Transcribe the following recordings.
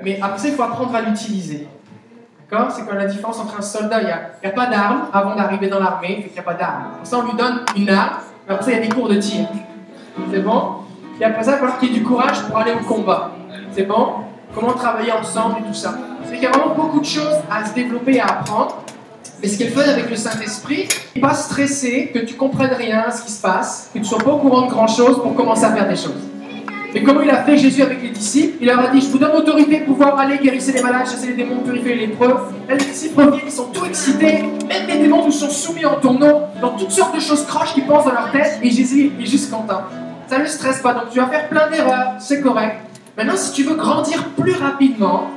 Mais après ça, il faut apprendre à l'utiliser. D'accord? C'est comme la différence entre un soldat, il n'y a, pas d'arme avant d'arriver dans l'armée, il n'y a pas d'arme. Pour ça, on lui donne une arme, mais après ça, il y a des cours de tir. C'est bon? Et après ça, il va falloir qu'il y ait du courage pour aller au combat. C'est bon? Comment travailler ensemble et tout ça. C'est qu'il y a vraiment beaucoup de choses à se développer et à apprendre. Mais ce qu'elle fait avec le Saint-Esprit, pas stressé que tu comprennes rien à ce qui se passe, que tu sois pas au courant de grand-chose pour commencer à faire des choses. Et comme il a fait Jésus avec les disciples, il leur a dit, je vous donne l'autorité de pouvoir aller guérir les malades, chasser les démons, purifier les lépreux. Les disciples reviennent, ils sont tout excités. Même les démons nous sont soumis en ton nom, dans toutes sortes de choses croches qui pensent dans leur tête, et Jésus est juste content. Ça ne le stresse pas, donc tu vas faire plein d'erreurs, c'est correct. Maintenant, si tu veux grandir plus rapidement,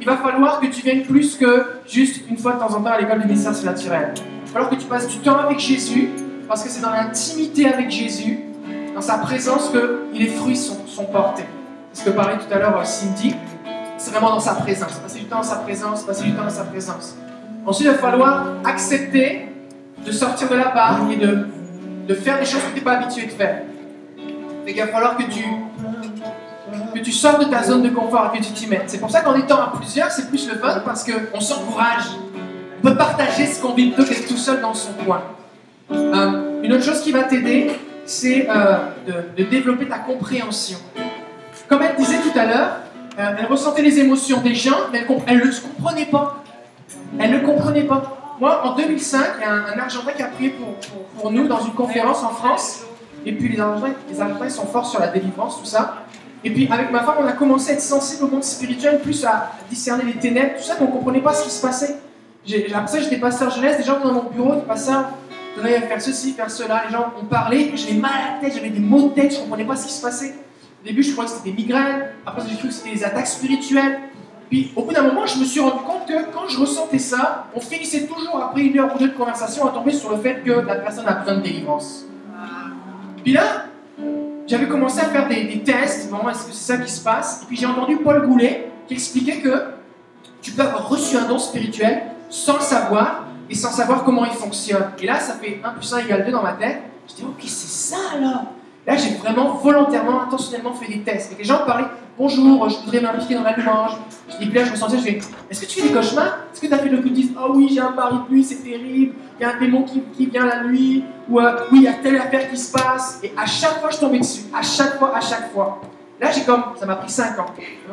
il va falloir que tu viennes plus que juste une fois de temps en temps à l'école du ministère surnaturel. Il va falloir que tu passes du temps avec Jésus, parce que c'est dans l'intimité avec Jésus, dans sa présence, que les fruits sont, portés. C'est ce que parlait tout à l'heure euh, Cindy. C'est vraiment dans sa présence. Passer du temps dans sa présence, passer du temps dans sa présence. Ensuite, il va falloir accepter de sortir de la barre et de, de faire des choses que tu n'es pas habitué de faire. Il va falloir que tu, que tu sors de ta zone de confort et que tu t'y mettes. C'est pour ça qu'en étant à plusieurs, c'est plus le fun parce qu'on s'encourage. On peut partager ce qu'on vit plutôt qu'être tout seul dans son coin. Euh, une autre chose qui va t'aider, c'est euh, de, développer ta compréhension. Comme elle disait tout à l'heure, euh, elle ressentait les émotions des gens, mais elle ne le comprenait pas. Elle ne comprenait pas. Moi, en 2005, il y a un, Argentin qui a prié pour, pour, nous dans une conférence en France. Et puis les Argentins, les Argentins sont forts sur la délivrance, tout ça. Et puis avec ma femme, on a commencé à être sensible au monde spirituel, plus à discerner les ténèbres, tout ça, donc on ne comprenait pas ce qui se passait. Après ça, j'étais pasteur jeunesse, des gens dans mon bureau, des pasteurs, devraient faire ceci, faire cela, les gens ont parlé, j'avais mal à la tête, j'avais des maux de tête, je ne comprenais pas ce qui se passait. Au début, je croyais que c'était des migraines, après j'ai cru que c'était des attaques spirituelles. Puis au bout d'un moment, je me suis rendu compte que quand je ressentais ça, on finissait toujours après une heure ou deux de conversation à tomber sur le fait que la personne a besoin de délivrance. Puis là, j'avais commencé à faire des, des tests, bon, est-ce que c'est ça qui se passe? Et puis j'ai entendu Paul Goulet qui expliquait que tu peux avoir reçu un don spirituel sans le savoir et sans savoir comment il fonctionne. Et là, ça fait 1 plus 1 égale 2 dans ma tête. Je dis, ok, c'est ça alors Là, j'ai vraiment volontairement, intentionnellement fait des tests. Et les gens parlaient, bonjour, je voudrais m'impliquer dans la louange. Et puis là, je me sentais, je fais, est-ce que tu fais des cauchemars? Est-ce que tu as fait le coup de dire, oh oui, j'ai un mari de nuit, c'est terrible, il y a un démon qui, qui vient la nuit, ou euh, oui, il y a telle affaire qui se passe. Et à chaque fois, je tombais dessus. À chaque fois, à chaque fois. Là, j'ai comme, ça m'a pris 5 ans.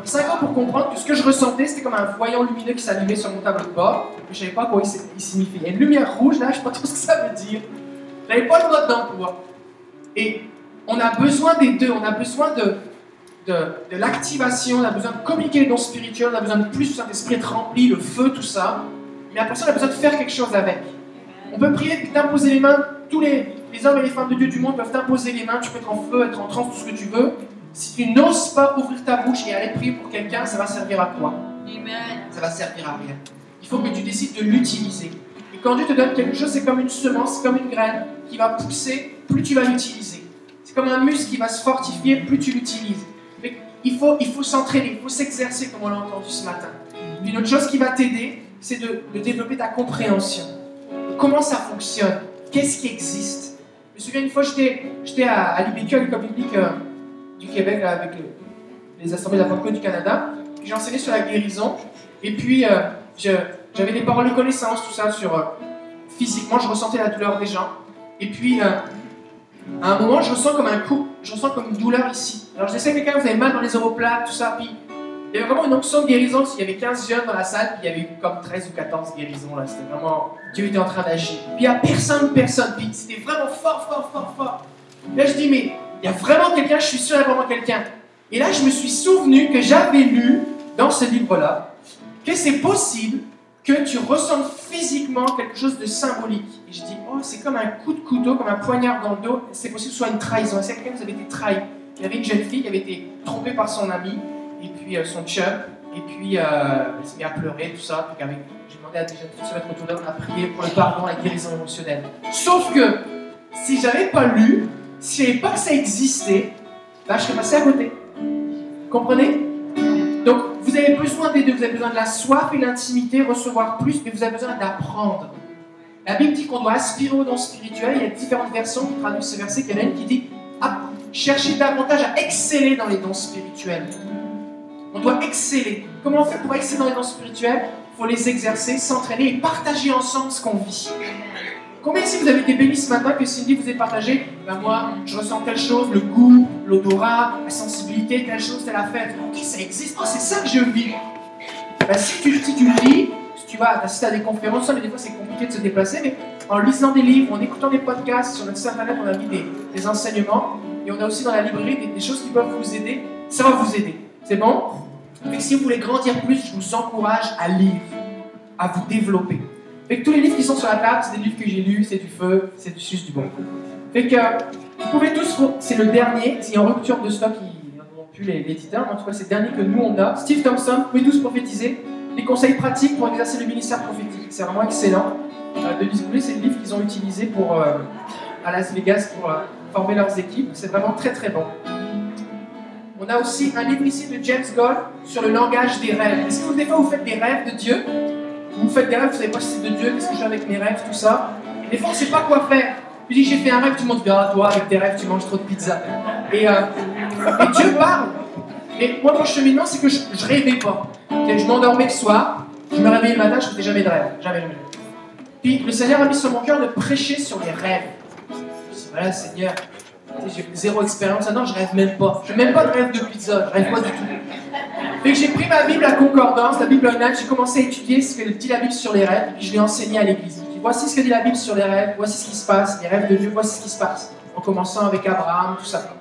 5 ans pour comprendre que ce que je ressentais, c'était comme un voyant lumineux qui s'allumait sur mon tableau de bord. Mais je savais pas quoi il signifiait. Il y a une lumière rouge, là, je ne sais pas trop ce que ça veut dire. Je n'avais pas le mode d'emploi. Et on a besoin des deux. On a besoin de, de, de l'activation, on a besoin de communiquer les dons spirituels, on a besoin de plus du Saint-Esprit être rempli, le feu, tout ça. Mais la personne a besoin de faire quelque chose avec. On peut prier, t'imposer les mains. Tous les, les hommes et les femmes de Dieu du monde peuvent t'imposer les mains. Tu peux être en feu, être en transe, tout ce que tu veux. Si tu n'oses pas ouvrir ta bouche et aller prier pour quelqu'un, ça va servir à quoi? Amen. Ça va servir à rien. Il faut que tu décides de l'utiliser. Et quand Dieu te donne quelque chose, c'est comme une semence, comme une graine qui va pousser, plus tu vas l'utiliser. C'est comme un muscle qui va se fortifier, plus tu l'utilises. Mais il faut, il faut s'entraîner, il faut s'exercer, comme on l'a entendu ce matin. Une autre chose qui va t'aider, c'est de, de, développer ta compréhension. Comment ça fonctionne? Qu'est-ce qui existe? Je me souviens une fois, j'étais à, à l'IBQ, à l'école biblique euh, du Québec, là, avec le, les assemblées d'apôtres du Canada. J'ai enseigné sur la guérison. Et puis, euh, j'avais des paroles de connaissance, tout ça, sur euh, physiquement, je ressentais la douleur des gens. Et puis, euh, à un moment, je ressens comme un coup, je ressens comme une douleur ici. Alors, je sais que quelqu'un, vous avez mal dans les omoplates, tout ça. Puis, il y avait vraiment une onction de guérison. Il y avait 15 jeunes dans la salle, puis il y avait comme 13 ou 14 guérisons. là. C'était vraiment. Dieu était en train d'agir. Puis, il n'y a personne, personne. Puis, c'était vraiment fort, fort, fort, fort. Là, je dis, mais il y a vraiment quelqu'un, je suis sûr, il y a vraiment quelqu'un. Et là, je me suis souvenu que j'avais lu dans ce livre-là que c'est possible que tu ressentes physiquement quelque chose de symbolique. Et je dis, oh, c'est comme un coup de couteau, comme un poignard dans le dos. C'est possible que ce soit une trahison. C'est quelqu'un qui avait été trahi. Il y avait une jeune fille qui avait été trompée par son ami, et puis euh, son chum, et puis euh, elle s'est mise à pleurer, tout ça. Puis j'ai demandé à des jeunes filles de se mettre autour d'elle, on a prié pour le pardon, la guérison émotionnelle. Sauf que, si j'avais pas lu, si je pas que ça existait, là, je serais passé à côté. Comprenez? Donc, vous avez besoin des deux. Vous avez besoin de la soif et l'intimité, recevoir plus, mais vous avez besoin d'apprendre. La Bible dit qu'on doit aspirer au don spirituel. Il y a différentes versions qui traduisent ce verset. Il y en a une qui dit ah, cherchez davantage à exceller dans les dons spirituels. On doit exceller. Comment on fait pour exceller dans les dons spirituels? Il faut les exercer, s'entraîner et partager ensemble ce qu'on vit. Combien ici vous avez été bénis ce matin que Cindy vous ait partagé ben Moi, je ressens telle chose, le goût, l'odorat, la sensibilité, telle chose, telle affaire. Ok, ça existe. Oh, c'est ça que je vis. Ben, si, tu, si tu le vis, si tu vas assister à des conférences, mais des fois c'est compliqué de se déplacer, mais en lisant des livres, en écoutant des podcasts, sur notre site internet, on a mis des, enseignements, et on a aussi dans la librairie des, choses qui peuvent vous aider. Ça va vous aider. C'est bon? Et si vous voulez grandir plus, je vous encourage à lire, à vous développer. Fait que tous les livres qui sont sur la table, c'est des livres que j'ai lus, c'est du feu, c'est du sus, du bon. Fait que vous pouvez tous, c'est le dernier, a en rupture de stock, ils n'ont plus l'éditeur, en tout cas c'est le dernier que nous on a. Steve Thompson, vous pouvez tous prophétiser, des conseils pratiques pour exercer le ministère prophétique. C'est vraiment excellent euh, de disponible, c'est le livre qu'ils ont utilisé pour, euh, à Las Vegas pour euh, former leurs équipes. C'est vraiment très très bon. On a aussi un livre ici de James Gold sur le langage des rêves. Est-ce que vous, des fois vous faites des rêves de Dieu? Vous faites des rêves, vous savez pas si c'est de Dieu, qu'est-ce que je fais avec mes rêves, tout ça. des fois, on sait pas quoi faire. Tu dis, j'ai fait un rêve, tout le monde dit, ah, toi, avec tes rêves, tu manges trop de pizza. Et, euh, et Dieu parle. Mais moi, mon cheminement, c'est que je, je rêvais pas. Je m'endormais le soir, je me réveillais le matin, je faisais jamais de rêve. Jamais, jamais. Puis le Seigneur a mis sur mon cœur de prêcher sur les rêves. Je dis, voilà, Seigneur, j'ai zéro expérience. Ah non, je rêve même pas. Je même pas de rêve de pizza, je rêve pas du tout. Et j'ai pris ma Bible à concordance, la Bible online, j'ai commencé à étudier ce que dit la Bible sur les rêves, et je l'ai enseigné à l'église. Voici ce que dit la Bible sur les rêves, voici ce qui se passe, les rêves de Dieu, voici ce qui se passe. En commençant avec Abraham, tout ça.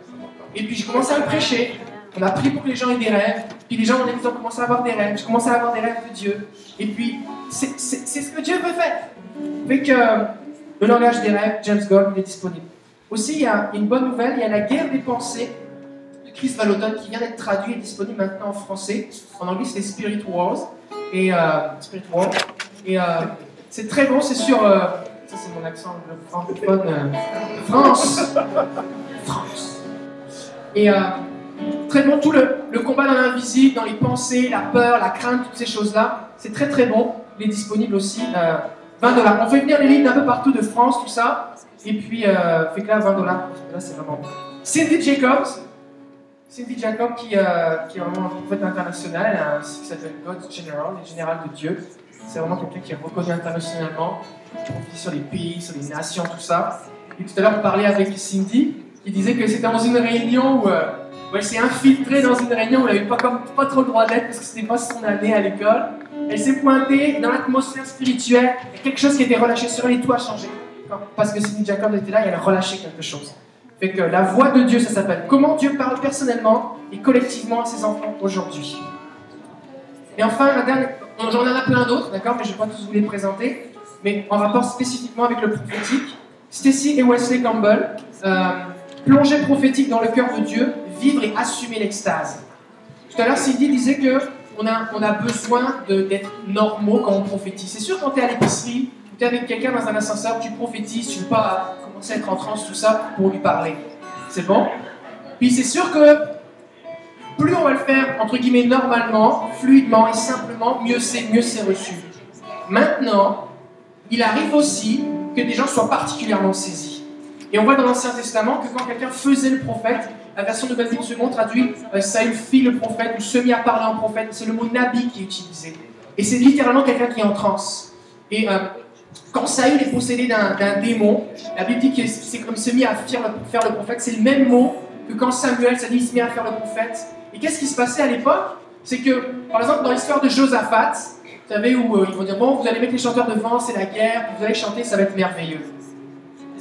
Et puis j'ai commencé à le prêcher. On a prié pour que les gens aient des rêves. Puis les gens ont commencé à avoir des rêves. J'ai commencé à avoir des rêves de Dieu. Et puis, c'est ce que Dieu veut faire. Fait que le langage des rêves, James Gold, est disponible. Aussi, il y a une bonne nouvelle, il y a la guerre des pensées Chris Vallotton qui vient d'être traduit et disponible maintenant en français. En anglais, c'est Spirit Wars. Et, euh, Spirit Wars. Et euh, c'est très bon, c'est sur. Euh, ça, c'est mon accent francophone. France France Et très bon, tout le, le combat dans l'invisible, dans les pensées, la peur, la crainte, toutes ces choses-là. C'est très très bon. Il est disponible aussi. 20 dollars. On fait venir les livres d'un peu partout de France, tout ça. Et puis, fait que là, 20 dollars. Là, c'est vraiment bon. Cindy Jacobs, Cindy Jacob, qui, euh, est vraiment un prophète international, un site qui s'appelle God General, le général de Dieu. C'est vraiment quelqu'un qui est reconnu internationalement, qui prophétise sur les pays, sur les nations, tout ça. Et tout à l'heure, on parlait avec Cindy, qui disait que c'était dans une réunion où, euh, elle s'est infiltrée dans une réunion où elle n'avait pas, pas trop le droit d'être parce que c'était pas son année à l'école. Elle s'est pointée dans l'atmosphère spirituelle, et quelque chose qui était relâché sur elle et tout a changé. Parce que Cindy Jacob était là, et elle a relâché quelque chose. Fait la voix de Dieu, ça s'appelle comment Dieu parle personnellement et collectivement à ses enfants aujourd'hui. Et enfin, la dernière, j'en ai plein d'autres, d'accord, mais je ne vais pas tous vous les présenter, mais en rapport spécifiquement avec le prophétique, Stacy et Wesley Campbell, euh, plongée prophétique dans le cœur de Dieu, vivre et assumer l'extase. Tout à l'heure, Cindy disait que on a besoin d'être normaux quand on prophétise. C'est sûr, quand tu es à l'épicerie, tu es avec quelqu'un dans un ascenseur, tu prophétises, tu ne pas commencer à être en transe, tout ça, pour lui parler. C'est bon? Puis c'est sûr que plus on va le faire, entre guillemets, normalement, fluidement et simplement, mieux c'est, mieux c'est reçu. Maintenant, il arrive aussi que des gens soient particulièrement saisis. Et on voit dans l'Ancien Testament que quand quelqu'un faisait le prophète, la version de Basile II traduit euh, ça une fit le prophète ou se mit à parler en prophète. C'est le mot nabi qui est utilisé. Et c'est littéralement quelqu'un qui est en transe. Et euh, quand Saül est possédé d'un démon, la Bible dit que c'est comme se mit à faire le, prophète. C'est le même mot que quand Samuel s'est dit se à faire le prophète. Et qu'est-ce qui se passait à l'époque? C'est que, par exemple, dans l'histoire de Josaphat, vous savez, où euh, ils vont dire Bon, vous allez mettre les chanteurs devant, c'est la guerre, vous allez chanter, ça va être merveilleux.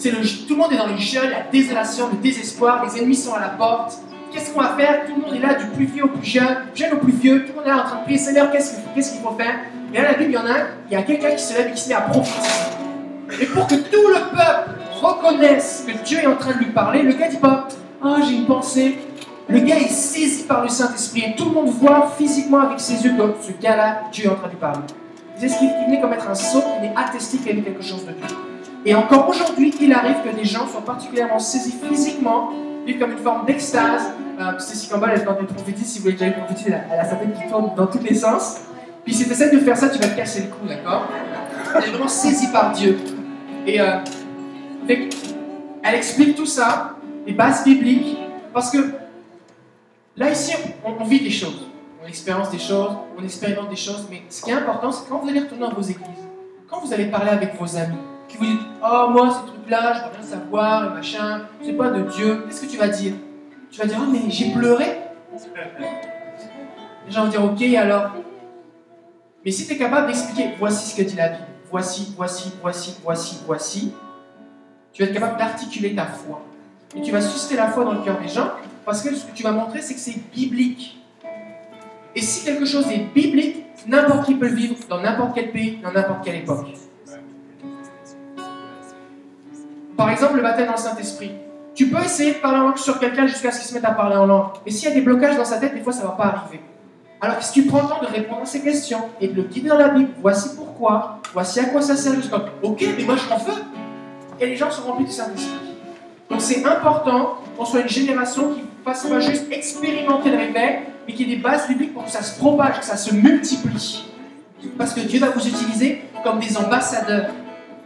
Le, tout le monde est dans les jeunes, la désolation, le désespoir, les ennemis sont à la porte. Qu'est-ce qu'on va faire? Tout le monde est là, du plus vieux au plus jeune, jeune au plus vieux, tout le monde est là en train de prier Seigneur, qu'est-ce qu'il faut faire? Et là, la Bible, il y en a un, il y a quelqu'un qui se lève et qui se met à prophétiser. Et pour que tout le peuple reconnaisse que Dieu est en train de lui parler, le gars dit pas Ah, j'ai une pensée. Le gars est saisi par le Saint-Esprit et tout le monde voit physiquement avec ses yeux que ce gars-là, Dieu est en train de lui parler. C'est ce qu'il venait comme être un saut, il est attesté qu'il y avait quelque chose de Dieu. Et encore aujourd'hui, il arrive que des gens soient particulièrement saisis physiquement, vivent comme une forme d'extase. Euh, Cécile Campbell, elle est dans des prophéties, si vous voulez déjà une prophétie, elle a sa tête qui tourne dans tous les sens. Puis si tu essaies de faire ça, tu vas te casser le cou, d'accord? Elle est vraiment saisie par Dieu. Et euh, elle explique tout ça, les bases bibliques, parce que là, ici, on, vit des choses. on expérience des choses, on expérimente des choses, mais ce qui est important, c'est quand vous allez retourner dans vos églises, quand vous allez parler avec vos amis, qui vous dites Oh, moi, ces trucs-là, je veux rien savoir, et machin, c'est pas de Dieu, qu'est-ce que tu vas dire? Tu vas dire Oh, mais j'ai pleuré Les gens vont dire Ok, alors Mais si tu es capable d'expliquer Voici ce que dit la Bible, voici, voici, voici, voici, voici, tu vas être capable d'articuler ta foi. Et tu vas susciter la foi dans le cœur des gens, parce que ce que tu vas montrer, c'est que c'est biblique. Et si quelque chose est biblique, n'importe qui peut le vivre dans n'importe quel pays, dans n'importe quelle époque. Par exemple, le baptême dans le Saint-Esprit. Tu peux essayer de parler en langue sur quelqu'un jusqu'à ce qu'il se mette à parler en langue. Mais s'il y a des blocages dans sa tête, des fois, ça ne va pas arriver. Alors si tu prends le temps de répondre à ces questions et de le guider dans la Bible, voici pourquoi, voici à quoi ça sert, juste comme, ok, mais moi je m'en feu. Et les gens sont remplis du Saint-Esprit. Donc c'est important qu'on soit une génération qui ne fasse pas juste expérimenter le réveil, mais qui ait des bases bibliques pour que ça se propage, que ça se multiplie. Parce que Dieu va vous utiliser comme des ambassadeurs.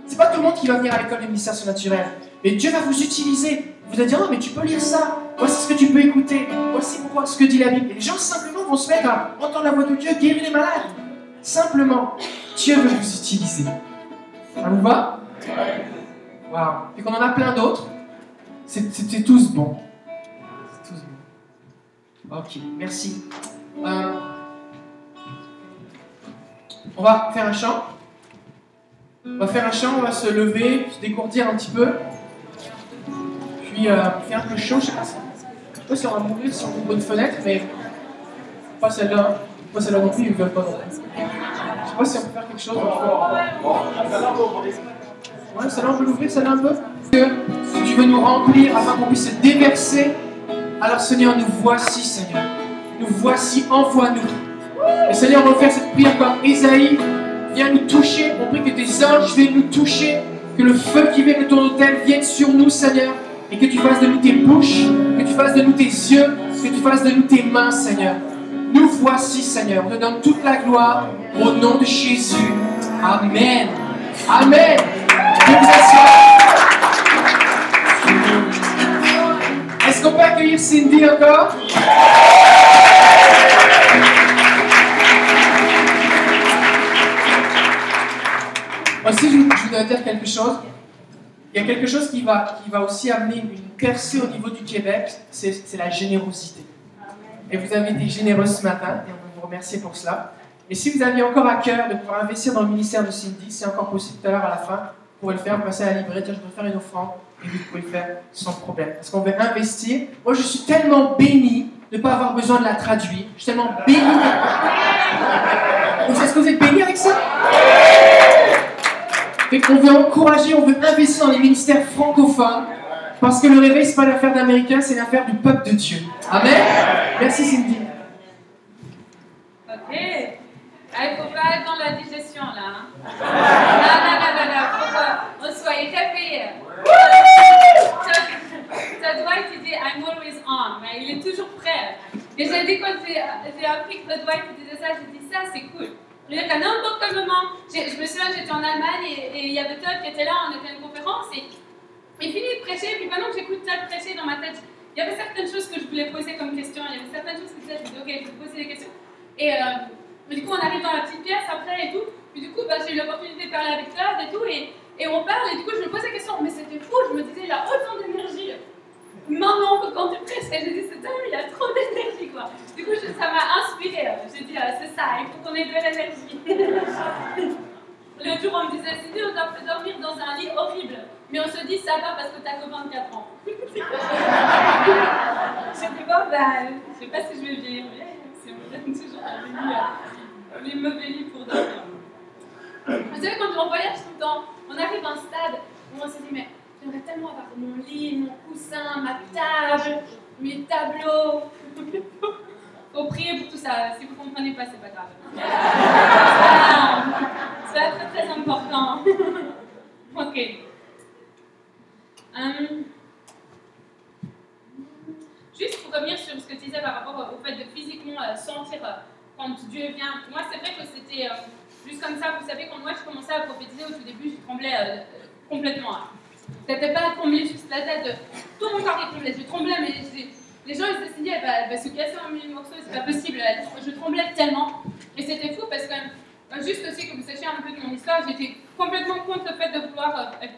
C'est pas tout le monde qui va venir à l'école des ministères surnaturels. Mais Dieu va vous utiliser. Vous allez dire, non, mais tu peux lire ça. Voici ce que tu peux écouter. Voici pourquoi ce que dit la Bible. Et les gens simplement vont se mettre à entendre la voix de Dieu, guérir les malades. Simplement, Dieu veut vous utiliser. Ça vous va? Waouh. Et qu'on en a plein d'autres. C'est tous. C'est tous bons. Ok, merci. Euh, on va faire un chant. On va faire un chant, on va se lever, se décourdir un petit peu. Puis euh, faire peu chaud, je sais pas, je sais pas si on va mourir sur une bonne fenêtre, mais pas celle-là. Pas celle-là non plus, ils veulent pas non plus. Je sais pas si on peut faire quelque chose. Ouais, celle-là on peut l'ouvrir, celle-là un peu. Que tu veux nous remplir afin qu'on puisse se déverser. Alors Seigneur, nous voici, Seigneur. Nous voici, envoie-nous. Et Seigneur, on va faire cette prière comme Isaïe viens nous toucher. On prie que tes anges viennent nous toucher. Que le feu qui vient de ton hôtel vienne sur nous, Seigneur. Et que tu fasses de nous tes bouches, que tu fasses de nous tes yeux, que tu fasses de nous tes mains, Seigneur. Nous voici, Seigneur. On te donne toute la gloire au nom de Jésus. Amen. Amen. Est-ce qu'on peut accueillir Cindy encore? Aussi, je, voudrais dire quelque chose. Il y a quelque chose qui va, qui va aussi amener une percée au niveau du Québec, c'est la générosité. Et vous avez été généreux ce matin, et on veut vous remercier pour cela. Et si vous aviez encore à cœur de pouvoir investir dans le ministère de Cindy, c'est encore possible tout à l'heure à la fin, vous pouvez le faire, vous passez à la librairie, je dois faire une offrande, et vous pouvez le faire sans problème. Parce qu'on veut investir. Moi, je suis tellement béni de ne pas avoir besoin de la traduire. Je suis tellement béni. Est-ce que vous êtes béni avec ça? On veut encourager, on veut investir dans les ministères francophones. Parce que le réveil, ce n'est pas l'affaire d'Américains, c'est l'affaire du peuple de Dieu. Amen. Merci Cindy. Ok. Il ne faut pas être dans la digestion là. Hein. Non, non, non, non, non. Qu'on soit réveillé. Ça doit il dit I'm always on. Mais il est toujours prêt. Et j'ai dit quand j'ai appris que Dwight disait ça, j'ai dit ça, c'est cool. N'importe quel moment. Je me souviens, j'étais en Allemagne et, il y avait Todd qui était là, on était à une conférence et il finit de prêcher. Et puis pendant que j'écoute Todd prêcher dans ma tête, il y avait certaines choses que je voulais poser comme question. Il y avait certaines choses que je disais, je dis, ok, je vais poser des questions. Et euh, du coup, on arrive dans la petite pièce après et tout. Puis du coup, bah, j'ai eu l'opportunité de parler avec Todd et tout. Et, et on parle et du coup, je me pose des questions. Mais c'était fou, je me disais, il a autant d'énergie Maman, quand tu prêches, j'ai dit, c'est il y a trop d'énergie, quoi. Du coup, ça m'a inspiré. J'ai dit, euh, c'est ça, il faut qu'on ait de l'énergie. Le jour, on me disait, c'est on doit dormir dans un lit horrible. Mais on se dit, ça va parce que t'as que 24 ans. Dit, bon, bah, je sais pas si je vais vieillir, mais c'est toujours euh, les mauvais lits pour dormir. Vous savez, quand on voyage tout le temps, on arrive à un stade où on se dit, mais J'aimerais tellement avoir mon lit, mon coussin, ma table, mes tableaux. Faut prier pour tout ça. Si vous ne comprenez pas, c'est pas grave. C'est très très important. ok. Um, juste pour revenir sur ce que tu disais par rapport au fait de physiquement euh, sentir euh, quand Dieu vient. Moi, c'est vrai que c'était euh, juste comme ça. Vous savez, quand moi je commençais à prophétiser au tout début, je tremblais complètement. C'était pas trembler juste la tête. Tout mon corps qui tremblait. Je tremblais, mais les gens ils se sont dit, elle va, se casser en mille morceaux, c'est pas possible. Je tremblais tellement. Et c'était fou parce que, euh, juste aussi que vous sachiez un peu de mon histoire, j'étais complètement contre le fait de vouloir euh, être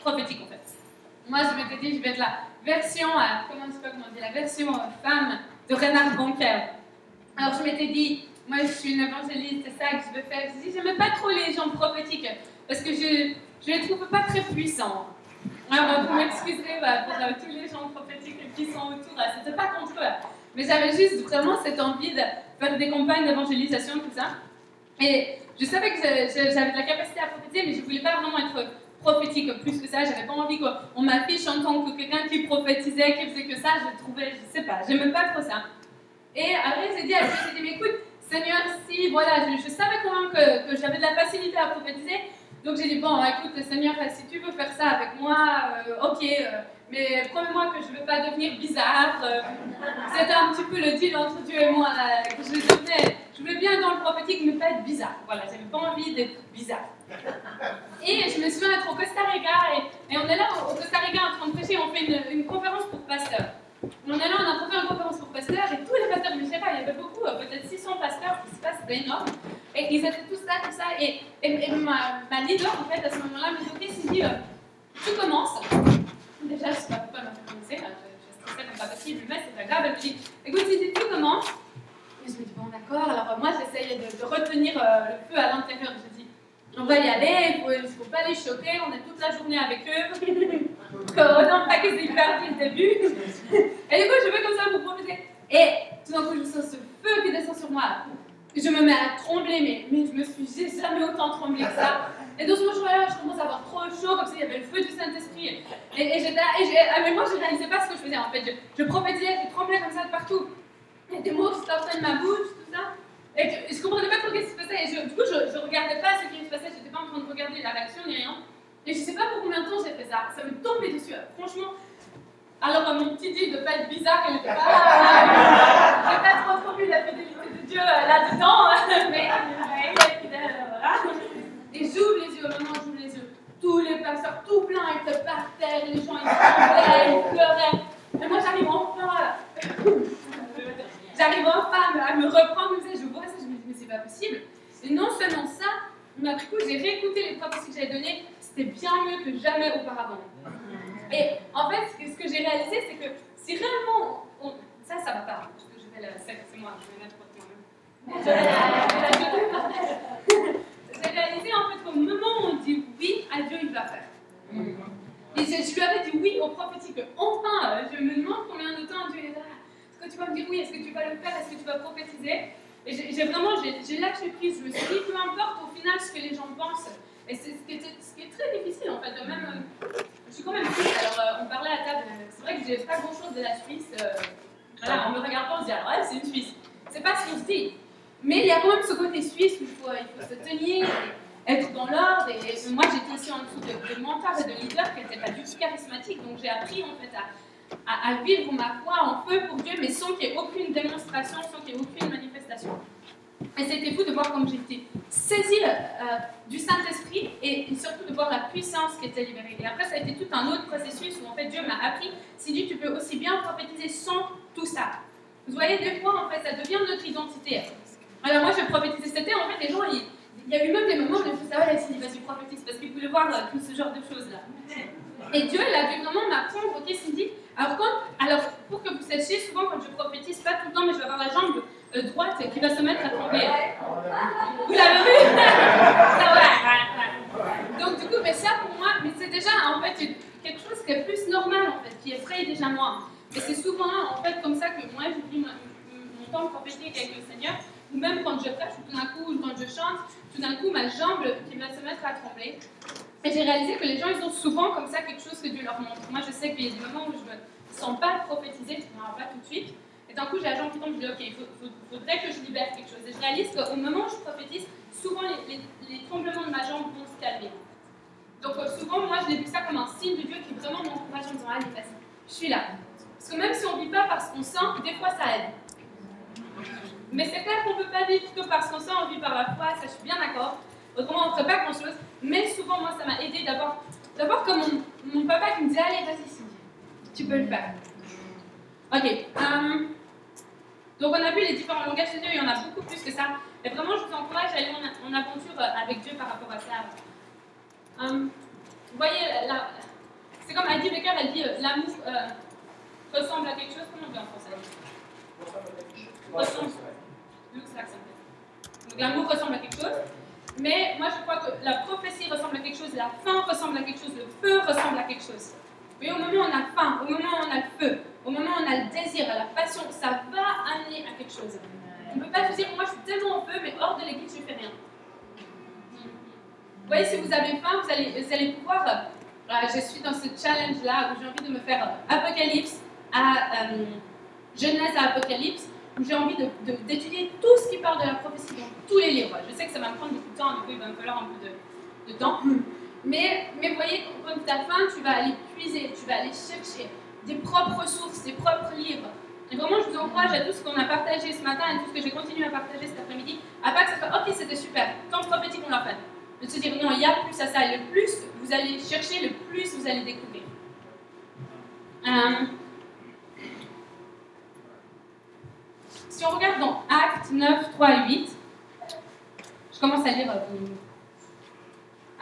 prophétique en fait. Moi, je m'étais dit, je vais être la version, euh, comment pas comment on dit, la version euh, femme de Renard Bancaire. Alors je m'étais dit, moi je suis une évangéliste, c'est ça que je veux faire. Je me dis, j'aimais pas trop les gens prophétiques parce que je, je les trouve pas très puissants. Alors vous m'excuserez bah, pour euh, tous les gens prophétiques qui sont autour, euh, c'était pas contre eux. Mais j'avais juste vraiment cette envie de faire des campagnes d'évangélisation, tout ça. Et je savais que j'avais de la capacité à prophétiser, mais je voulais pas vraiment être prophétique plus que ça. J'avais pas envie qu'on m'affiche en tant que quelqu'un qui prophétisait, qui faisait que ça. Je trouvais, je sais pas, j'aimais pas trop ça. Et après, j'ai dit à j'ai dit, mais écoute, Seigneur, si, voilà, je, savais quand même que j'avais de la facilité à prophétiser. Donc j'ai dit, bon, écoute, Seigneur, si tu veux faire ça avec moi, euh, ok, euh, mais promets-moi que je ne vais pas devenir bizarre. euh. C'était un petit peu le deal entre Dieu et moi, là, que je voulais bien dans le prophétique, mais pas être bizarre. Voilà, j'avais pas envie d'être bizarre. Et je me souviens être au Costa Rica, et, on est là au, Costa Rica en train de prêcher, on fait une, conférence pour pasteurs. On est là, on a fait une conférence pour pasteurs, et tous les pasteurs, je ne sais pas, il y avait beaucoup, euh, peut-être 600 pasteurs qui se passent, c'était énorme. Et ils étaient tous là, tout ça, et, ma, ma leader, en fait, à ce moment-là, me dit, ok, Cindy, euh, tu commences. Déjà, je ne sais pas pourquoi elle m'a fait commencer, là, je, je stressais comme pas possible, mais c'est pas grave, elle me dit, écoute, Cindy, tu commences. Et je me dis, bon, d'accord, alors euh, moi, j'essaye de, de retenir euh, le feu à l'intérieur, je dis, on va y aller, il ne faut, faut pas les choquer, on est toute la journée avec eux. non, pas qu'ils aient perdu le début. Et du coup, je vais comme ça pour profiter. Et tout d'un coup, je sens ce feu qui descend sur moi. Je me mets à trembler, mais, mais je me suis jamais autant tremblé que ça. Et dans ce moment-là, je commence à avoir trop chaud, comme s'il y avait le feu du Saint-Esprit. Et, et j'étais ah, mais moi, je ne réalisais pas ce que je faisais en fait. Je, je prophétisais, je tremblais comme ça de partout. Il y a des mots qui sortaient de ma bouche, tout ça. Et que, je comprenais pas trop ce qui se passait. Et je- du coup, je, je regardais pas ce qui se passait, j'étais pas en train de regarder la réaction ni rien. Et je sais pas pour combien de temps j'ai fait ça. Ça me tombait dessus. Franchement. Alors, mon petit dit de pas être bizarre, elle n'était pas. J'ai pas trop vu la fidélité de Dieu euh, là-dedans, mais mais il est fidèle, euh, voilà. Et j'ouvre les yeux, vraiment, j'ouvre les yeux. Tous les pasteurs, tout plein, ils étaient par terre, les gens, ils tremblaient, ils pleuraient. Et moi, j'arrive enfin. J'arrive enfin à me, me reprendre, je vois ça, je me dis, mais c'est pas possible. Et non seulement ça, mais après coup, j'ai réécouté les prophéties que j'avais données, c'était bien mieux que jamais auparavant. Et en fait, ce que, j'ai réalisé, c'est que si réellement. on- ça, ça va pas, parce que je vais la. C'est moi, je vais mettre contre moi-même. Je vais la- je vais la. J'ai réalisé en fait qu'au moment où on dit oui à Dieu, il va faire. Et je, je lui avais dit oui au prophétique. Enfin, je me demande combien de temps Dieu est là. Est-ce que tu vas me dire oui? Est-ce que tu vas le faire? Est-ce que tu vas prophétiser? Et j'ai vraiment, j'ai lâché prise. Je me suis dit, peu importe au final ce que les gens pensent. Et c'est ce, qui est très difficile en fait. Même, je suis quand même suisse. Alors, euh, on parlait à table. C'est vrai que j'ai pas grand chose de la Suisse. euh, voilà, en me regardant, on se dit, alors elle, c'est une Suisse. C'est pas ce qu'on se dit. Mais il y a quand même ce côté suisse où il faut, il faut se tenir, être dans l'ordre. Et, moi, j'étais aussi en dessous de, de mentors et de leaders qui n'étaient pas du tout charismatiques. Donc, j'ai appris en fait à, à, à vivre ma foi en feu pour Dieu, mais sans qu'il y ait aucune démonstration, sans qu'il y ait aucune manifestation. Et c'était fou de voir comme j'étais saisie euh, du Saint-Esprit et, surtout de voir la puissance qui était libérée. Et après, ça a été tout un autre processus où en fait Dieu m'a appris, si Dieu, tu peux aussi bien prophétiser sans tout ça. Vous voyez, des fois, en fait, ça devient notre identité. Alors moi, je prophétisais, c'était en fait les gens, il y a eu même des moments où je me suis dit, ah ouais, Cindy, vas-y, prophétise, parce qu'ils voulaient voir euh, tout ce genre de choses-là. Et Dieu, il a dû vraiment m'apprendre, ok, Cindy, alors, quand, alors pour que vous sachiez, souvent quand je prophétise, pas tout le temps, mais je vais avoir la jambe droite qui va se mettre à trembler. Vous l'avez vu? Donc du coup, mais ça pour moi, mais c'est déjà en fait quelque chose qui est plus normal en fait, qui effraie déjà moi. Et c'est souvent en fait comme ça que moi je vis mon, temps prophétique avec le Seigneur, ou même quand je prêche, ou tout d'un coup, ou quand je chante, tout d'un coup ma jambe qui va se mettre à trembler. Et j'ai réalisé que les gens, ils ont souvent comme ça quelque chose que Dieu leur montre. Moi, je sais qu'il y a des moments où je me sens pas prophétiser, je ne pas tout de suite. Et d'un coup, j'ai la jambe qui tombe, je dis, ok, il faudrait que je libère quelque chose. Et je réalise qu'au moment où je prophétise, souvent les, tremblements de ma jambe vont se calmer. Donc euh, souvent, moi, je l'ai vu ça comme un signe de Dieu qui vraiment m'encourage en disant, allez, vas-y, je suis là. Parce que même si on ne vit pas parce qu'on sent, des fois, ça aide. Mais c'est clair qu'on ne peut pas vivre que parce qu'on sent, on vit par la foi, ça je suis bien d'accord. Autrement, on ne ferait pas grand-chose. Mais souvent, moi, ça m'a aidé d'avoir, d'avoir comme mon, papa qui me disait, allez, vas-y, tu peux le faire. Ok. euh, donc on a vu les différents langages de Dieu, il y en a beaucoup plus que ça. Et vraiment, je vous encourage à aller en, en aventure euh, avec Dieu par rapport à ça. Euh, vous voyez, la- c'est comme Heidi Becker, elle dit euh, l'amour euh, ressemble à quelque chose. Comment on dit en français? Ressemble. Donc l'amour ressemble à quelque chose. Mais moi, je crois que la prophétie ressemble à quelque chose, la faim ressemble à quelque chose, le feu ressemble à quelque chose. Mais au moment où on a faim, au moment où on a le feu, au moment où on a le désir, la passion, ça va amener à quelque chose. On ne peut pas se dire, moi je suis tellement en feu, mais hors de l'église, je ne fais rien. Vous voyez, si vous avez faim, vous allez, pouvoir. euh, je suis dans ce challenge-là où j'ai envie de me faire euh, Apocalypse à euh, Genèse à Apocalypse, où j'ai envie d'étudier tout ce qui parle de la prophétie dans tous les livres. Je sais que ça va me prendre beaucoup de temps, du coup il va me falloir un peu de, temps. Mais, mais voyez, quand tu as faim, tu vas aller puiser, tu vas aller chercher des propres sources, des propres livres. Et vraiment, je vous encourage à tout ce qu'on a partagé ce matin et tout ce que j'ai continué à partager cet après-midi, à pas que ça soit ok, c'était super, tant prophétique on l'a fait. De se dire non, il y a plus à ça, et le plus vous allez chercher, le plus vous allez découvrir. Euh, si on regarde dans Actes 9, 3 et 8, je commence à lire. euh,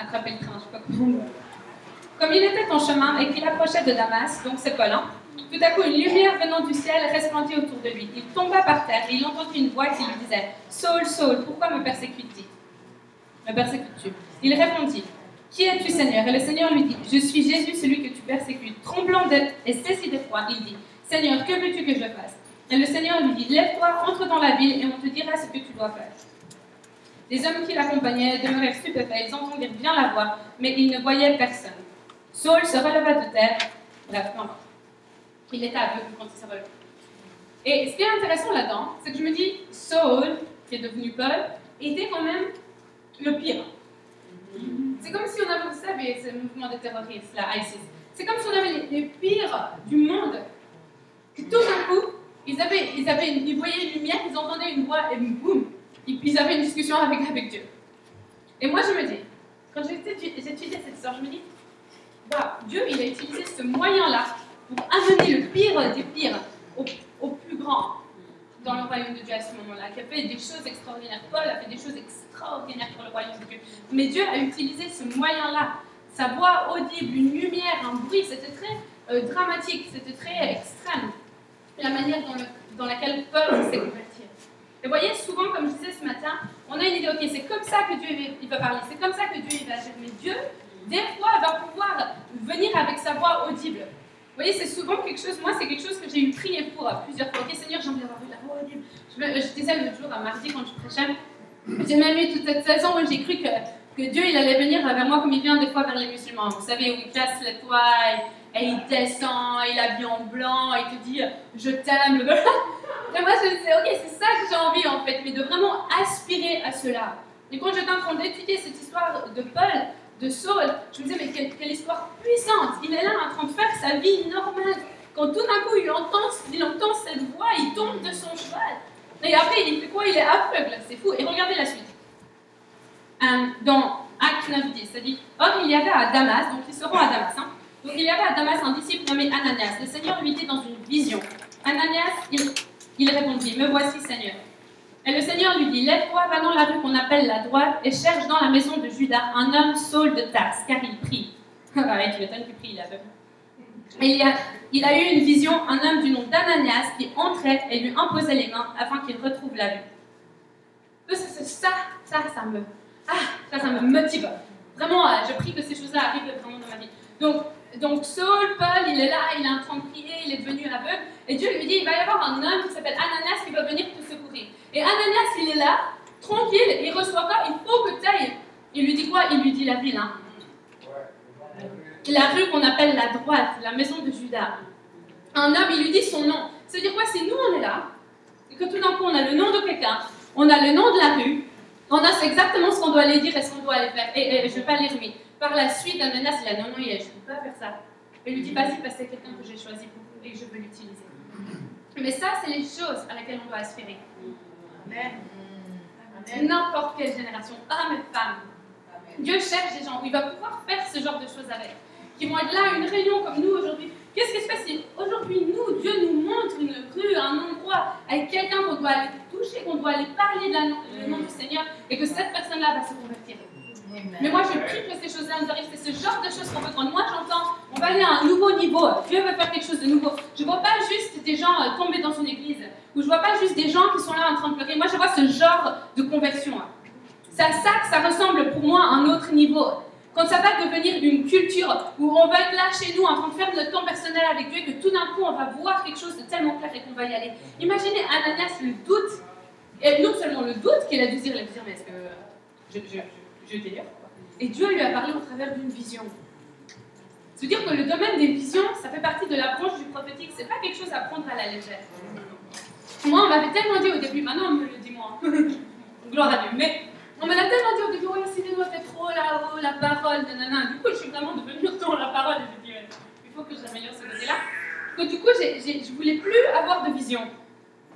attraper le train, je sais pas comment. Comme il était en chemin et qu'il approchait de Damas, donc c'est Paul, hein, tout à coup une lumière venant du ciel resplendit autour de lui. Il tomba par terre et il entendit une voix qui lui disait Saul, Saul, pourquoi me persécutes-tu? Me persécutes-tu? Il répondit Qui es-tu, Seigneur? Et le Seigneur lui dit Je suis Jésus, celui que tu persécutes. Tremblant d'être et saisi d'effroi, il dit Seigneur, que veux-tu que je fasse? Et le Seigneur lui dit Lève-toi, entre dans la ville et on te dira ce que tu dois faire. Les hommes qui l'accompagnaient demeurèrent stupéfaits. Ils entendirent bien la voix, mais ils ne voyaient personne. Saul se releva de terre. Peu importe. Il était aveugle quand il s'est relevé. Et ce qui est intéressant là-dedans, c'est que je me dis, Saul, qui est devenu Paul, était quand même le pire. C'est comme si on avait, vous savez, ce mouvement de terroristes, la ISIS. C'est comme si on avait les, les pires du monde. Que tout d'un coup, ils, avaient, ils, avaient ils voyaient une lumière, ils entendaient une voix, et boum, ils, avaient une discussion avec, avec Dieu. Et moi, je me dis, quand j'étudiais cette histoire, je me dis, waouh, Dieu, il a utilisé ce moyen-là pour amener le pire des pires au, plus grand dans le royaume de Dieu à ce moment-là, qui a fait des choses extraordinaires. Paul a fait des choses extraordinaires pour le royaume de Dieu. Mais Dieu a utilisé ce moyen-là. Sa voix audible, une lumière, un bruit, c'était très euh, dramatique, c'était très extrême. La manière dans, le- dans laquelle Paul s'est converti. Et vous voyez, souvent, comme je disais ce matin, on a une idée, ok, c'est comme ça que Dieu il va parler, c'est comme ça que Dieu il va agir. Mais Dieu, des fois, va pouvoir venir avec sa voix audible. Vous voyez, c'est souvent quelque chose, moi, c'est quelque chose que j'ai eu prié pour plusieurs fois. Ok, Seigneur, j'ai envie d'avoir la voix audible. Je, je disais l'autre jour, à mardi, quand je prêchais, j'ai même eu toute cette saison où j'ai cru que, que Dieu, il allait venir vers moi comme il vient des fois vers les musulmans. Vous savez, où il casse les toits et, il descend, il est habillé en blanc, il te dit, je t'aime. Et moi, je me disais, ok, c'est ça que j'ai envie en fait, mais de vraiment aspirer à cela. Et quand j'étais en train d'étudier cette histoire de Paul, de Saul, je me disais, mais quelle, histoire puissante Il est là en train de faire sa vie normale. Quand tout d'un coup, il entend, il entend cette voix, il tombe de son cheval. Et après, il fait quoi Il est aveugle, c'est fou. Et regardez la suite. Euh, dans Acte 9, 10, ça dit Or, il y avait à Damas, donc ils seront à Damas, hein. donc il y avait à Damas un disciple nommé Ananias. Le Seigneur lui dit dans une vision Ananias, il répondit Me voici, Seigneur. Et le Seigneur lui dit Lève-toi, va dans la rue qu'on appelle la droite et cherche dans la maison de Judas un homme Saul de Tarse, car il prie. Ah ouais, tu m'étonnes qu'il prie, il est aveugle. Et il, a, a eu une vision, un homme du nom d'Ananias qui entrait et lui imposait les mains afin qu'il retrouve la vue. Ça, ça, ça, ça me, ah, ça, ça me motive. Vraiment, euh, je prie que ces choses-là arrivent vraiment dans ma vie. Donc, donc Saul, Paul, il est là, il est en train de prier, il est devenu aveugle, et Dieu lui dit, il va y avoir un homme qui s'appelle Ananias qui va venir te secourir. Et Ananias, il est là, tranquille, il reçoit pas, il faut que tu ailles. Il lui dit quoi? Il lui dit la ville, hein. La rue qu'on appelle la droite, la maison de Judas. Un homme, il lui dit son nom. Ça veut dire quoi? Si nous, on est là, et que tout d'un coup, on a le nom de quelqu'un, on a le nom de la rue, on a exactement ce qu'on doit aller dire et ce qu'on doit aller faire. Et, je ne vais pas lire, mais par la suite, Ananas, il a non, non, je ne peux pas faire ça. Il lui dit, vas-y, parce que c'est quelqu'un que j'ai choisi pour vous et que je veux l'utiliser. Mais ça, c'est les choses à laquelle on doit aspirer. N'importe quelle génération, hommes et femmes. Dieu cherche des gens où il va pouvoir faire ce genre de choses avec. Qui vont être là à une réunion comme nous aujourd'hui, Qu'est-ce qui se passe si aujourd'hui, nous, Dieu nous montre une rue, un endroit, avec quelqu'un qu'on doit aller toucher, qu'on doit aller parler de la, le nom du Seigneur, et que cette personne-là va se convertir? Mais moi, je prie que ces choses-là nous arrivent. C'est ce genre de choses qu'on veut. Quand moi, j'entends, on va aller à un nouveau niveau. Dieu veut faire quelque chose de nouveau. Je ne vois pas juste des gens euh, tomber dans une église. Ou je ne vois pas juste des gens qui sont là en train de pleurer. Moi, je vois ce genre de conversion. C'est ça que ça ressemble pour moi à un autre niveau. Quand ça va devenir une culture où on va être là chez nous en train de faire notre temps personnel avec Dieu et que tout d'un coup on va voir quelque chose de tellement clair et qu'on va y aller. Imaginez Ananias le doute, et non seulement le doute qu'il a dû dire, dire, mais est-ce que je, je, je, je délire Et Dieu lui a parlé au travers d'une vision. C'est-à-dire que le domaine des visions, ça fait partie de la branche du prophétique, c'est pas quelque chose à prendre à la légère. Moi, on m'avait tellement dit au début, maintenant on me le dit moi, gloire à Dieu, mais on me l'a tellement dit au début, ouais, c'est toi, t'es trop là-haut, la parole, nanana. Du coup, je suis vraiment devenue dans la parole et je dis, ouais, il faut que j'améliore ce côté-là. Que du coup, j'ai, j'ai, je voulais plus avoir de vision,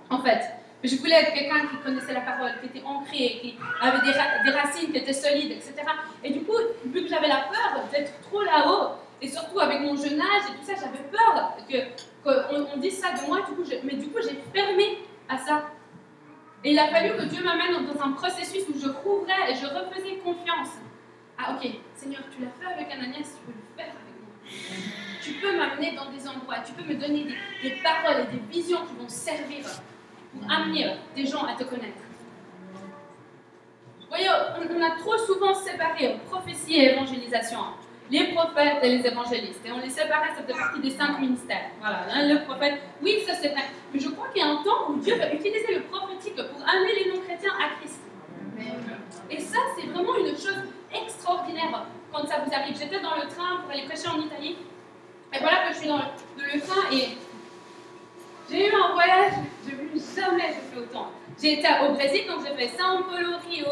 en fait. Je voulais être quelqu'un qui connaissait la parole, qui était ancré, qui avait des, ra- des racines qui étaient solides, etc. Et du coup, vu que j'avais la peur d'être trop là-haut, et surtout avec mon jeune âge et tout ça, j'avais peur que, qu'on on dise ça de moi, du coup, mais du coup, j'ai fermé à ça. Et il a fallu que Dieu m'amène dans un processus où je rouvrais et je refaisais confiance. Ah ok, Seigneur, tu l'as fait avec Ananias, tu peux le faire avec moi. Tu peux m'amener dans des endroits, tu peux me donner des paroles et des visions qui vont servir pour amener des gens à te connaître. Voyez, on, a trop souvent séparé prophétie et évangélisation. Les prophètes et les évangélistes. Et on les séparait, ça faisait partie des cinq ministères. Voilà, hein, le prophète, oui, ça c'est vrai. Mais je crois qu'il y a un temps où Dieu va utiliser le prophétique pour amener les non-chrétiens à Christ. Et ça, c'est vraiment une chose extraordinaire quand ça vous arrive. J'étais dans le train pour aller prêcher en Italie. Et voilà que je suis dans le, dans le train et j'ai eu un voyage, je n'ai jamais fait autant. J'ai été au Brésil, donc j'ai fait São Paulo, Rio,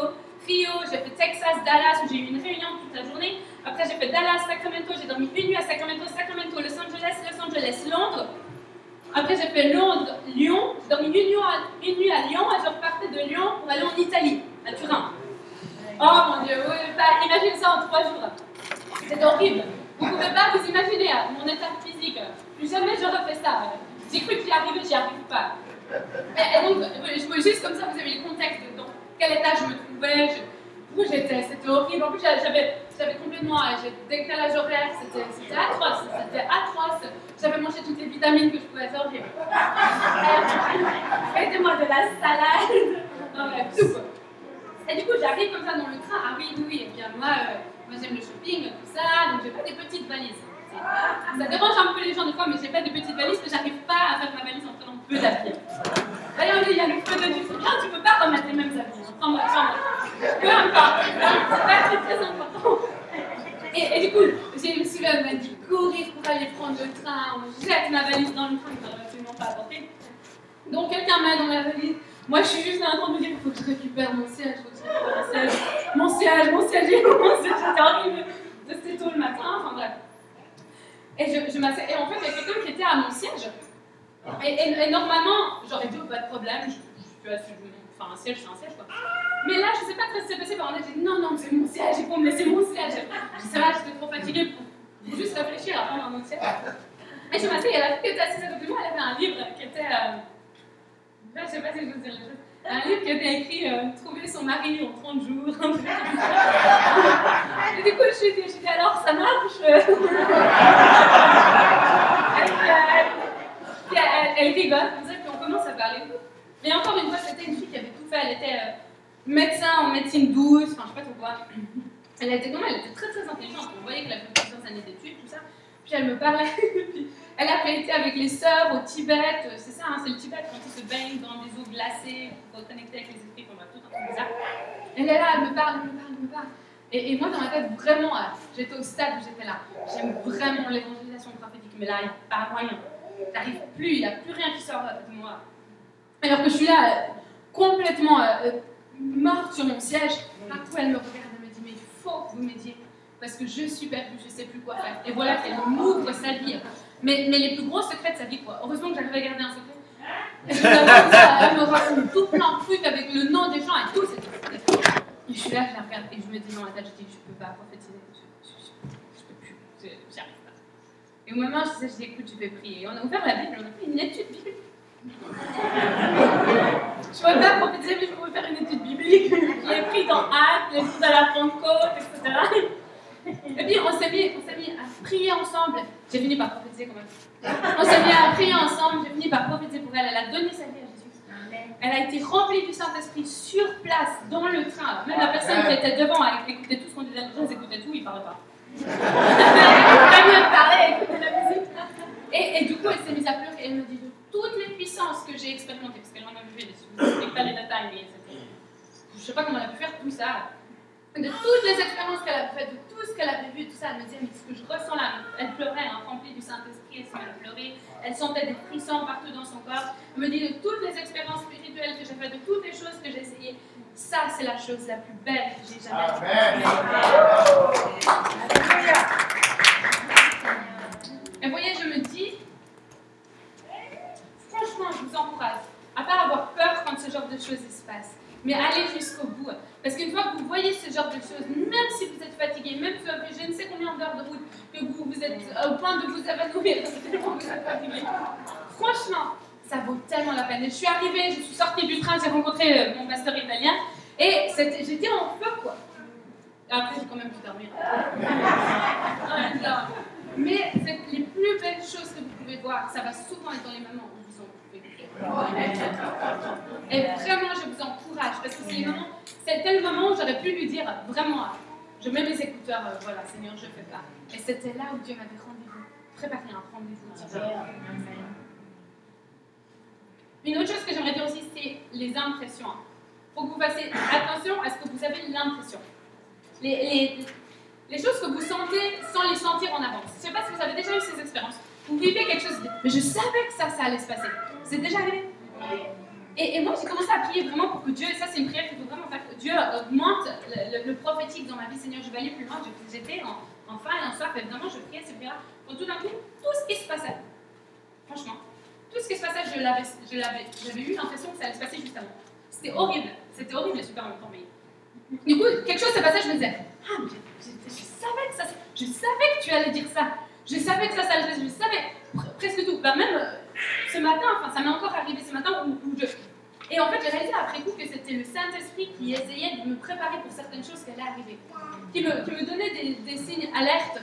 Rio, j'ai fait Texas, Dallas, où j'ai eu une réunion toute la journée. Après, j'ai fait Dallas, Sacramento, j'ai dormi une nuit à Sacramento, Sacramento, Los Angeles, Los Angeles, Londres. Après, j'ai fait Londres, Lyon. J'ai dormi une nuit, à, une nuit à Lyon et je repartais de Lyon pour aller en Italie, à Turin. Oh mon Dieu, bah, imagine ça en trois jours. C'est horrible. Vous ne pouvez pas vous imaginer mon état physique. Plus jamais je refais ça. J'ai cru que j'y arrivais, j'y arrive pas. Et, donc, veux juste comme ça, vous avez le contexte dans quel état je me trouvais, je- j'étais, c'était horrible. En plus, j'avais, complètement euh, décalage horaire, c'était, c'était atroce, c'était atroce. J'avais mangé toutes les vitamines que je pouvais avoir. j'ai- Mettez-moi de la salade, non, mais tout. Et du coup, j'arrive comme ça dans le train. Ah oui, oui, oui. Et bien, moi, euh, moi j'aime le shopping, tout ça. Donc, j'ai pas des petites valises. Ça dérange un peu les gens des fois, mais j'ai pas des petites valises que j'arrive pas à faire ma valise en prenant peu d'habits. D'ailleurs, il y a le feu de Dieu. C'est tu peux pas remettre les mêmes habits. Prends-moi, prends-moi. Peu importe. C'est pas très, très important. Et, du coup, j'ai une sueur, elle m'a dit courir pour aller prendre le train. On jette ma valise dans le train que j'aurais absolument pas apporté. Donc quelqu'un met dans la valise. Moi, je suis juste là en train de me dire, il faut que je récupère mon siège, faut que je récupère mon siège. Mon siège, mon siège, mon siège. J'étais horrible. C'était tôt le matin, enfin bref. Et je, je m'assieds. Et en fait, il y a quelqu'un qui était à mon siège. Et, et- et normalement, j'aurais dit, oh, pas de problème, je, je suis assis. Enfin, un siège, c'est un siège, quoi. Mais là, je sais pas ce qui s'est passé. Par j'ai dit, non, non, c'est mon siège, il faut me laisser mon siège. Je sais pas, j'étais trop fatiguée pour, juste réfléchir à prendre un autre siège. Et je m'assieds, et la fille qui était assise à côté de moi, elle avait un livre qui était. euh, Là, je sais pas si je veux dire les choses. Un livre qui était écrit euh, Trouver son mari en 30 jours. et du coup, je suis dit, alors ça marche? Euh, elle, rigole comme ça, puis on commence à parler. Et encore une fois, c'était une fille qui avait tout fait. Elle était euh, médecin en médecine douce, enfin, je sais pas trop quoi. Elle était, non, elle était très très intelligente. On voyait qu'elle avait plusieurs années d'études, tout ça. Puis elle me parlait. elle a été avec les sœurs au Tibet. euh, C'est ça, hein, c'est le Tibet quand ils se baignent dans des eaux glacées pour reconnecter avec les esprits. Bref, tout un truc comme ça. Elle est là, elle me parle, elle me parle, elle me parle. Et, moi, dans ma tête, vraiment, euh, j'étais au stade où j'étais là. J'aime vraiment l'évangélisation prophétique, mais là, il n'y a pas moyen. J'arrive plus, il n'y a plus rien qui sort de moi. Alors que je suis là, euh, complètement euh, euh, morte sur mon siège. Coup, elle me regarde, elle me dit Mais il faut que vous m'aidiez. Parce que je suis perdue, je ne sais plus quoi faire. Et voilà qu'elle m'ouvre sa vie. Mais, les plus gros secrets de sa vie, quoi. Heureusement que j'arrive à garder un secret. Et elle me raconte tout plein de trucs avec le nom des gens et tout. Et je suis là, je la regarde et je me dis la tête, je dis Je peux pas prophétiser. Je, je, peux plus. J'y arrive pas. Et au moment où je dis, écoute, je vais prier. Et on a ouvert la Bible, on a fait une étude biblique. je ne pouvais pas prophétiser, mais je pouvais faire une étude biblique. Je l'ai pris dans Actes, les de la Pentecôte, etc. Et puis on s'est mis, on s'est mis à prier ensemble. J'ai fini par prophétiser quand même. On s'est mis à prier ensemble, j'ai fini par prophétiser pour elle. Elle a donné sa vie à Jésus. Elle a été remplie du Saint-Esprit sur place, dans le train. Même la personne qui était devant, elle écoutait tout ce qu'on disait. Les gens écoutaient tout, ils ne parlaient pas. Elle mieux de parler, écouter la musique. Et, et, du coup, elle s'est mise à pleurer. Elle me dit de toutes les puissances que j'ai expérimentées, parce qu'elle en a vu, je ne pas les détails, mais je ne sais pas comment elle a pu faire tout ça de toutes les expériences qu'elle a faites, de tout ce qu'elle avait vu, tout ça, elle me disait, mais ce que je ressens là, elle pleurait, hein, remplie du Saint-Esprit, elle s'est mise à pleurer, elle sentait des frissons partout dans son corps. Elle me dit, de toutes les expériences spirituelles que j'ai faites, de toutes les choses que j'ai essayées, ça, c'est la chose la plus belle que j'ai jamais faite. Et vous voyez, je me dis, franchement, je vous encourage, à pas avoir peur quand ce genre de choses se passe mais allez jusqu'au bout. Parce qu'une fois que vous voyez ce genre de choses, même si vous êtes fatigué, même si vous avez je ne sais combien d'heures de route, que vous, êtes au point de vous évanouir vous êtes fatigué, franchement, ça vaut tellement la peine. Et je suis arrivée, je suis sortie du train, j'ai rencontré euh, mon pasteur italien, et j'étais en feu, quoi. Après, j'ai quand même pu dormir. Mais les plus belles choses que vous pouvez voir, ça va souvent être dans les moments et vraiment, je vous encourage parce que c'était le moment où j'aurais pu lui dire vraiment, je mets mes écouteurs, euh, voilà, Seigneur, je fais pas. Et c'était là où Dieu m'avait rendez-vous, préparé un rendez-vous. Une autre chose que j'aimerais dire aussi, c'est les impressions. Il faut que vous fassiez attention à ce que vous avez l'impression. Les, choses que vous sentez sans les sentir en avance. Je ne sais pas si vous avez déjà eu ces expériences. Vous vivez quelque chose, mais je savais que ça, ça allait se passer. C'est déjà arrivé. Et, moi, j'ai commencé à prier vraiment pour que Dieu, et ça c'est une prière qu'il faut vraiment faire, que Dieu augmente le, prophétique dans ma vie. Seigneur, je vais aller plus loin. J'étais en, en faim et en soif, vraiment, je priais prières. Quand tout d'un coup, tout ce qui se passait, franchement, tout ce qui se passait, je l'avais, j'avais eu l'impression que ça allait se passer juste avant. C'était horrible. C'était horrible les super longtemps, mais. Du coup, quelque chose s'est passé, je me disais, ah, mais je, savais que ça, je savais que tu allais dire ça. Je savais que ça, ça je savais presque tout. Bah, même euh, ce matin, enfin, ça m'est encore arrivé ce matin où, je. Et en fait, j'ai réalisé après coup que c'était le Saint-Esprit qui essayait de me préparer pour certaines choses qui allaient arriver, qui me, qui me donnait des, des signes alertes.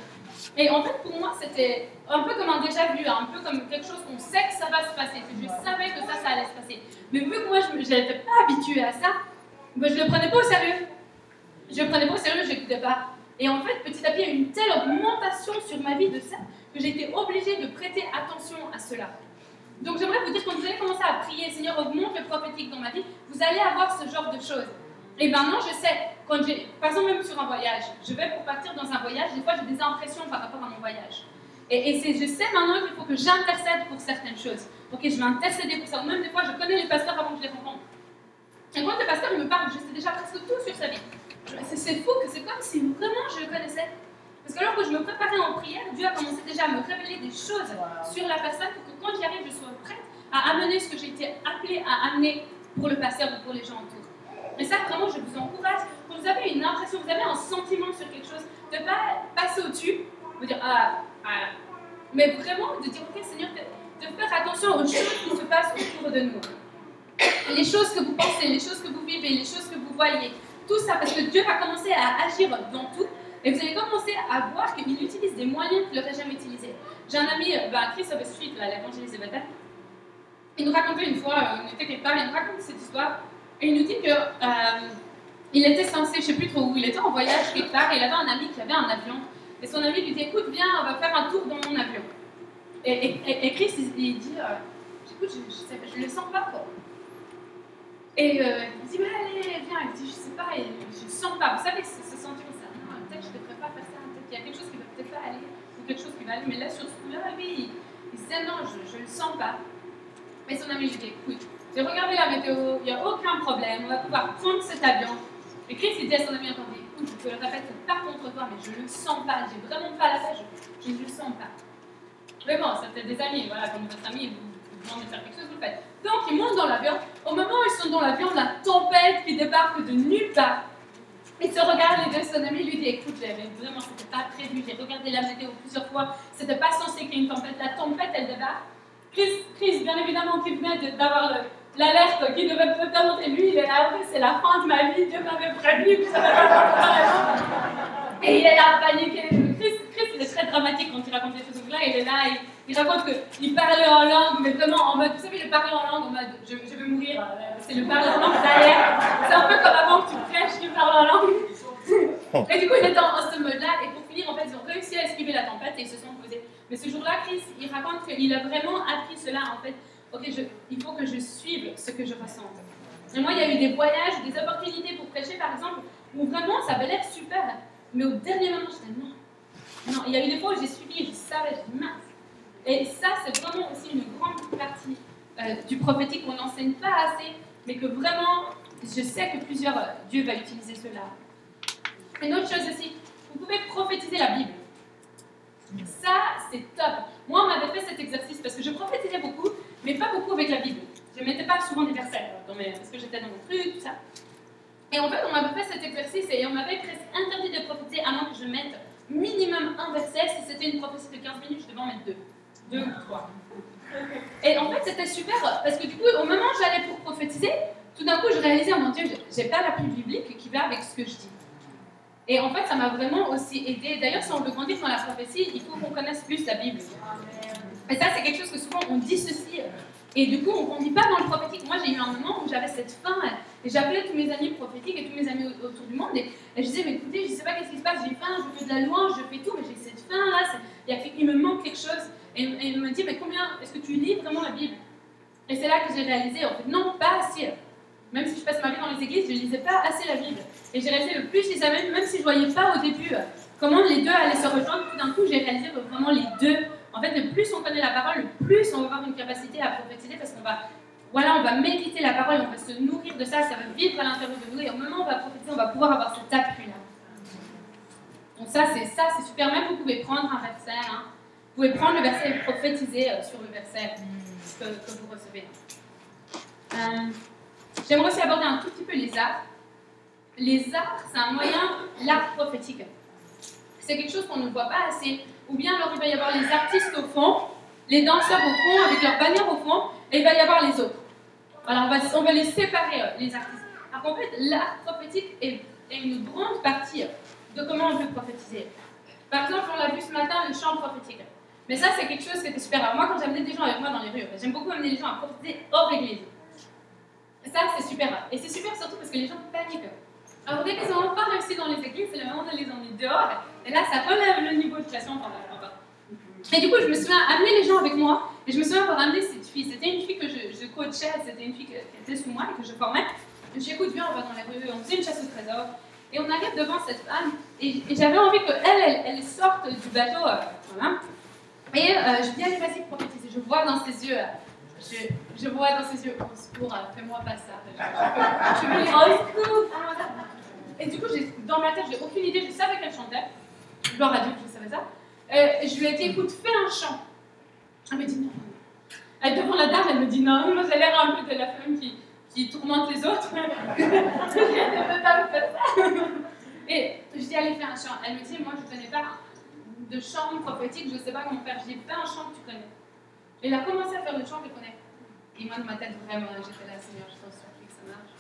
Et en fait, pour moi, c'était un peu comme un déjà-vu, un peu comme quelque chose qu'on sait que ça va se passer, que je savais que ça, ça allait se passer. Mais vu que moi, je n'étais pas habituée à ça, je ne le prenais pas au sérieux. Je ne le prenais pas au sérieux, je n'écoutais pas. Et en fait, petit à petit, il y a eu une telle augmentation sur ma vie de ça que été obligée de prêter attention à cela. Donc j'aimerais vous dire, quand vous allez commencer à prier, Seigneur, augmente le prophétique dans ma vie, vous allez avoir ce genre de choses. Et maintenant, je sais, quand j'ai, par exemple, même sur un voyage, je vais pour partir dans un voyage, des fois j'ai des impressions par rapport à mon voyage. Et, et je sais maintenant qu'il faut que j'intercède pour certaines choses. Ok, je vais intercéder pour ça. Même des fois, je connais les pasteurs avant que je les rencontre. Et quand le pasteur me parle, je sais déjà presque tout sur sa vie. C'est fou que c'est comme si vraiment je le connaissais. Parce que alors que je me préparais en prière, Dieu a commencé déjà à me révéler des choses sur la personne pour que quand j'y arrive, je sois prête à amener ce que j'ai été appelée à amener pour le pasteur ou pour les gens autour. Et ça, vraiment, je vous encourage. Quand vous avez une impression, vous avez un sentiment sur quelque chose, de ne pas passer au-dessus, de dire ah, ah, mais vraiment de dire ok, Seigneur, de, de faire attention aux choses qui se passent autour de nous. Les choses que vous pensez, les choses que vous vivez, les choses que vous voyez, tout ça, parce que Dieu va commencer à agir dans tout. Et vous allez commencer à voir qu'il utilise des moyens qu'il n'aurait jamais utilisés. J'ai un ami, bah, Chris Overstreet, l'évangéliste de Bethel, il nous racontait une fois, euh, on était quelque part, il nous raconte cette histoire, et il nous dit que euh, il était censé, je ne sais plus trop où, il était en voyage quelque part, et il avait un ami qui avait un avion, et son ami lui dit, écoute, viens, on va faire un tour dans mon avion. Et, Chris, il, dit, euh, écoute, je ne le sens pas, quoi. Et euh, il dit, mais allez, viens. Il dit, je sais pas, je ne sens pas. Vous savez, ce sentiment, je ne devrais pas faire ça. Qu'il y a quelque chose qui ne va peut-être pas aller, ou quelque chose qui va aller. Mais là, sur ce coup-là, lui, il, disait, non, je ne le sens pas. Mais son ami lui dit, écoute, j'ai regardé la météo, il n'y a aucun problème, on va pouvoir prendre cet avion. Et Chris, il dit à son ami, attendez, écoute, je te le répète pas contre toi, mais je ne le sens pas. J'ai vraiment pas la tête, je, ne le sens pas. Mais bon, c'était des amis, voilà, comme votre ami, vous, vous demandez de faire quelque chose, vous le faites. Donc, ils montent dans l'avion. Au moment où ils sont dans l'avion, la tempête qui débarque de nulle part. Ils se regardent de son ami lui dit Écoute, vraiment, c'était pas prévu. J'ai regardé la météo plusieurs fois. C'était pas censé qu'il y ait une tempête. La tempête, elle débarque. Chris, Chris bien évidemment, qui venait d'avoir l'alerte, qui devait peut-être montrer lui, il est là, c'est la fin de ma vie, Dieu m'avait prévenu Et il est là, paniqué. Chris, Chris, il est très dramatique quand il raconte ces choses-là. Il est là, il, il raconte qu'il parlait en langue, mais vraiment en mode, vous savez, il parlait en langue en mode, je, je vais mourir, c'est le parler en langue derrière. C'est un peu comme avant que tu prêches, tu parles en langue. Et du coup, il était en, ce mode-là, et pour finir, en fait, ils ont réussi à esquiver la tempête et ils se sont posés. Mais ce jour-là, Chris, il raconte qu'il a vraiment appris cela, en fait. Ok, il faut que je suive ce que je ressens. Et moi, il y a eu des voyages, des opportunités pour prêcher, par exemple, où vraiment ça avait l'air super, mais au dernier moment, je disais non. Non, il y a eu des fois où j'ai suivi, je savais, mince. Et ça, c'est vraiment aussi une grande partie euh, du prophétique qu'on n'enseigne pas assez, mais que vraiment, je sais que plusieurs, euh, Dieu va utiliser cela. Une autre chose aussi, vous pouvez prophétiser la Bible. Ça, c'est top. Moi, on m'avait fait cet exercice parce que je prophétisais beaucoup, mais pas beaucoup avec la Bible. Je ne mettais pas souvent des versets parce que j'étais dans mon truc, tout ça. Et en fait, on m'avait fait cet exercice et on m'avait presque interdit de prophétiser à moins que je mette minimum un verset. Si c'était une prophétie de 15 minutes, je devais en mettre deux. Deux ou trois. Et en fait, c'était super parce que du coup, au moment où j'allais pour prophétiser, tout d'un coup, je réalisais, oh mon Dieu, j'ai pas la Bible biblique qui va avec ce que je dis. Et en fait, ça m'a vraiment aussi aidé. D'ailleurs, si on veut grandir dans la prophétie, il faut qu'on connaisse plus la Bible. Et ça, c'est quelque chose que souvent on dissocie. Et du coup, on ne dit pas dans le prophétique. Moi, j'ai eu un moment où j'avais cette faim. Et j'appelais tous mes amis prophétiques et tous mes amis autour du monde. Et, je disais, mais écoutez, je ne sais pas qu'est-ce qui se passe. J'ai faim, je fais de la louange, je fais tout, mais j'ai cette faim là. Il me manque quelque chose. Et, il me dit, mais combien est-ce que tu lis vraiment la Bible? Et c'est là que j'ai réalisé, en fait, non, pas assez. Même si je passe ma vie dans les églises, je ne lisais pas assez la Bible. Et j'ai réalisé le plus je lisais, même, si je ne voyais pas au début comment les deux allaient se rejoindre, tout d'un coup, j'ai réalisé vraiment les deux en fait, le plus on connaît la parole, le plus on va avoir une capacité à prophétiser parce qu'on va, voilà, on va méditer la parole, on va se nourrir de ça, ça va vivre à l'intérieur de nous et au moment où on va prophétiser, on va pouvoir avoir cet appui-là. Donc ça, c'est ça, c'est super. Même vous pouvez prendre un verset, hein. Pouvez prendre le verset et prophétiser euh, sur le verset que, vous recevez. Euh, j'aimerais aussi aborder un tout petit peu les arts. Les arts, c'est un moyen, l'art prophétique. C'est quelque chose qu'on ne voit pas assez ou bien alors il va y avoir les artistes au fond, les danseurs au fond, avec leur bannière au fond, et il va y avoir les autres. Alors on va, les séparer, euh, les artistes. Alors en fait, l'art prophétique est, une grande partie de comment on peut prophétiser. Par exemple, on l'a vu ce matin, le chant prophétique. Mais ça, c'est quelque chose qui était super. Alors moi, quand j'amenais des gens avec moi dans les rues, j'aime beaucoup amener les gens à prophétiser hors église. Ça, c'est super. Et c'est super surtout parce que les gens paniquent. Alors dès qu'ils ont enfin réussi dans les églises, c'est le moment de les emmener dehors. Et là, ça relève le niveau de pression encore. Et du coup, je me souviens amener les gens avec moi. Et je me souviens avoir amené cette fille. C'était une fille que je, coachais, c'était une fille qui était sous moi et que je formais. Je dis, écoute, viens, on va dans les rues, on faisait une chasse au trésor. Et on arrive devant cette femme. Et, j'avais envie qu'elle, elle, elle, sorte du bateau. Euh, voilà. Et euh, je dis, allez, vas-y, prophétiser. Je vois dans ses yeux. Je, je, vois dans ses yeux, au secours, fais-moi pas ça. Je, je me dis, au secours, et du coup, dans ma tête, j'ai aucune idée, je savais qu'elle chantait. Gloire à Dieu que je savais ça. Euh, je lui ai dit, écoute, fais un chant. Elle me dit non. Elle, devant la dame, elle me dit non. Moi, j'ai l'air un peu de la femme qui, qui tourmente les autres. je ne pas faire ça. Et je dis, allez, fais un chant. Elle me dit, moi, je ne connais pas de chant prophétique, je ne sais pas comment faire. Je dis, fais un chant que tu connais. Et elle a commencé à faire le chant qu'elle connaît. Et moi, dans ma tête, vraiment, j'étais là, Seigneur, je t'en supplie que ça marche.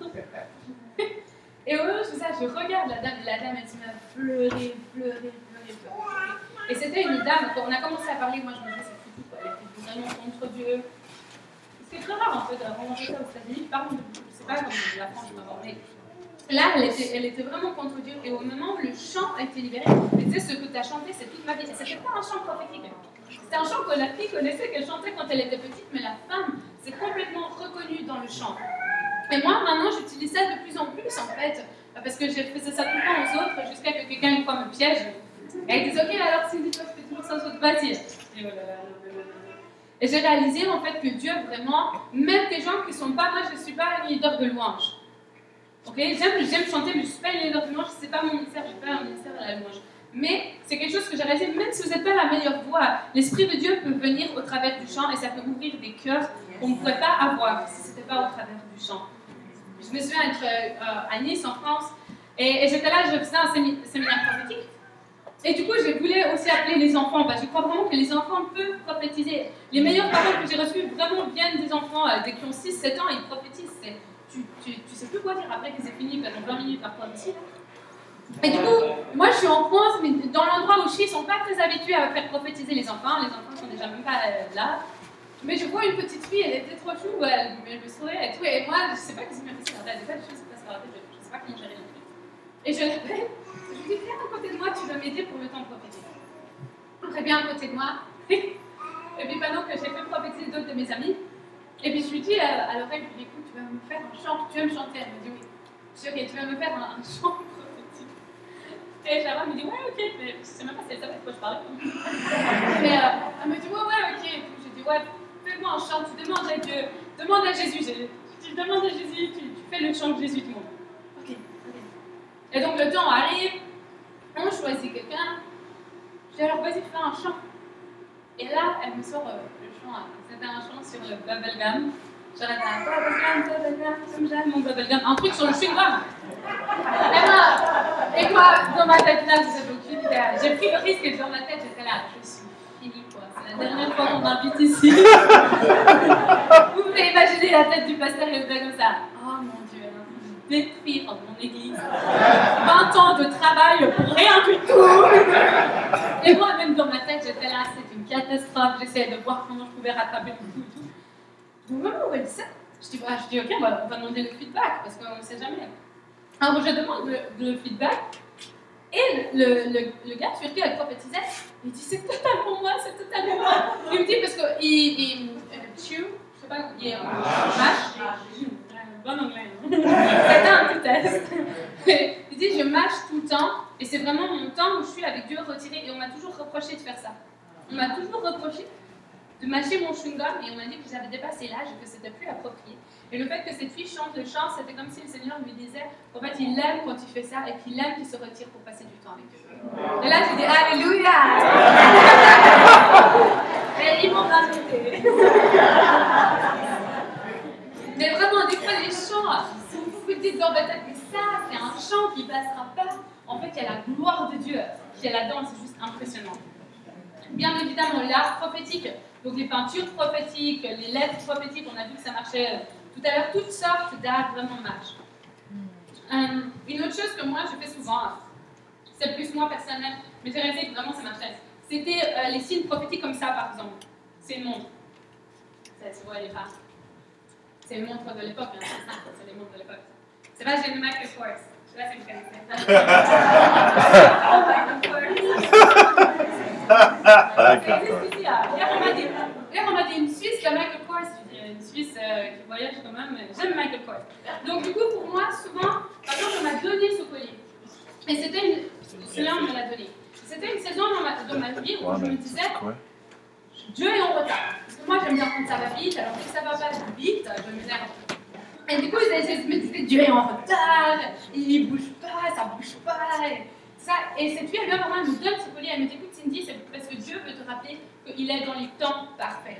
Et au moment où je ça, je regarde la dame, et la dame, elle se met à pleurer, pleurer, pleurer, pleurer. Et c'était une dame, quand on a commencé à parler, moi je me disais, c'est foutu, quoi. Elle était vraiment contre Dieu. C'est très rare en fait, d'avoir ça aux États-Unis. Par contre, je sais pas comment la France m'a mais là, elle était, vraiment contre Dieu. Et au moment où le chant a été libéré, elle disait, ce que tu as chanté, c'est toute ma vie. Et c'était pas un chant prophétique. C'était un chant que la fille connaissait, qu'elle chantait quand elle était petite, mais la femme s'est complètement reconnue dans le chant. Et moi, maintenant, j'utilise ça de plus en plus, en fait, parce que j'ai fait ça tout le temps aux autres, jusqu'à que quelqu'un, une fois, me piège. Et elle dit, ok, alors Cindy, toi, tu fais toujours ça sur te bâtir. Et j'ai réalisé, en fait, que Dieu, vraiment, même des gens qui ne sont pas, moi, je ne suis pas un leader de louange. Ok, j'aime chanter, mais je suis pas une leader de louange, ce n'est pas mon ministère, suis pas un ministère de la louange. Mais c'est quelque chose que j'ai réalisé, même si vous n'êtes pas la meilleure voix, l'Esprit de Dieu peut venir au travers du chant et ça peut ouvrir des cœurs qu'on ne pourrait pas avoir si ce n'était pas au travers du chant. Je me souviens être euh, à Nice, en France, Et, j'étais là, je faisais un sémi- séminaire prophétique. Et du coup, je voulais aussi appeler les enfants, parce que je crois vraiment que les enfants peuvent prophétiser. Les meilleures paroles que j'ai reçues vraiment viennent des enfants, euh, dès qu'ils ont 6-7 ans, ils prophétisent. C'est- Tu, tu, tu sais plus quoi dire après que c'est fini, pendant 20 minutes par ici. Et du coup, moi je suis en France, mais dans l'endroit où je suis, ils sont pas très habitués à faire prophétiser les enfants. Les enfants sont déjà même pas euh, là. Mais je vois une petite fille, elle était trop chou, elle, elle me souriait et tout. Et moi, je sais pas m'est passé dans la tête. Des choses dans la tête, je, je sais pas comment gérer trucs. Et je l'appelle, je lui dis Viens à côté de moi, tu vas m'aider pour le temps de prophétiser. Très bien à côté de moi. et puis pendant que j'ai fait prophétiser d'autres de mes amis, et puis je lui dis à l'oreille, je lui dis Écoute, tu vas me faire un chant, tu vas me chanter. Elle me dit Oui. Je dis Ok, tu vas me faire un, un chant prophétique. Et Sharon me dit Ouais, ok, mais je sais même pas si elle savait de quoi je parlais. Mais euh, elle me dit Ouais, ouais, ok. Je dis Ouais, fais-moi un chant, tu demandes à Dieu, demande à Jésus. Je, tu demandes à Jésus, tu, tu fais le chant de Jésus, tout le monde. Ok, ok. Et donc le temps arrive, on choisit quelqu'un. Je dis alors vas-y, fais un chant. Et là, elle me sort euh, C'était un chant sur le bubblegum. J'arrête à bubblegum, bubblegum, comme j'aime mon bubblegum. Un truc sur le chewing-gum. Et moi, et moi, dans ma tête là, avez aucune idée. J'ai pris le risque et dans ma tête, j'étais là, je suis finie quoi. C'est la dernière fois qu'on m'invite ici. vous pouvez imaginer la tête du pasteur gars comme ça. Oh mon Dieu, détruire mon église. 20 ans de travail pour rien du tout. Et moi, même dans ma tête, j'étais là, c'est catastrophe. J'essayais de voir comment je pouvais rattraper le coup et tout. Donc, maman, va dire ça. Je dis, bah, je dis, ok, on va, on va demander le feedback parce qu'on ne sait jamais. Alors, je demande le, le feedback. Et le, le, le gars sur qui elle prophétisait, il dit c'est totalement moi, c'est totalement moi. Il me dit parce qu'il il, euh, chew, je sais pas, il est mâche. Euh, Bon anglais. hein. C'était un petit test. Il dit je mâche tout le temps et c'est vraiment mon temps où je suis avec Dieu retiré et on m'a toujours reproché de faire ça. On m'a toujours reproché de mâcher mon chewing-gum et on m'a dit que j'avais dépassé l'âge et que c'était plus approprié. Et le fait que cette fille chante le chant, c'était comme si le Seigneur lui disait qu'en fait il aime quand il fait ça et qu'il aime qu'il se retire pour passer du temps avec Dieu. Et là j'ai dit Alléluia Et ils m'ont rajouté. Mais vraiment, des fois les chants, vous vous dites dans votre tête, mais ça c'est un chant qui passera pas. En fait, il y a la gloire de Dieu qui est là-dedans, c'est juste impressionnant. Bien évidemment, l'art prophétique, donc les peintures prophétiques, les lettres prophétiques, on a vu que ça marchait euh, tout à l'heure, toutes sortes d'art vraiment marchent. Euh, une autre chose que moi je fais souvent, c'est plus moi personnel, mais j'ai réalisé que vraiment ça marchait. C'était euh, les signes prophétiques comme ça par exemple. C'est une montre. Ça se voit, elle est pas. C'est une montre de l'époque, hein, c'est ça, c'est les montres de l'époque. C'est pas j'ai une Michael Kors. Je sais pas si vous connaissez. oh, Michael Kors. Ici, là. On m'a dit, une Suisse, la Michael Kors. Une Suisse euh, qui voyage quand même, j'aime Michael Kors. Donc, du coup, pour moi, souvent, par exemple, on m'a donné ce collier. Et c'était une. Celui-là, on me l'a donné. C'était une saison dans ma, vie où je me disais, Dieu est en retard. Parce que moi, j'aime bien quand ça va vite, alors dès que ça va pas vite, je m'énerve. Et du coup, je me disais, Dieu est en retard, il bouge pas, ça bouge pas. Et, ça, et cette fille, elle vient vraiment, elle me donne ce collier, elle me dit, Cindy, c'est parce que Dieu veut te rappeler qu'il est dans les temps parfaits.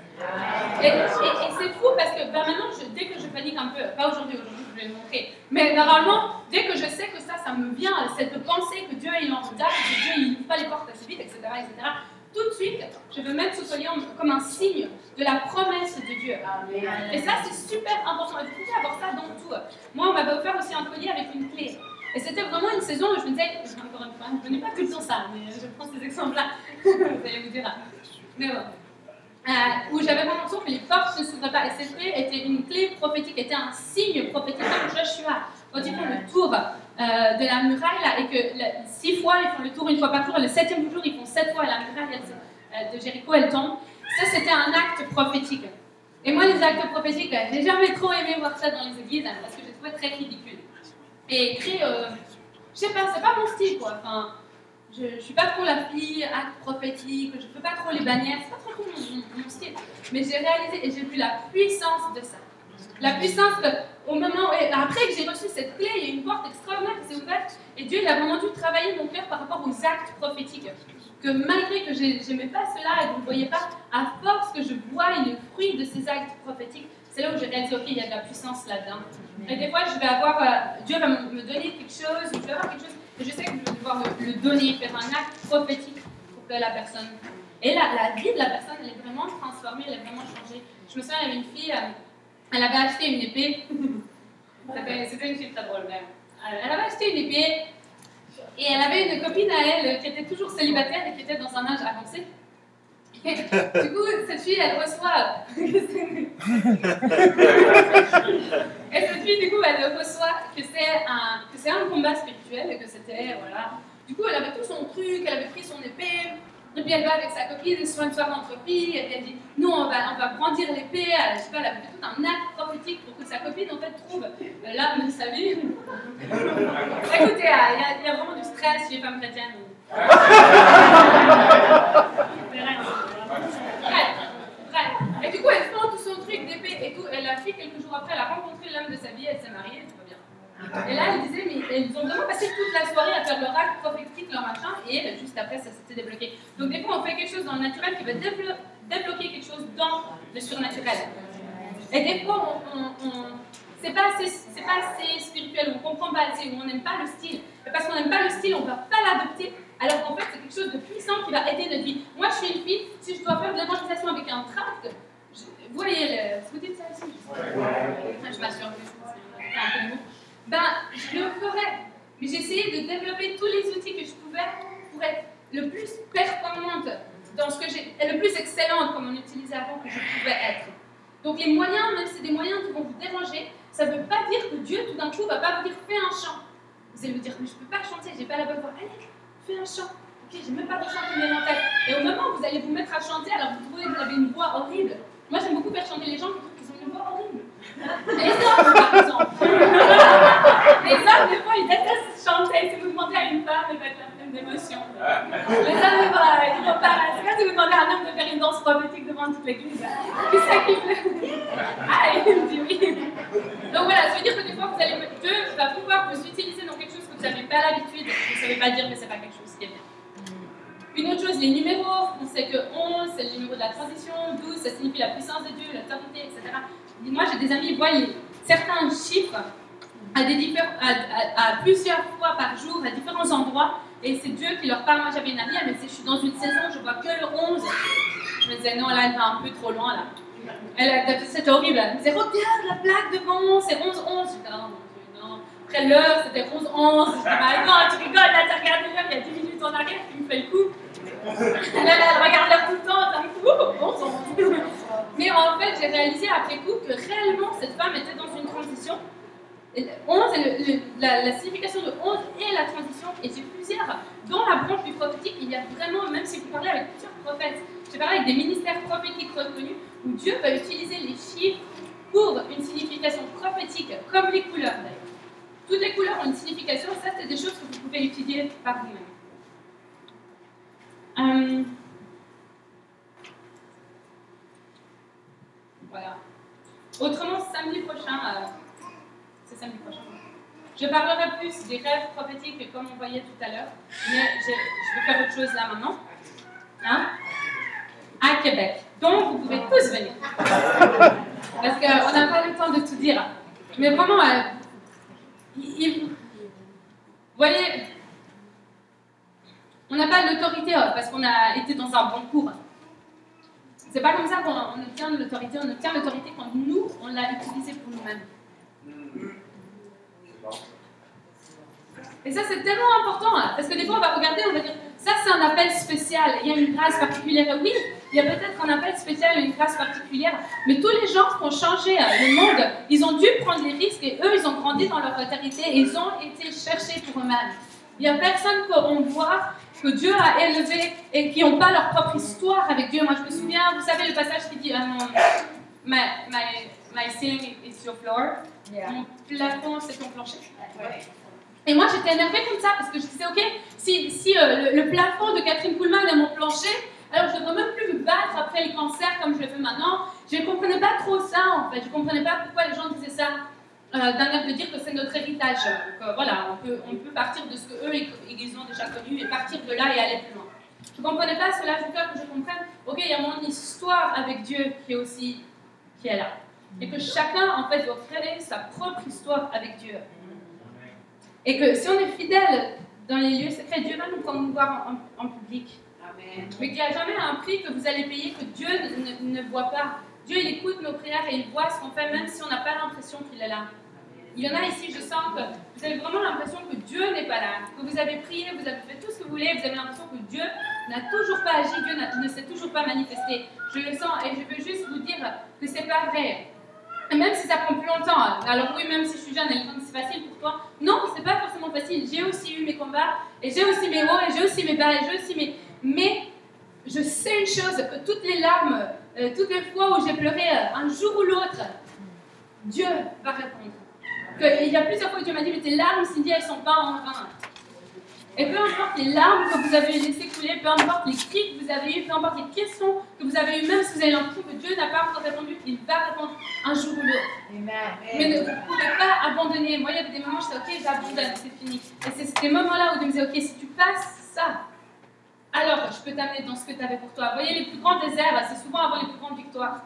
Et, et- et c'est fou parce que ben, maintenant, je- dès que je panique un peu, pas aujourd'hui, aujourd'hui je vais le montrer, mais normalement, dès que je sais que ça, ça me vient, cette pensée que Dieu est en retard, que Dieu il n'ouvre pas les portes assez vite, etc., etc., tout de suite, je veux mettre ce collier comme un signe de la promesse de Dieu. Et ça, c'est super important. Et vous pouvez avoir ça dans tout. Moi, on m'avait offert aussi un collier avec une clé. Et c'était vraiment une saison où je me disais, encore une fois, je n'ai pas tout le temps ça, mais je prends ces exemples-là. vous allez vous dire. Mais bon. Euh, où j'avais vraiment l'impression que les portes ne s'ouvraient pas. Et cette clé était une clé prophétique, était un signe prophétique comme Joshua. Quand ils font le tour euh, de la muraille, là, et que six fois ils font le tour une fois par jour, et le septième jour ils font sept fois, la muraille euh, de Jéricho elle tombe. Ça, c'était un acte prophétique. Et moi, les actes prophétiques, j'ai jamais trop aimé voir ça dans les églises, hein, parce que j'ai trouvé très ridicule. Et écrit, euh, je sais pas, c'est pas mon style, quoi. Enfin, je, je suis pas trop la fille acte prophétique, je peux pas trop les bannières, c'est pas trop mon, style. Mais j'ai réalisé et j'ai vu la puissance de ça. La puissance que, au moment, et après que j'ai reçu cette clé, il y a une porte extraordinaire qui s'est ouverte et Dieu il a vraiment dû travailler mon cœur par rapport aux actes prophétiques. Que malgré que j'ai- j'aimais pas cela et que vous ne voyez pas, à force que je vois le fruit de ces actes prophétiques, c'est là où j'ai réalisé, ok, il y a de la puissance là-dedans. Et des fois, je vais avoir, euh, Dieu va me donner quelque chose, ou je vais avoir quelque chose, et je sais que je vais devoir le, donner, faire un acte prophétique pour que la personne. Et la, la vie de la personne, elle est vraiment transformée, elle est vraiment changée. Je me souviens, il y avait une fille, euh, elle avait acheté une épée. C'était une fille très drôle, même. Elle avait acheté une épée, et elle avait une copine à elle qui était toujours célibataire et qui était dans un âge avancé. du coup, cette fille, elle reçoit. et cette fille, du coup, elle reçoit que c'est un, que c'est un combat spirituel et que c'était. Voilà. Du coup, elle avait tout son truc, elle avait pris son épée. Et puis elle va avec sa copine sur une soirée entre filles, et puis elle dit Nous, on va, on va brandir l'épée. Elle, je sais pas, elle a fait tout un acte prophétique pour que sa copine, en fait, trouve l'âme de sa vie. Écoutez, il y, a vraiment du stress chez les femmes chrétiennes. Et du coup, elle prend tout son truc d'épée et tout. Elle a fait quelques jours après, elle a rencontré l'homme de sa vie, elle s'est mariée, tout va bien. Et là, elle disait, mais ils ont vraiment passé toute la soirée à faire leur acte prophétique, leur machin, et juste après, ça s'était débloqué. Donc, des fois, on fait quelque chose dans le naturel qui va débloquer quelque chose dans le surnaturel. Et des fois, on, on, c'est pas, assez, pas assez spirituel, on comprend pas assez, on n'aime pas le style. Et parce qu'on n'aime pas le style, on va pas l'adopter alors qu'en fait, c'est quelque chose de puissant qui va aider notre vie. Moi, je suis une fille, si je dois faire de l'évangélisation avec un tract, vous voyez, le, vous dites ça aussi Je, je m'assure que c'est un peu Ben, je le ferais. Mais j'ai essayé de développer tous les outils que je pouvais pour être le plus performante dans ce que j'ai, et le plus excellente comme on utilisait avant que je pouvais être. Donc les moyens, même si c'est des moyens qui vont vous déranger, ça ne veut pas dire que Dieu tout d'un coup va pas vous dire fais un chant. Vous allez me dire mais je ne peux pas chanter, j'ai pas la bonne voix. Allez, fais un chant. Ok, j'ai même pas de chant qui me en tête. Et au moment où vous allez vous mettre à chanter, alors vous trouvez que vous avez une voix horrible. Moi, j'aime beaucoup faire chanter les gens qui trouvent qu'ils ont une voix horrible. Les hommes, par exemple. les hommes, des fois, ils détestent chanter. Si vous demandez à une femme, elle va être la même d'émotion. Les hommes, ils vont pas. C'est comme si vous demandez à un homme de faire une danse prophétique devant toute l'église. Qui c'est qui veut Ah, il me dit oui. Donc voilà, ça veut dire que des fois, vous allez, Dieu va pouvoir vous utiliser dans quelque chose vous n'avez pas l'habitude. Vous ne savez pas dire que ce n'est pas quelque chose qui est bien. Une autre chose, les numéros, on sait que 11, c'est le numéro de la transition, 12, ça signifie la puissance de Dieu, l'autorité, etc. Moi, j'ai des amis, voient certains chiffres à, plusieurs fois par jour, à différents endroits, et c'est Dieu qui leur parle. Moi, j'avais une amie, elle me disait, je suis dans une saison, je vois que le 11. Je me disais, non, là, elle va un peu trop loin, là. C'était horrible. Elle me disait, regarde la plaque devant, c'est 11-11. Je. Après l'heure, c'était 11-11. Je disais, bah, non, tu rigoles, là, tu regardes l'heure, il y a 10 minutes en arrière, tu me fais le coup. Là, elle regarde l'heure tout le temps, d'un coup, Mais en fait, j'ai réalisé après coup que réellement, cette femme était dans une transition. 11, la, signification de 11 et la transition, et c'est plusieurs. Dans la branche du prophétique, il y a vraiment, même si vous parlez avec plusieurs prophètes, j'ai parlé avec des ministères prophétiques reconnus, où Dieu va utiliser les chiffres pour une signification prophétique, comme les couleurs d'ailleurs. Toutes les couleurs ont une signification, ça c'est des choses que vous pouvez étudier par vous-même. Euh, voilà. Autrement, samedi prochain, euh, c'est samedi prochain. Je parlerai plus des rêves prophétiques comme on voyait tout à l'heure, mais je, vais faire autre chose là maintenant. Hein? À Québec. Donc, vous pouvez tous venir. Parce qu'on n'a pas le temps de tout dire. Mais vraiment, euh, vous voyez, on n'a pas l'autorité euh, parce qu'on a été dans un bon cours. C'est pas comme ça qu'on obtient l'autorité. On obtient l'autorité quand nous, on l'a utilisée pour nous-mêmes. Et ça, c'est tellement important, hein, parce que des fois, on va regarder, on va dire, ça, c'est un appel spécial, il y a une grâce particulière. Oui, il y a peut-être un appel spécial, une grâce particulière, mais tous les gens qui ont changé euh, le monde, ils ont dû prendre des risques, et eux, ils ont grandi dans leur autorité, et ils ont été cherchés pour eux-mêmes. Il n'y a personne qu'on voit que Dieu a élevé et qui n'ont pas leur propre histoire avec Dieu. Moi, je me souviens, vous savez le passage qui dit um, my, my, my ceiling is your floor. Mon plafond, c'est ton plancher? Et moi, j'étais énervée comme ça parce que je disais, OK, si, si euh, le, plafond de Catherine Kuhlman est mon plancher, alors je ne devrais même plus me battre après les cancers comme je le fais maintenant. Je ne comprenais pas trop ça, en fait. Je ne comprenais pas pourquoi les gens disaient ça. Euh, d'un air de dire que c'est notre héritage. Donc euh, voilà, on peut, on peut partir de ce qu'eux, ils ont déjà connu et partir de là et aller plus loin. Je ne comprenais pas cela, veux que je comprenne, ok, il y a mon histoire avec Dieu qui est aussi, qui est là. Et que chacun, en fait, doit créer sa propre histoire avec Dieu. Et que si on est fidèle dans les lieux secrets, Dieu va nous promouvoir en, en, public. Mais qu'il n'y a jamais un prix que vous allez payer que Dieu ne, ne, voit pas. Dieu, il écoute nos prières et il voit ce qu'on fait, même si on n'a pas l'impression qu'il est là. Il y en a ici, je sens que vous avez vraiment l'impression que Dieu n'est pas là, que vous avez prié, vous avez fait tout ce que vous voulez, vous avez l'impression que Dieu n'a toujours pas agi, Dieu ne s'est toujours pas manifesté. Je le sens et je veux juste vous dire que c'est pas vrai. Même si ça prend plus longtemps, alors oui, même si je suis jeune et que c'est facile pour toi, non, c'est pas forcément facile. J'ai aussi eu mes combats, et j'ai aussi mes hauts, et j'ai aussi mes bas, et j'ai aussi mes. Mais je sais une chose, toutes les larmes, euh, toutes les fois où j'ai pleuré, euh, un jour ou l'autre, Dieu va répondre. Il y a plusieurs fois que Dieu m'a dit, mais tes larmes, Cindy, elles sont pas en vain. Et peu importe les larmes que vous avez laissées couler, peu importe les cris que vous avez eus, peu importe les questions que vous avez eues, même si vous avez l'impression que Dieu n'a pas encore répondu, il va répondre un jour ou l'autre. Mais ne, vous ne pouvez pas abandonner. Moi, il y avait des moments où je disais, ok, j'abandonne, c'est fini. Et c'est ces moments-là où Dieu me disait, ok, si tu passes ça, alors je peux t'amener dans ce que tu avais pour toi. Vous voyez, les plus grands déserts, c'est souvent avant les plus grandes victoires.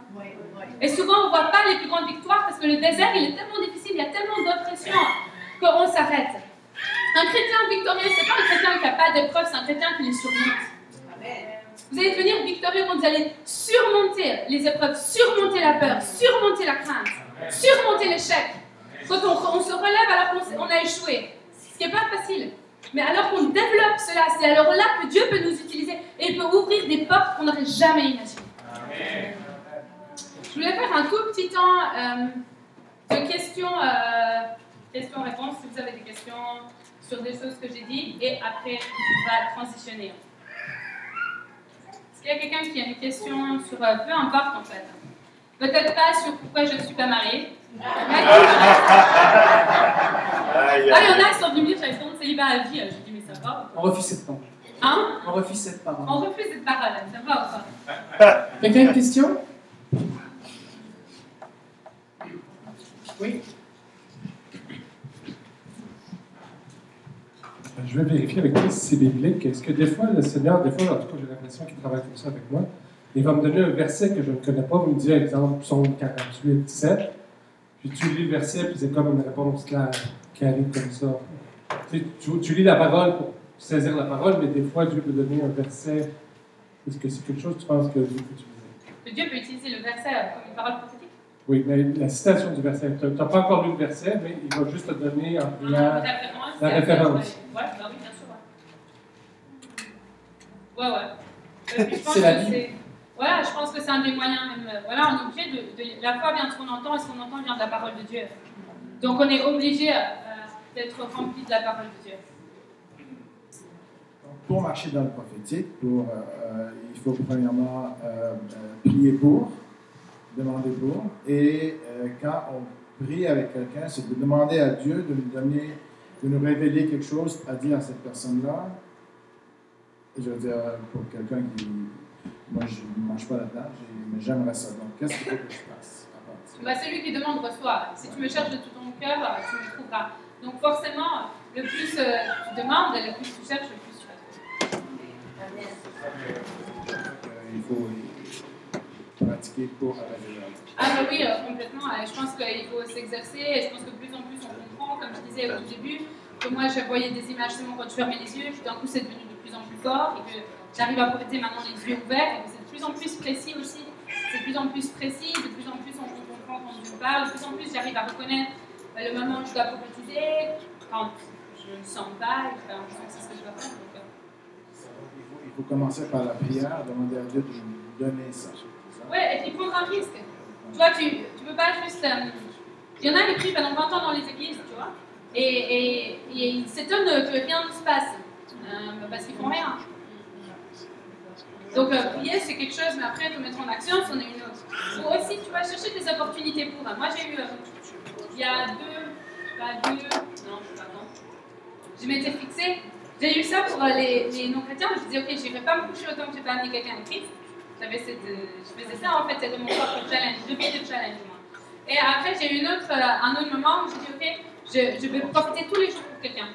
Et souvent, on ne voit pas les plus grandes victoires parce que le désert, il est tellement difficile, il y a tellement d'oppression qu'on s'arrête. Un chrétien victorieux, c'est pas un chrétien qui n'a pas d'épreuve, c'est un chrétien qui les surmonte. Vous allez devenir victorieux quand vous allez surmonter les épreuves, surmonter la peur, surmonter la crainte, surmonter l'échec. Quand on, se relève alors qu'on a échoué, ce qui n'est pas facile. Mais alors qu'on développe cela, c'est alors là que Dieu peut nous utiliser et il peut ouvrir des portes qu'on n'aurait jamais imaginées. Je voulais faire un tout petit temps euh, de euh, questions-réponses, si vous avez des questions sur des choses que j'ai dit, et après, on va transitionner. Est-ce qu'il y a quelqu'un qui a une question sur, euh, peu importe en fait, peut-être pas sur pourquoi je ne suis pas mariée. Ah, il y en a qui sont venus me dire j'avais de célibat à vie. Je dis, mais ça va. On refuse cette parole. Hein? On refuse cette parole. On refuse cette parole, ça va ou pas? Quelqu'un a une question? Oui Je vais vérifier avec toi si c'est biblique. Est-ce que des fois, le Seigneur, des fois, en tout cas, j'ai l'impression qu'il travaille comme ça avec moi, il va me donner un verset que je ne connais pas, vous me dire, exemple, Psaume 48, 7, puis tu lis le verset, puis c'est comme une réponse claire qui arrive comme ça. Tu, tu, lis la parole pour saisir la parole, mais des fois, Dieu peut donner un verset. Est-ce que c'est quelque chose que tu penses que Dieu peut utiliser? Dieu peut utiliser le verset comme une parole prophétique? Oui, mais la citation du verset, tu n'as pas encore lu le verset, mais il va juste te donner en prière la référence. Oui, bah oui, bien sûr. Ouais, ouais. Euh, c'est la Bible. Voilà, je pense que c'est un des moyens même. Euh, voilà, on est obligé de, La foi vient de ce qu'on entend et ce qu'on entend vient de la parole de Dieu. Donc on est obligé euh, d'être rempli de la parole de Dieu. Pour marcher dans le prophétique, pour, il faut premièrement prier pour demander pour. Et euh, quand on prie avec quelqu'un, c'est de demander à Dieu de nous donner, de nous révéler quelque chose à dire à cette personne-là. Et je veux dire, pour quelqu'un qui. Moi, je ne mange pas là-dedans, mais j'aimerais ça. Donc, qu'est-ce qu'il faut que je fasse bah, Celui qui demande reçoit. Si tu me cherches de tout ton cœur, tu me trouveras. Donc, forcément, le plus euh, tu demandes, le plus tu cherches, le plus tu vas trouver. Il faut pour Ah bah oui, euh, complètement. je pense qu'il faut s'exercer et je pense que de plus en plus on comprend, comme je disais au début, que moi je voyais des images seulement quand je fermais les yeux, d'un coup c'est devenu de plus en plus fort et que j'arrive à profiter maintenant les yeux ouverts et que c'est de plus en plus précis aussi. C'est de plus en plus précis, de plus en plus on comprend quand je parle, de plus en plus j'arrive à reconnaître euh, le moment où je dois prophétiser, quand je ne sens pas et que je sens ce que je dois faire. Euh. il faut commencer par la prière, demander à Dieu de nous donner ça. Ouais, et puis prendre un risque. Tu vois, tu ne peux pas juste. Euh, il y en a qui prient pendant 20 ans dans les églises, tu vois, et, et, et ils s'étonnent que rien ne se passe, euh, parce qu'ils font rien. Donc, euh, prier, c'est quelque chose, mais après, faut mettre en action, c'en est une autre. Ou aussi, tu vas chercher des opportunités pour. Moi, j'ai eu, il y a deux, pas deux, non, pas non. Je m'étais fixée, j'ai eu ça pour les, non-chrétiens, je disais, ok, je n'irai pas me coucher autant que je n'ai pas amené quelqu'un à Christ. J'avais je faisais ça en fait, c'était mon propre challenge, depuis le challenge. Moi. Et après, j'ai eu une autre, euh, un autre moment où j'ai dit, ok, je, je, vais profiter tous les jours pour quelqu'un.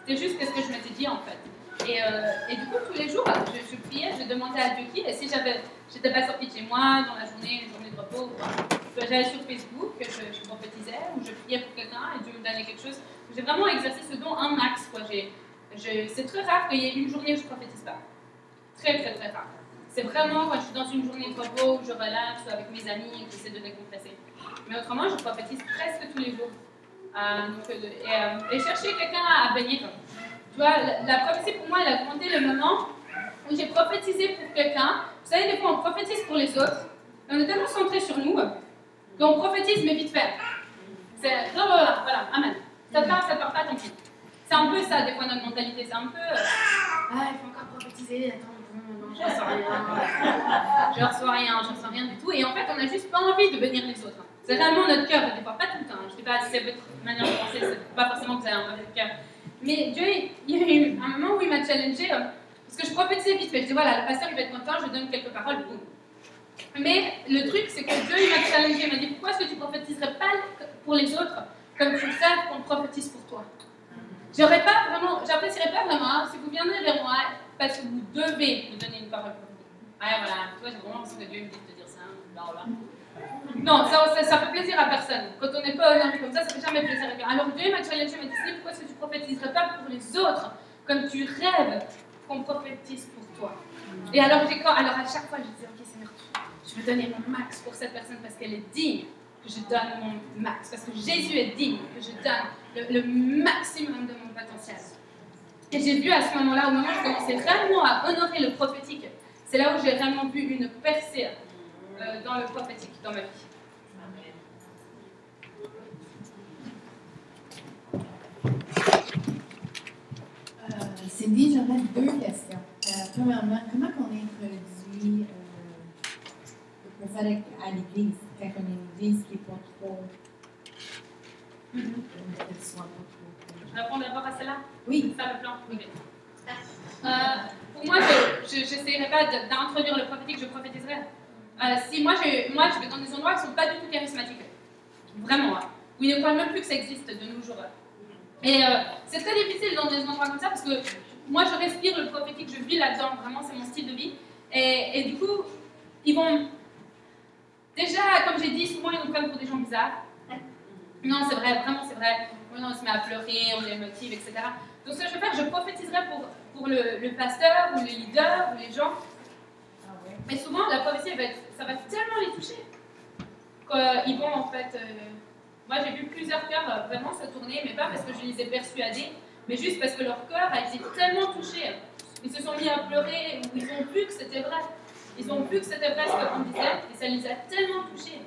C'était juste ce que je m'étais dit en fait. Et, euh, et, du coup, tous les jours, je, priais, je demandais à Dieu qui, et si j'avais, j'étais pas sortie de chez moi dans la journée, une journée de repos, j'allais sur Facebook, je, prophétisais, ou je priais pour quelqu'un et Dieu me donnait quelque chose. J'ai vraiment exercé ce don un max. Quoi. C'est très rare qu'il y ait une journée où je prophétise pas. Très, très, très rare. C'est vraiment quand je suis dans une journée de repos, où je relaxe, avec mes amis, et que j'essaie de décompresser. Mais autrement, je prophétise presque tous les jours. Euh, euh, et, euh, et chercher quelqu'un à, bénir. Tu vois, la, prophétie pour moi, elle a augmenté le moment où j'ai prophétisé pour quelqu'un. Vous savez, des fois, on prophétise pour les autres. on est tellement centré sur nous qu'on prophétise, mais vite fait. C'est, voilà, voilà, amen. Ça te parle, ça te parle pas, tant pis. C'est un peu ça, des fois, notre mentalité. C'est un peu. euh, ah, il faut encore prophétiser, attends, je reçois rien. Je reçois rien, je reçois rien du tout. Et en fait, on n'a juste pas envie de bénir les autres. C'est réellement notre cœur, des fois, pas tout le temps. Je ne sais pas si c'est votre manière de penser, c'est pas forcément que vous avez un mauvais cœur. Mais Dieu, il y a eu un moment où il m'a challengé, euh, parce que je prophétisais vite. Je dis voilà, le pasteur, il va être content, je donne quelques paroles, boum. Mais le truc, c'est que Dieu, il m'a challengé, il m'a dit pourquoi est-ce que tu prophétiserais pas pour les autres comme tu rêves qu'on prophétise pour toi? J'aurais pas vraiment, j'apprécierais pas vraiment hein, si vous viendrez vers moi parce que vous devez me donner une parole prophétique. Ouais, voilà, toi, j'ai vraiment l'impression que Dieu me dit de te dire ça, bla. Non, ça, ça, ça fait plaisir à personne. Quand on n'est pas honoré comme ça, ça fait jamais plaisir à quelqu'un. Alors Dieu m'a challengé, m'a dit pourquoi est-ce que tu prophétiserais pas pour les autres comme tu rêves qu'on prophétise pour toi? Et alors, quand, alors à chaque fois, je disais, ok Seigneur, je veux donner mon max pour cette personne parce qu'elle est digne que je donne mon max. Parce que Jésus est digne que je donne le, le maximum de mon potentiel. Et j'ai vu à ce moment-là, au moment où je commençais réellement à honorer le prophétique, c'est là où j'ai vraiment vu une percée euh, dans le prophétique dans ma vie. Euh, Cindy, j'aurais deux questions. Euh, premièrement, comment on introduit le prophète à l'Église? Quand on est une Église qui n'est pas trop. Mhm. euh, réponds d'abord à celle-là? Oui, C'est ça le plan Ok. Euh, pour moi, je n'essayerai pas d'introduire le prophétique, je prophétiserai. Euh, si moi je, moi, je vais dans des endroits qui ne sont pas du tout charismatiques, vraiment, hein, où ils ne croient même plus que ça existe de nos jours. Et euh, c'est très difficile dans des endroits comme ça parce que moi, je respire le prophétique, je vis là-dedans, vraiment, c'est mon style de vie. Et, et du coup, ils vont. Déjà, comme j'ai dit, souvent ils nous prennent pour des gens bizarres. Non, c'est vrai, vraiment, c'est vrai. On se met à pleurer, on les motive, etc. Donc, ce que je vais faire, je prophétiserai pour, pour le, pasteur ou le leader ou les gens. Mais souvent, la prophétie, va être- ça va tellement les toucher qu'ils vont en fait. euh, moi, j'ai vu plusieurs cœurs euh, vraiment se tourner, mais pas parce que je les ai persuadés, mais juste parce que leur cœur a été tellement touché. Ils se sont mis à pleurer, ils ont vu que c'était vrai. Ils ont vu que c'était vrai ce qu'on disait, et ça les a tellement touchés,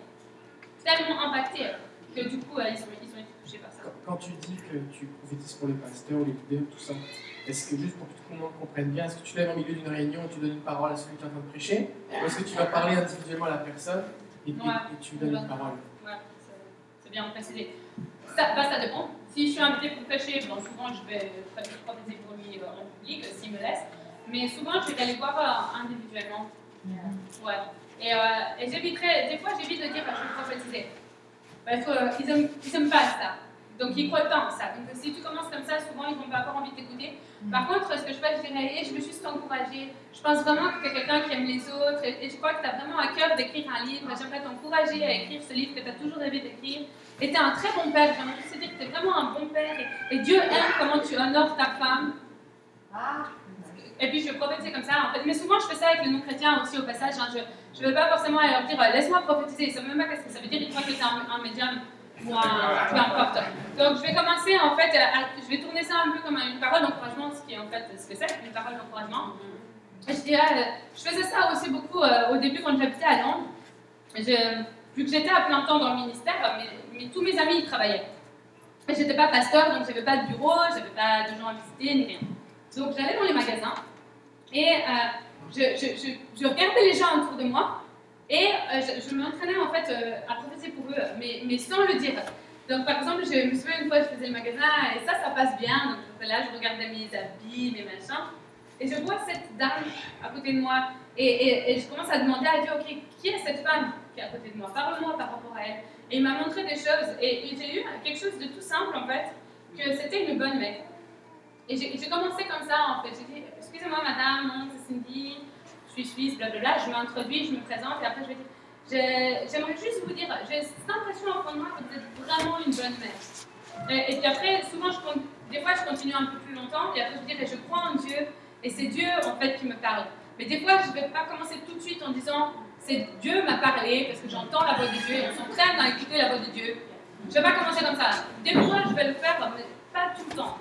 tellement impactés, que du coup, euh, ils, ont, Quand, tu dis que tu prophétises pour les pasteurs, les leaders, tout ça, est-ce que juste pour que tout le monde comprenne bien, est-ce que tu lèves au milieu d'une réunion et tu donnes une parole à celui qui est en train de prêcher Ou est-ce que tu vas parler individuellement à la personne et, et tu lui donnes une parole? Ouais, c'est- bien précisé. Ça, bah, ça dépend. Si je suis invitée pour prêcher, bon, souvent je vais prophétiser pour lui euh, en public, euh, s'il me laisse. Mais souvent, je vais aller voir euh, individuellement. Ouais. Et, euh, et j'éviterai, des fois, j'évite de dire que je vais prophétiser. Parce qu'ils n'aiment ils aiment pas ça. Donc, ils croient pas en ça. Donc, si tu commences comme ça, souvent, ils n'ont pas encore envie de t'écouter. Par contre, ce que je dirais, Hey, je veux juste t'encourager. Je pense vraiment que tu es quelqu'un qui aime les autres et, je crois que tu as vraiment à cœur d'écrire un livre. J'aimerais t'encourager à écrire ce livre que tu as toujours rêvé d'écrire. Et tu es un très bon père. J'aimerais juste te dire que tu es vraiment un bon père et, et Dieu aime comment tu honores ta femme. Et puis je prophétise comme ça en fait. Mais souvent je fais ça avec les non-chrétiens aussi au passage. hein. Je ne vais pas forcément leur dire euh, laisse-moi prophétiser. Ils ne savent même pas ce que ça veut dire. Ils croient que c'est un, un médium un. peu importe. Donc je vais commencer en fait, à- je vais tourner ça un peu comme une parole d'encouragement, ce qui est en fait ce que c'est, une parole d'encouragement. Et je dirais, je faisais ça aussi beaucoup euh, au début quand j'habitais à Londres. Je- vu que j'étais à plein temps dans le ministère, mais, mais tous mes amis y travaillaient. Et j'étais pas pasteur, donc j'avais pas de bureau, j'avais pas de gens à visiter, ni rien. Donc j'allais dans les magasins et euh, je, je, je, je regardais les gens autour de moi et euh, je, je m'entraînais en fait euh, à prophétiser pour eux, mais, sans le dire. Donc par exemple, je me souviens une fois, je faisais le magasin et ça, ça passe bien. Donc là, je regardais mes habits, mes machins. Et je vois cette dame à côté de moi et, je commence à demander à Dieu, ok, qui est cette femme qui est à côté de moi? Parle-moi par rapport à elle. Et il m'a montré des choses et, et j'ai eu quelque chose de tout simple en fait, que c'était une bonne mec. Et j'ai commencé comme ça en fait. J'ai dit, excusez-moi madame, nom c'est Cindy, suis suisse, blablabla. Je m'introduis, je me présente et après je vais dire, j'aimerais juste vous dire, j'ai cette impression en fond de moi que vous êtes vraiment une bonne mère. Et, puis après, souvent, je, des fois, je continue un peu plus longtemps, et après, je dirais, je crois en Dieu, et c'est Dieu, en fait, qui me parle. Mais des fois, je ne vais pas commencer tout de suite en disant, c'est Dieu m'a parlé, parce que j'entends la voix de Dieu, et on s'entraîne à écouter la voix de Dieu. Je ne vais pas commencer comme ça. Des fois, je vais le faire, mais pas tout le temps.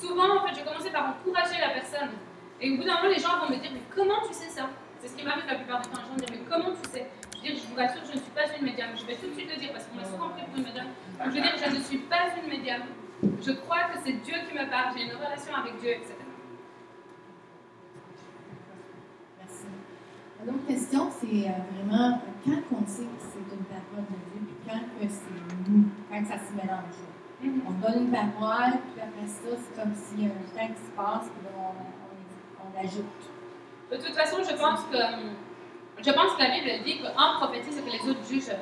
Souvent, en fait, je vais commencer par encourager la personne. Et au bout d'un moment, les gens vont me dire, mais comment tu sais ça? C'est ce qui m'arrive la plupart du temps. Les gens me disent, mais comment tu sais? Je veux dire, je vous rassure, je ne suis pas une médium. Je vais tout de suite le dire parce qu'on m'a souvent pris pour une médium. Je veux dire, je ne suis pas une médium. Je crois que c'est Dieu qui me parle. J'ai une relation avec Dieu, etc. Merci. La autre question, c'est euh, vraiment quand on sait que c'est une parole de Dieu, puis quand c'est nous, quand ça se mélange? Mm-hmm. On donne une parole, puis après ça, c'est comme si un temps qui se passe, puis on, de toute façon, je pense que, je pense que la Bible dit qu'un prophétise, c'est que les autres jugent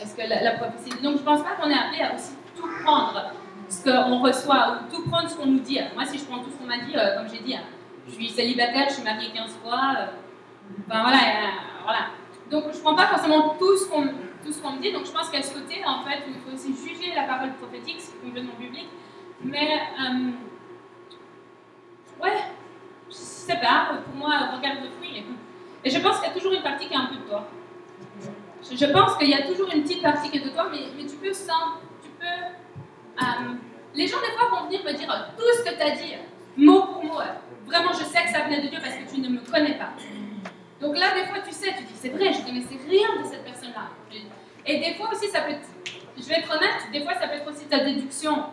est-ce que la, prophétie. Donc, je ne pense pas qu'on est appelé à aussi tout prendre ce qu'on reçoit ou tout prendre ce qu'on nous dit. Moi, si je prends tout ce qu'on m'a dit, euh, comme j'ai dit, hein, je suis célibataire, je suis mariée 15 fois, enfin voilà, euh, voilà. Donc, je ne prends pas forcément tout ce qu'on qu'on me dit. Donc, je pense qu'à ce côté, en fait, il faut aussi juger la parole prophétique, c'est complètement public. Mais, ouais, sais pas, pour moi, regarde le fruit. Et je pense qu'il y a toujours une partie qui est un peu de toi. Je pense qu'il y a toujours une petite partie qui est de toi, mais, tu peux sans, tu peux. Euh, les gens des fois vont venir me dire tout ce que tu as dit, mot pour mot. Vraiment, je sais que ça venait de Dieu parce que tu ne me connais pas. Donc là, des fois, tu sais, tu dis c'est vrai, je ne connaissais rien de cette personne-là. Et des fois aussi, ça peut être, je vais être honnête, des fois, ça peut être aussi ta déduction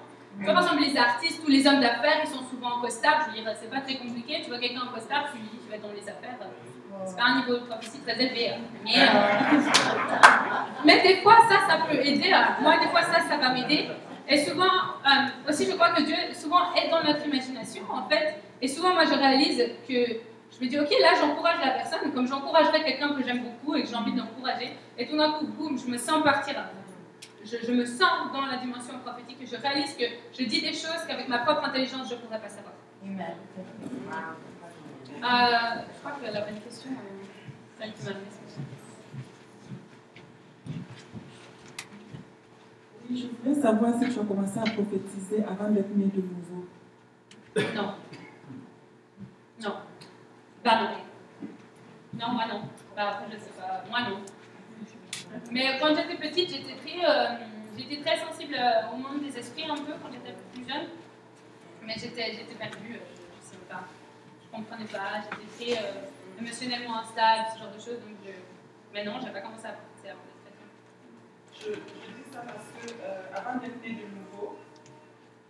par exemple, les artistes ou les hommes d'affaires, ils sont souvent en costard. Je veux dire, c'est pas très compliqué. Tu vois quelqu'un en costard, tu lui dis, tu vas dans les affaires. C'est pas un niveau de prophétie très élevé. Hein. Mais, euh, mais, des fois, ça, ça peut aider. Moi, des fois, ça, ça va m'aider. Et souvent, euh, aussi, je crois que Dieu souvent aide dans notre imagination, en fait. Et souvent, moi, je réalise que je me dis, ok, là, j'encourage la personne, comme j'encouragerais quelqu'un que j'aime beaucoup et que j'ai envie d'encourager. Et tout d'un coup, boum, je me sens partir je, me sens dans la dimension prophétique et je réalise que je dis des choses qu'avec ma propre intelligence, je ne pourrais pas savoir. Amen. Euh, je crois que la bonne question, euh, celle qui m'a Oui, je voudrais savoir si tu as commencé à prophétiser avant d'être né de nouveau. Non. Non. Bah non. Non, moi non. Bah après, je sais pas. Moi non. Mais quand j'étais petite, j'étais très, euh, très sensible euh, au monde des esprits un peu quand j'étais plus jeune. Mais j'étais, perdue, euh, je ne sais pas. Je ne comprenais pas, j'étais très émotionnellement instable, ce genre de choses. Donc Mais non, je n'avais pas commencé à pratiquer avant d'être je, je dis ça parce que avant d'être née de nouveau,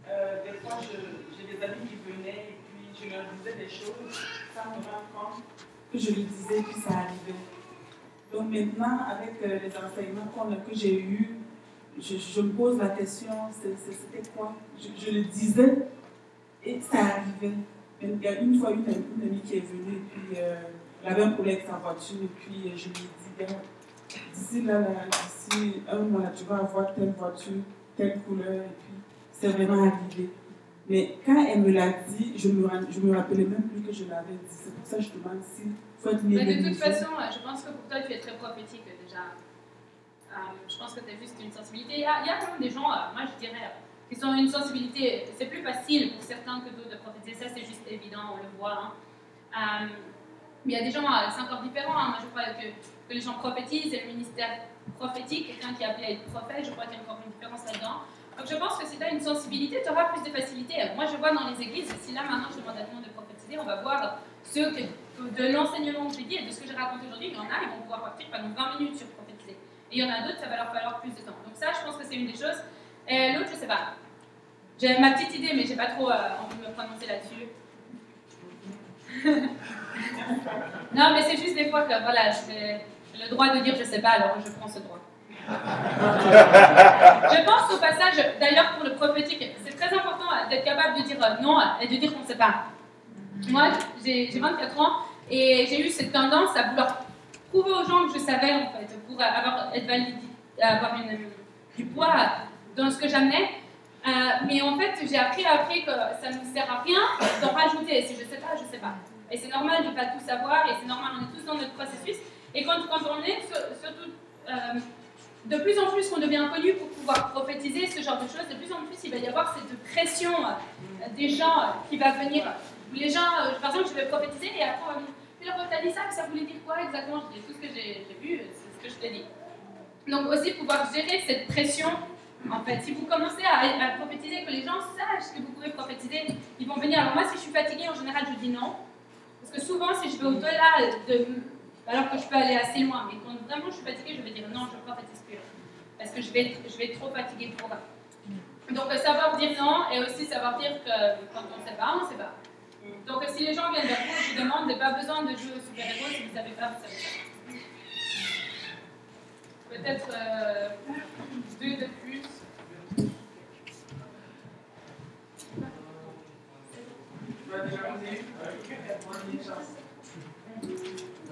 des fois j'ai des amis qui venaient et puis je leur disais des choses sans me rendre compte que je lui disais puis ça arrivait. Donc maintenant, avec euh, les enseignements que j'ai eus, je, me pose la question, c'était quoi? Je, le disais et ça arrivait. Il y a une fois une, amie qui est venue, et puis euh, elle avait un problème avec sa voiture, et puis euh, je lui ai dit, d'ici là, d'ici un mois, tu vas avoir telle voiture, telle couleur, et puis c'est vraiment arrivé. Mais quand elle me l'a dit, je ne me, je me rappelais même plus que je l'avais dit. C'est pour ça que je demande si mais de toute façon, je pense que pour toi, tu es très prophétique déjà. Euh, je pense que tu as juste une sensibilité. Il y, a, il y a quand même des gens, euh, moi je dirais, qui ont une sensibilité. C'est plus facile pour certains que d'autres de prophétiser. Ça, c'est juste évident, on le voit. Hein. Euh, mais il y a des gens, c'est encore différent. Hein. Moi, je crois que, que les gens prophétisent, c'est le ministère prophétique. Quelqu'un qui est appelé à être prophète, je crois qu'il y a encore une différence là-dedans. Donc je pense que si tu as une sensibilité, tu auras plus de facilité. Moi, je vois dans les églises, si là maintenant je demande à tout le monde de prophétiser, on va voir ceux que de l'enseignement que j'ai dit et de ce que j'ai raconté aujourd'hui, il y en a, ils vont pouvoir partir pendant 20 minutes sur prophétiser. Et il y en a d'autres, ça va leur falloir plus de temps. Donc ça, je pense que c'est une des choses. Et l'autre, je sais pas. J'ai ma petite idée, mais j'ai pas trop euh, envie de me prononcer là-dessus. non, mais c'est juste des fois que voilà, j'ai le droit de dire je sais pas, alors je prends ce droit. Je pense au passage, d'ailleurs pour le prophétique, c'est très important d'être capable de dire non et de dire qu'on ne sait pas. Moi, j'ai 24 ans et j'ai eu cette tendance à vouloir prouver aux gens que je savais, en fait, pour avoir, être avoir du poids dans ce que j'amenais. Euh, mais en fait, j'ai appris après que ça ne sert à rien d'en rajouter. Si je ne sais pas, je ne sais pas. Et c'est normal de ne pas tout savoir et c'est normal, on est tous dans notre processus. Et quand, quand on est, surtout euh, de plus en plus qu'on devient connu pour pouvoir prophétiser ce genre de choses, de plus en plus il va y avoir cette pression euh, des gens euh, qui va venir. Les gens, euh, par exemple, je vais prophétiser et après on va me dire Mais Laure, t'as dit ça, ça voulait dire quoi exactement? Je dis tout ce que j'ai j'ai vu, c'est ce que je t'ai dit. Donc aussi pouvoir gérer cette pression. En fait, si vous commencez à, à prophétiser, que les gens sachent que vous pouvez prophétiser, ils vont venir. Alors moi, si je suis fatiguée, en général, je dis non. Parce que souvent, si je vais au-delà de... Alors que je peux aller assez loin, mais quand vraiment je suis fatiguée, je vais dire non, je ne prophétise plus. Parce que je vais, être, je vais trop fatiguée pour ça. Donc savoir dire non et aussi savoir dire que quand on ne sait pas, on ne sait pas. Donc si les gens viennent vers vous, je vous demande, n'avez pas besoin de jouer au super-héros, si vous ne savez pas, vous savez pas. Peut-être euh, deux de plus.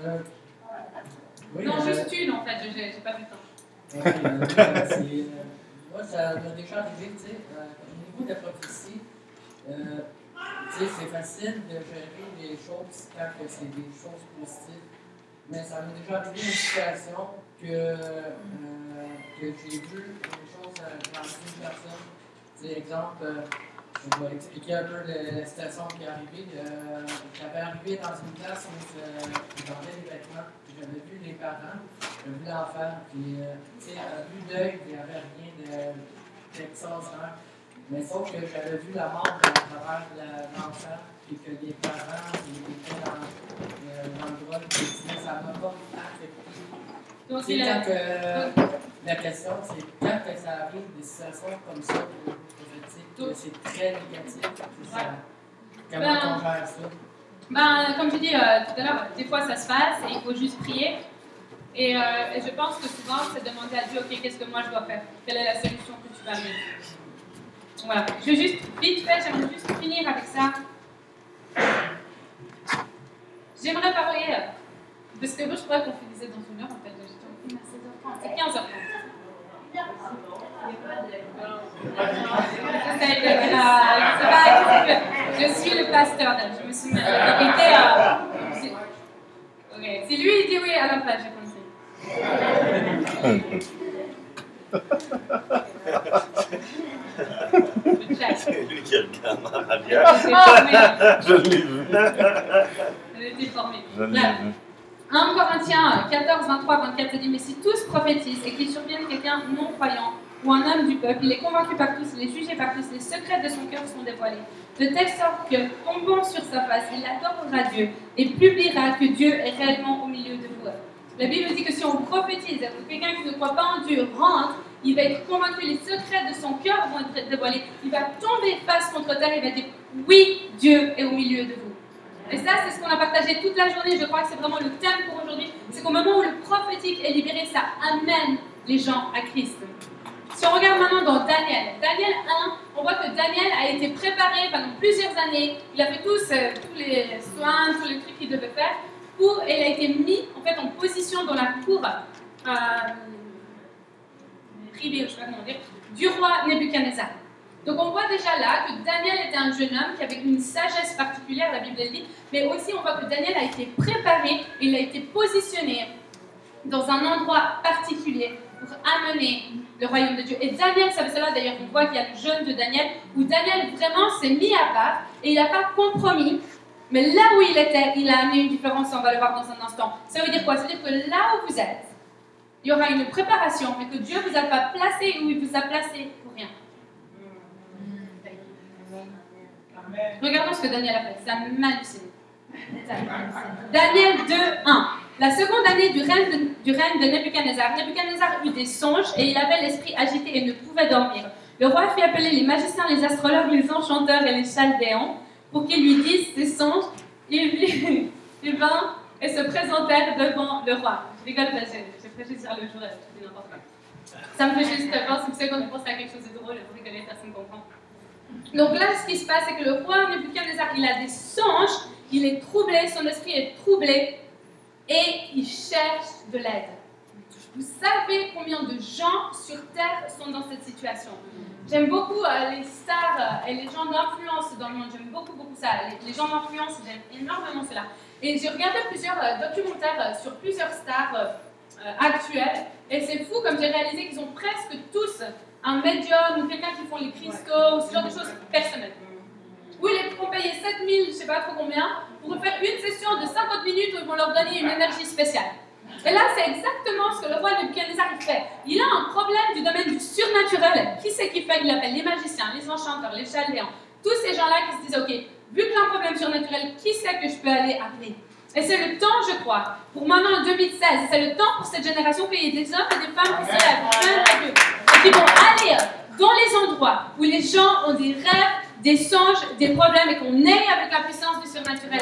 Euh, oui, non, juste une en fait, j'ai pas vu le temps. ouais, euh, moi, ça m'a déjà arrivé, tu sais, euh, au niveau de la prophétie, euh, tu sais, c'est facile de gérer les choses quand que c'est des choses positives. Mais ça m'est déjà arrivé une situation que, euh, que j'ai vu une chose dans une personne. Tu sais, exemple, je vais expliquer un peu le- la situation qui est arrivée. J'avais arrivé dans une place où vendais des vêtements. J'avais vu les parents, j'avais vu l'enfant. Puis, euh, tu sais, à vue d'œil, il n'y avait rien de- d'extraordinaire. Mais sauf que j'avais vu la mort à travers la- l'enfant, puis que les parents ils étaient dans, euh, dans le droit. Sais, ça m'a pas affecté. Donc Tu sais, il a. quand que- la question, c'est quand que ça arrive des situations comme ça, prophétique, que c'est très négatif, c'est ça. Comment Ben, on gère ça? Ben, comme je dis euh, tout à l'heure, des fois ça se passe et il faut juste prier. Et, euh, je pense que souvent, c'est demander à Dieu, ok, qu'est-ce que moi je dois faire? Quelle est la solution que tu vas me donner Voilà. Je vais juste, vite fait, j'aimerais juste finir avec ça. J'aimerais parler, euh, parce que moi je croyais qu'on finissait dans une heure en fait. J'étais en film à 16h30, c'est 15h30. J'essaie de- euh, c'est pas- Je suis le pasteur, je me suis répété. Euh, c'est- lui il dit oui, alors là j'ai compris. C'est lui qui regarde été formée. Je l'ai vu. J'ai été formée. Je l'ai vu. 1 Corinthiens 14, 23, 24 ça dit Mais si tous prophétisent et qu'il survienne quelqu'un non-croyant ou un homme du peuple, il est convaincu par tous, il est jugé par tous, les secrets de son cœur sont dévoilés. De telle sorte que, tombant sur sa face, il adorera Dieu et publiera que Dieu est réellement au milieu de vous. La Bible dit que si on prophétise, que quelqu'un qui ne croit pas en Dieu rentre, il va être convaincu, les secrets de son cœur vont être dévoilés. Il va tomber face contre terre et va dire Oui, Dieu est au milieu de vous. Et ça, c'est ce qu'on a partagé toute la journée. Je crois que c'est vraiment le thème pour aujourd'hui. C'est qu'au moment où le prophétique est libéré, ça amène les gens à Christ. Si on regarde maintenant dans Daniel, Daniel 1, on voit que Daniel a été préparé pendant plusieurs années. Il a fait tous, euh, tous les soins, tous les trucs qu'il devait faire. Pour, et il a été mis en fait en position dans la cour euh, privée, je sais pas comment dire, du roi Nebuchadnezzar. Donc on voit déjà là que Daniel était un jeune homme qui avait une sagesse particulière, la Bible le dit, mais aussi on voit que Daniel a été préparé il a été positionné dans un endroit particulier pour amener le royaume de Dieu. Et Daniel savait cela, d'ailleurs on voit qu'il y a le jeûne de Daniel, où Daniel vraiment s'est mis à part et il n'a pas compromis, mais là où il était, il a amené une différence, on va le voir dans un instant. Ça veut dire quoi? Ça veut dire que là où vous êtes, il y aura une préparation, mais que Dieu ne vous a pas placé où il vous a placé pour rien. Regardons ce que Daniel a fait. Ça m'hallucine. Daniel 2, 1. La seconde année du règne de, du règne Nebuchadnezzar, Nebuchadnezzar eut des songes et il avait l'esprit agité et ne pouvait dormir. Le roi fit appeler les magiciens, les astrologues, les enchanteurs et les chaldéens pour qu'ils lui disent ses songes. Il, vit- il vint et se présentèrent devant le roi. Je rigole j'ai prêché sur le jour je n'importe quoi. Ça me fait juste penser, quand on pense à quelque chose de drôle, je rigole, personne ne comprend. Donc là, ce qui se passe, c'est que le roi Nebuchadnezzar, il a des songes, il est troublé, son esprit est troublé, et il cherche de l'aide. Vous savez combien de gens sur Terre sont dans cette situation J'aime beaucoup euh, les stars euh, et les gens d'influence dans le monde, j'aime beaucoup, beaucoup ça. Les, les gens d'influence, j'aime énormément cela. Et j'ai regardé plusieurs euh, documentaires sur plusieurs stars, euh, euh, actuelle. Et c'est fou comme j'ai réalisé qu'ils ont presque tous un médium ou quelqu'un qui font les cristaux, ce genre de choses personnelles. Oui, ils vont payer 7000, je sais pas trop combien, pour faire une session de 50 minutes où ils vont leur donner une énergie spéciale. Et là, c'est exactement ce que le roi Nebuchadnezzar fait. Il a un problème du domaine du surnaturel. Qui c'est qui fait Il appelle les magiciens, les enchanteurs, les chaldéens. Tous ces gens-là qui se disent, OK, vu que j'ai un problème surnaturel, qui c'est que je peux aller appeler? Et c'est le temps, je crois, pour maintenant en 2016, et c'est le temps pour cette génération qu'il y ait des hommes et des femmes qui se lèvent, et qui vont aller dans les endroits où les gens ont des rêves, des songes, des problèmes, et qu'on est avec la puissance du surnaturel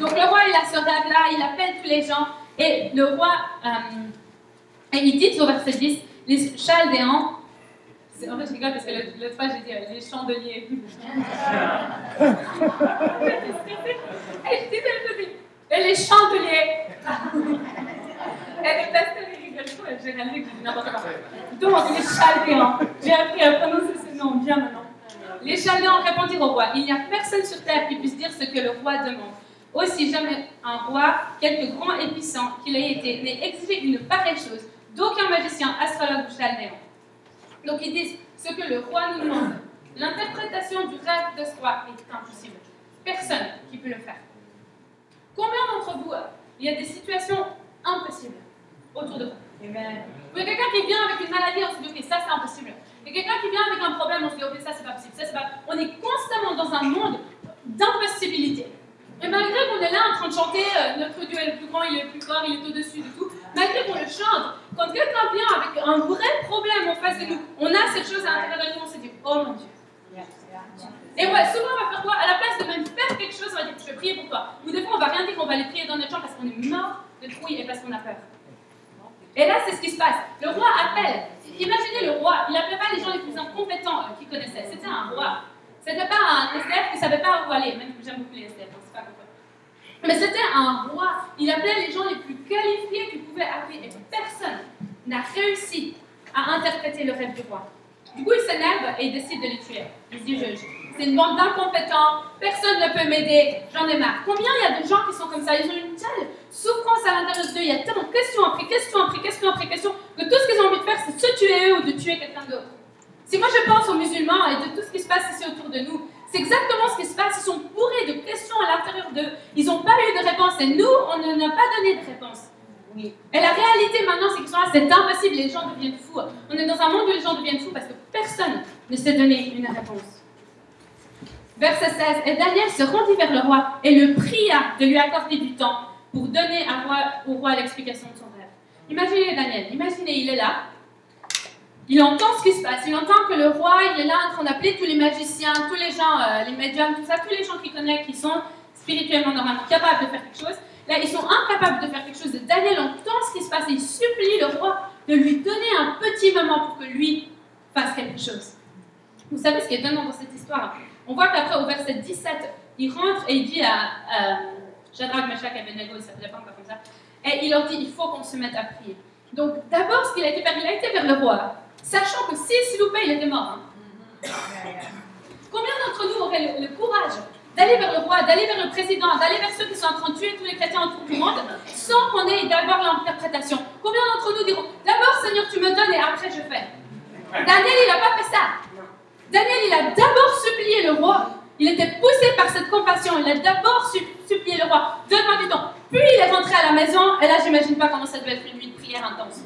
Donc le roi, il a ce rêve-là, il appelle tous les gens, et le roi, euh, et il dit au verset 10, les chaldéens en fait, je rigole parce que l'autre fois, j'ai dit euh, les chandeliers. Et les chandeliers. Et les pasteurs, ils rigolent réalisé que j'ai dit n'importe quoi. Chaldéens. J'ai appris à prononcer ce nom bien maintenant. Les chaldéens répondirent au roi Il n'y a personne sur terre qui puisse dire ce que le roi demande. Aussi, jamais un roi, quelque grand et puissant qu'il ait été, n'ait exigé une pareille chose d'aucun magicien, astrologue ou chaldéen. Donc ils disent ce que le roi nous demande. L'interprétation du rêve de ce roi est impossible. Personne qui peut le faire. Combien d'entre vous, il y a des situations impossibles autour de vous? Amen. Il y a quelqu'un qui vient avec une maladie, on se dit, ok, ça c'est impossible. Il y a quelqu'un qui vient avec un problème, on se dit, ok, ça c'est pas possible. Ça, pas... On est constamment dans un monde d'impossibilité. Et malgré qu'on est là en train de chanter, euh, notre Dieu est le plus grand, il est le plus fort, il est au-dessus de tout, malgré qu'on le chante, quand quelqu'un vient avec un vrai problème en face de nous, on a cette chose à l'intérieur de nous, on se dit, oh mon Dieu. Et ouais, souvent on va faire quoi? À la place de même faire quelque chose, on va dire, je vais prier pour toi. Ou des fois, on va rien dire, on va aller prier dans notre chambre parce qu'on est mort de trouille et parce qu'on a peur. Et là, c'est ce qui se passe. Le roi appelle. Imaginez le roi, il n'appelait pas les gens les plus incompétents euh, qu'il connaissait. C'était un roi. C'était pas un SDF qui ne savait pas où aller. Même j'aime beaucoup les SDF, c'est pas mais c'était un roi. Il appelait les gens les plus qualifiés qu'il pouvait appeler. Et personne n'a réussi à interpréter le rêve du roi. Du coup, il s'énerve et il décide de les tuer. Il dit, je, c'est une bande d'incompétents, personne ne peut m'aider, j'en ai marre. Combien il y a de gens qui sont comme ça? Ils ont une telle souffrance à l'intérieur d'eux, il y a tellement de questions après questions après questions après questions, que tout ce qu'ils ont envie de faire, c'est se tuer eux ou de tuer quelqu'un d'autre. Si moi je pense aux musulmans et de tout ce qui se passe ici autour de nous, c'est exactement ce qui se passe. Ils sont bourrés de questions à l'intérieur d'eux. Ils n'ont pas eu de réponse. Et nous, on ne n'a pas donné de réponse. Oui. Et la réalité maintenant, c'est qu'ils sont là, c'est impossible, les gens deviennent fous. On est dans un monde où les gens deviennent fous parce que personne ne sait donner une réponse. Verset 16. Et Daniel se rendit vers le roi et le pria de lui accorder du temps pour donner au roi l'explication de son rêve. Imaginez Daniel, imaginez, il est là, il entend ce qui se passe. Il entend que le roi, il est là en train d'appeler tous les magiciens, tous les gens, euh, les médiums, tout ça, tous les gens qu'il connaît qui sont spirituellement normalement capables de faire quelque chose. Là, ils sont incapables de faire quelque chose. Daniel entend ce qui se passe et il supplie le roi de lui donner un petit moment pour que lui fasse quelque chose. Vous savez ce qui est étonnant dans cette histoire? On voit qu'après, au verset 17, il rentre et il dit à euh, Shadrach, Meshach Abednego, il s'appelait pas comme ça, et il leur dit il faut qu'on se mette à prier. Donc, d'abord, ce qu'il a été faire, il a été vers le roi sachant que si, s'il vous plaît, il était mort. Hein. Combien d'entre nous auraient le, courage d'aller vers le roi, d'aller vers le président, d'aller vers ceux qui sont en train de tuer tous les chrétiens autour du monde, sans qu'on ait d'abord l'interprétation? Combien d'entre nous diront D'abord, Seigneur, tu me donnes et après je fais? Daniel, il n'a pas fait ça. Daniel, il a d'abord supplié le roi. Il était poussé par cette compassion. Il a d'abord supplié le roi Donne-moi du temps. Puis il est rentré à la maison. Et là, j'imagine pas comment ça devait être une nuit de prière intense.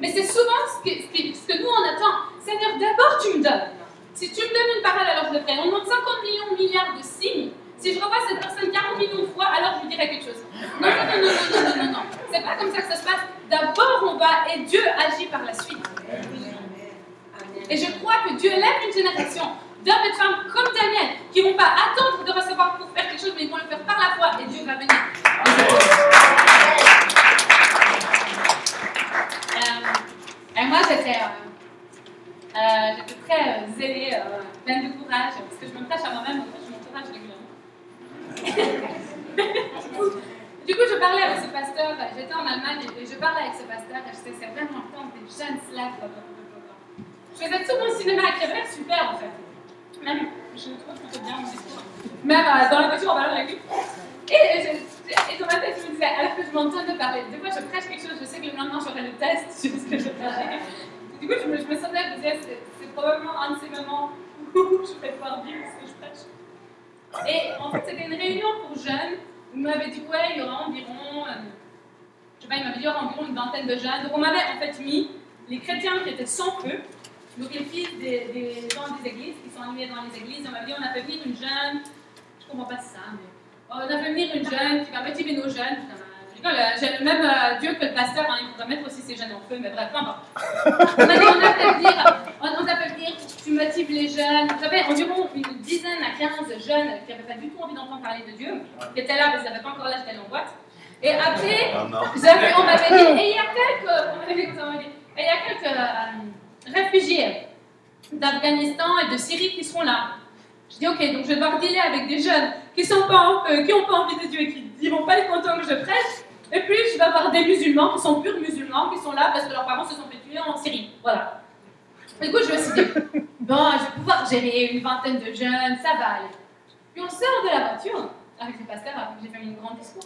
Mais c'est souvent ce que, ce nous on attend. Seigneur, d'abord tu me donnes. Si tu me donnes une parole, alors je le ferai. On demande 50 millions, milliards de signes. Si je revois cette personne 40 millions de fois, alors je lui dirai quelque chose. Non, non, non, non, non, non, non, non. C'est pas comme ça que ça se passe. D'abord on va et Dieu agit par la suite. Et je crois que Dieu lève une génération d'hommes et de femmes comme Daniel qui vont pas attendre de recevoir pour faire quelque chose, mais ils vont le faire par la foi et Dieu va venir. Et moi, j'étais euh, euh, très euh, zélée, pleine de courage, parce que je me prêche à moi-même, en fait, je m'encourage régulièrement. du coup, je parlais avec ce pasteur, j'étais en Allemagne et je parlais avec ce pasteur et je disais, c'est vraiment temps des jeunes slaves. Je faisais tout mon cinéma avait l'air super en fait. Même, je le trouve plutôt bien. Même euh, dans la voiture, on va avec lui. Et, et, dans ma tête, je me disais, alors que je m'entends de parler, des fois je prêche quelque chose, je sais que le j'aurai le test sur ce que je prêche. Du coup, je me, je me sentais, je me disais, c'est probablement un de ces moments où je vais devoir vivre ce que je prêche. Et en fait, c'était une réunion pour jeunes. où Il m'avait dit, ouais, il y aura environ, euh, je sais pas, il m'avait dit, environ une vingtaine de jeunes. Donc on m'avait en fait mis les chrétiens qui étaient sans feu, donc les filles des, des gens des églises, qui sont animés dans les églises. On m'avait dit, on a fait venir une jeune, je comprends pas ça, mais on a fait venir une jeune qui va motiver nos jeunes. Euh, j'ai- même euh, Dieu que le pasteur, hein, il faudra mettre aussi ses jeunes en feu, mais bref, peu importe. On dit, on a fait venir, on, on a fait venir, tu motives les jeunes. J'avais environ une dizaine à 15 jeunes qui n'avaient pas du tout envie d'entendre parler de Dieu, qui étaient là parce qu'ils n'avaient pas encore l'âge d'aller en boîte. Et après, j'avais- on m'avait dit, et il y a quelques, on dit et il y a quelques euh, réfugiés d'Afghanistan et de Syrie qui seront là. Je dis, ok, donc je vais devoir dealer avec des jeunes qui sont pas qui n'ont pas envie de Dieu et qui ne vont pas être contents que je prêche. Et puis, je vais avoir des musulmans qui sont purs musulmans, qui sont là parce que leurs parents se sont fait tuer en Syrie. Voilà. Du coup, je me suis dit, bon, je vais pouvoir gérer une vingtaine de jeunes, ça va aller. Puis on sort de la voiture avec le pasteur, j'ai fait une grande discours.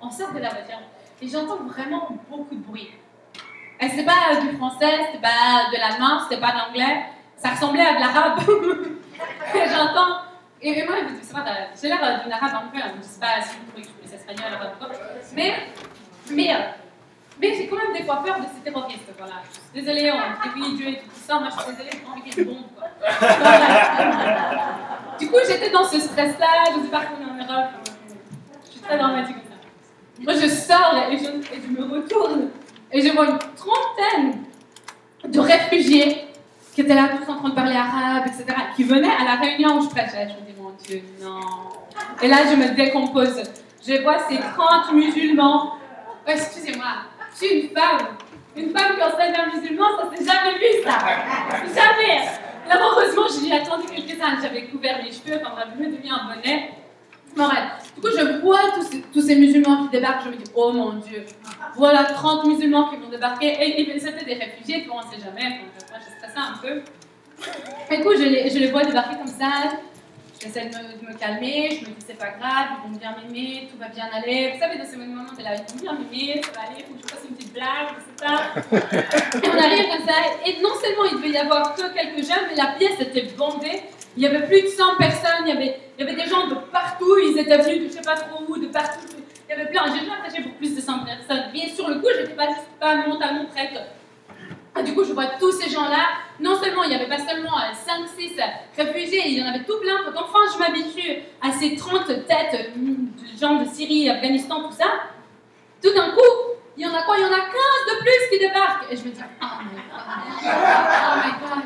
On sort de la voiture et j'entends vraiment beaucoup de bruit. Et c'était pas du français, c'était pas de l'allemand, c'était pas de l'anglais, ça ressemblait à de l'arabe. et j'entends. Et, moi, je me dis, va, t'as- j'ai l'air d'une arabe un peu, hein, je sais pas si vous trouvez que je Mais, mais, mais j'ai quand même des fois peur de ces terroristes, voilà. Désolée, on oui, Dieu et tout ça, moi je suis désolée, j'ai envie qu'il y ait une bombe, quoi. Du coup, j'étais dans ce stress-là, je sais pas en Europe, je suis très dramatique comme ça. Moi, je sors et je, et je me retourne et je vois une trentaine de réfugiés qui étaient là tous en train de parler arabe, etc., qui venaient à la réunion où je prêchais. Je me dis, mon Dieu, non. Et là, je me décompose. Je vois ces 30 musulmans. Excusez-moi, je suis une femme. Une femme qui enseigne un musulman, ça s'est jamais vu, ça. Jamais. Là, heureusement, j'ai attendu quelques années. J'avais couvert les cheveux, enfin bref, je me un bonnet. Bon, bref. Du coup, je vois tous ces, musulmans qui débarquent. Je me dis, oh mon Dieu, voilà 30 musulmans qui vont débarquer. Et, et c'était des réfugiés, vois, on sait jamais. Moi, je stressais un peu. Du coup, je les vois débarquer comme ça. J'essaie de me, calmer. Je me dis, c'est pas grave, ils vont bien m'aimer, tout va bien aller. Vous savez, dans ces moments, t'es là, ils vont bien m'aimer, ça va aller, faut que je fasse une petite blague, je sais pas. Et on arrive comme ça. Et non seulement il devait y avoir que quelques jeunes, mais la pièce était bondée. Il y avait plus de 100 personnes, il y avait, il y avait des gens de partout, ils étaient venus de je sais pas trop où, de partout. Il y avait plein, j'ai jamais prêché pour plus de 100 personnes. Bien sur le coup, je n'étais pas juste pas mentalement prête. Et du coup, je vois tous ces gens-là. Non seulement il n'y avait pas seulement 5-6 réfugiés, il y en avait tout plein. Donc enfin, je m'habitue à ces 30 têtes euh, de gens de Syrie, Afghanistan, tout ça. Tout d'un coup, il y en a quoi? Il y en a 15 de plus qui débarquent. Et je me dis, oh my god, oh my god.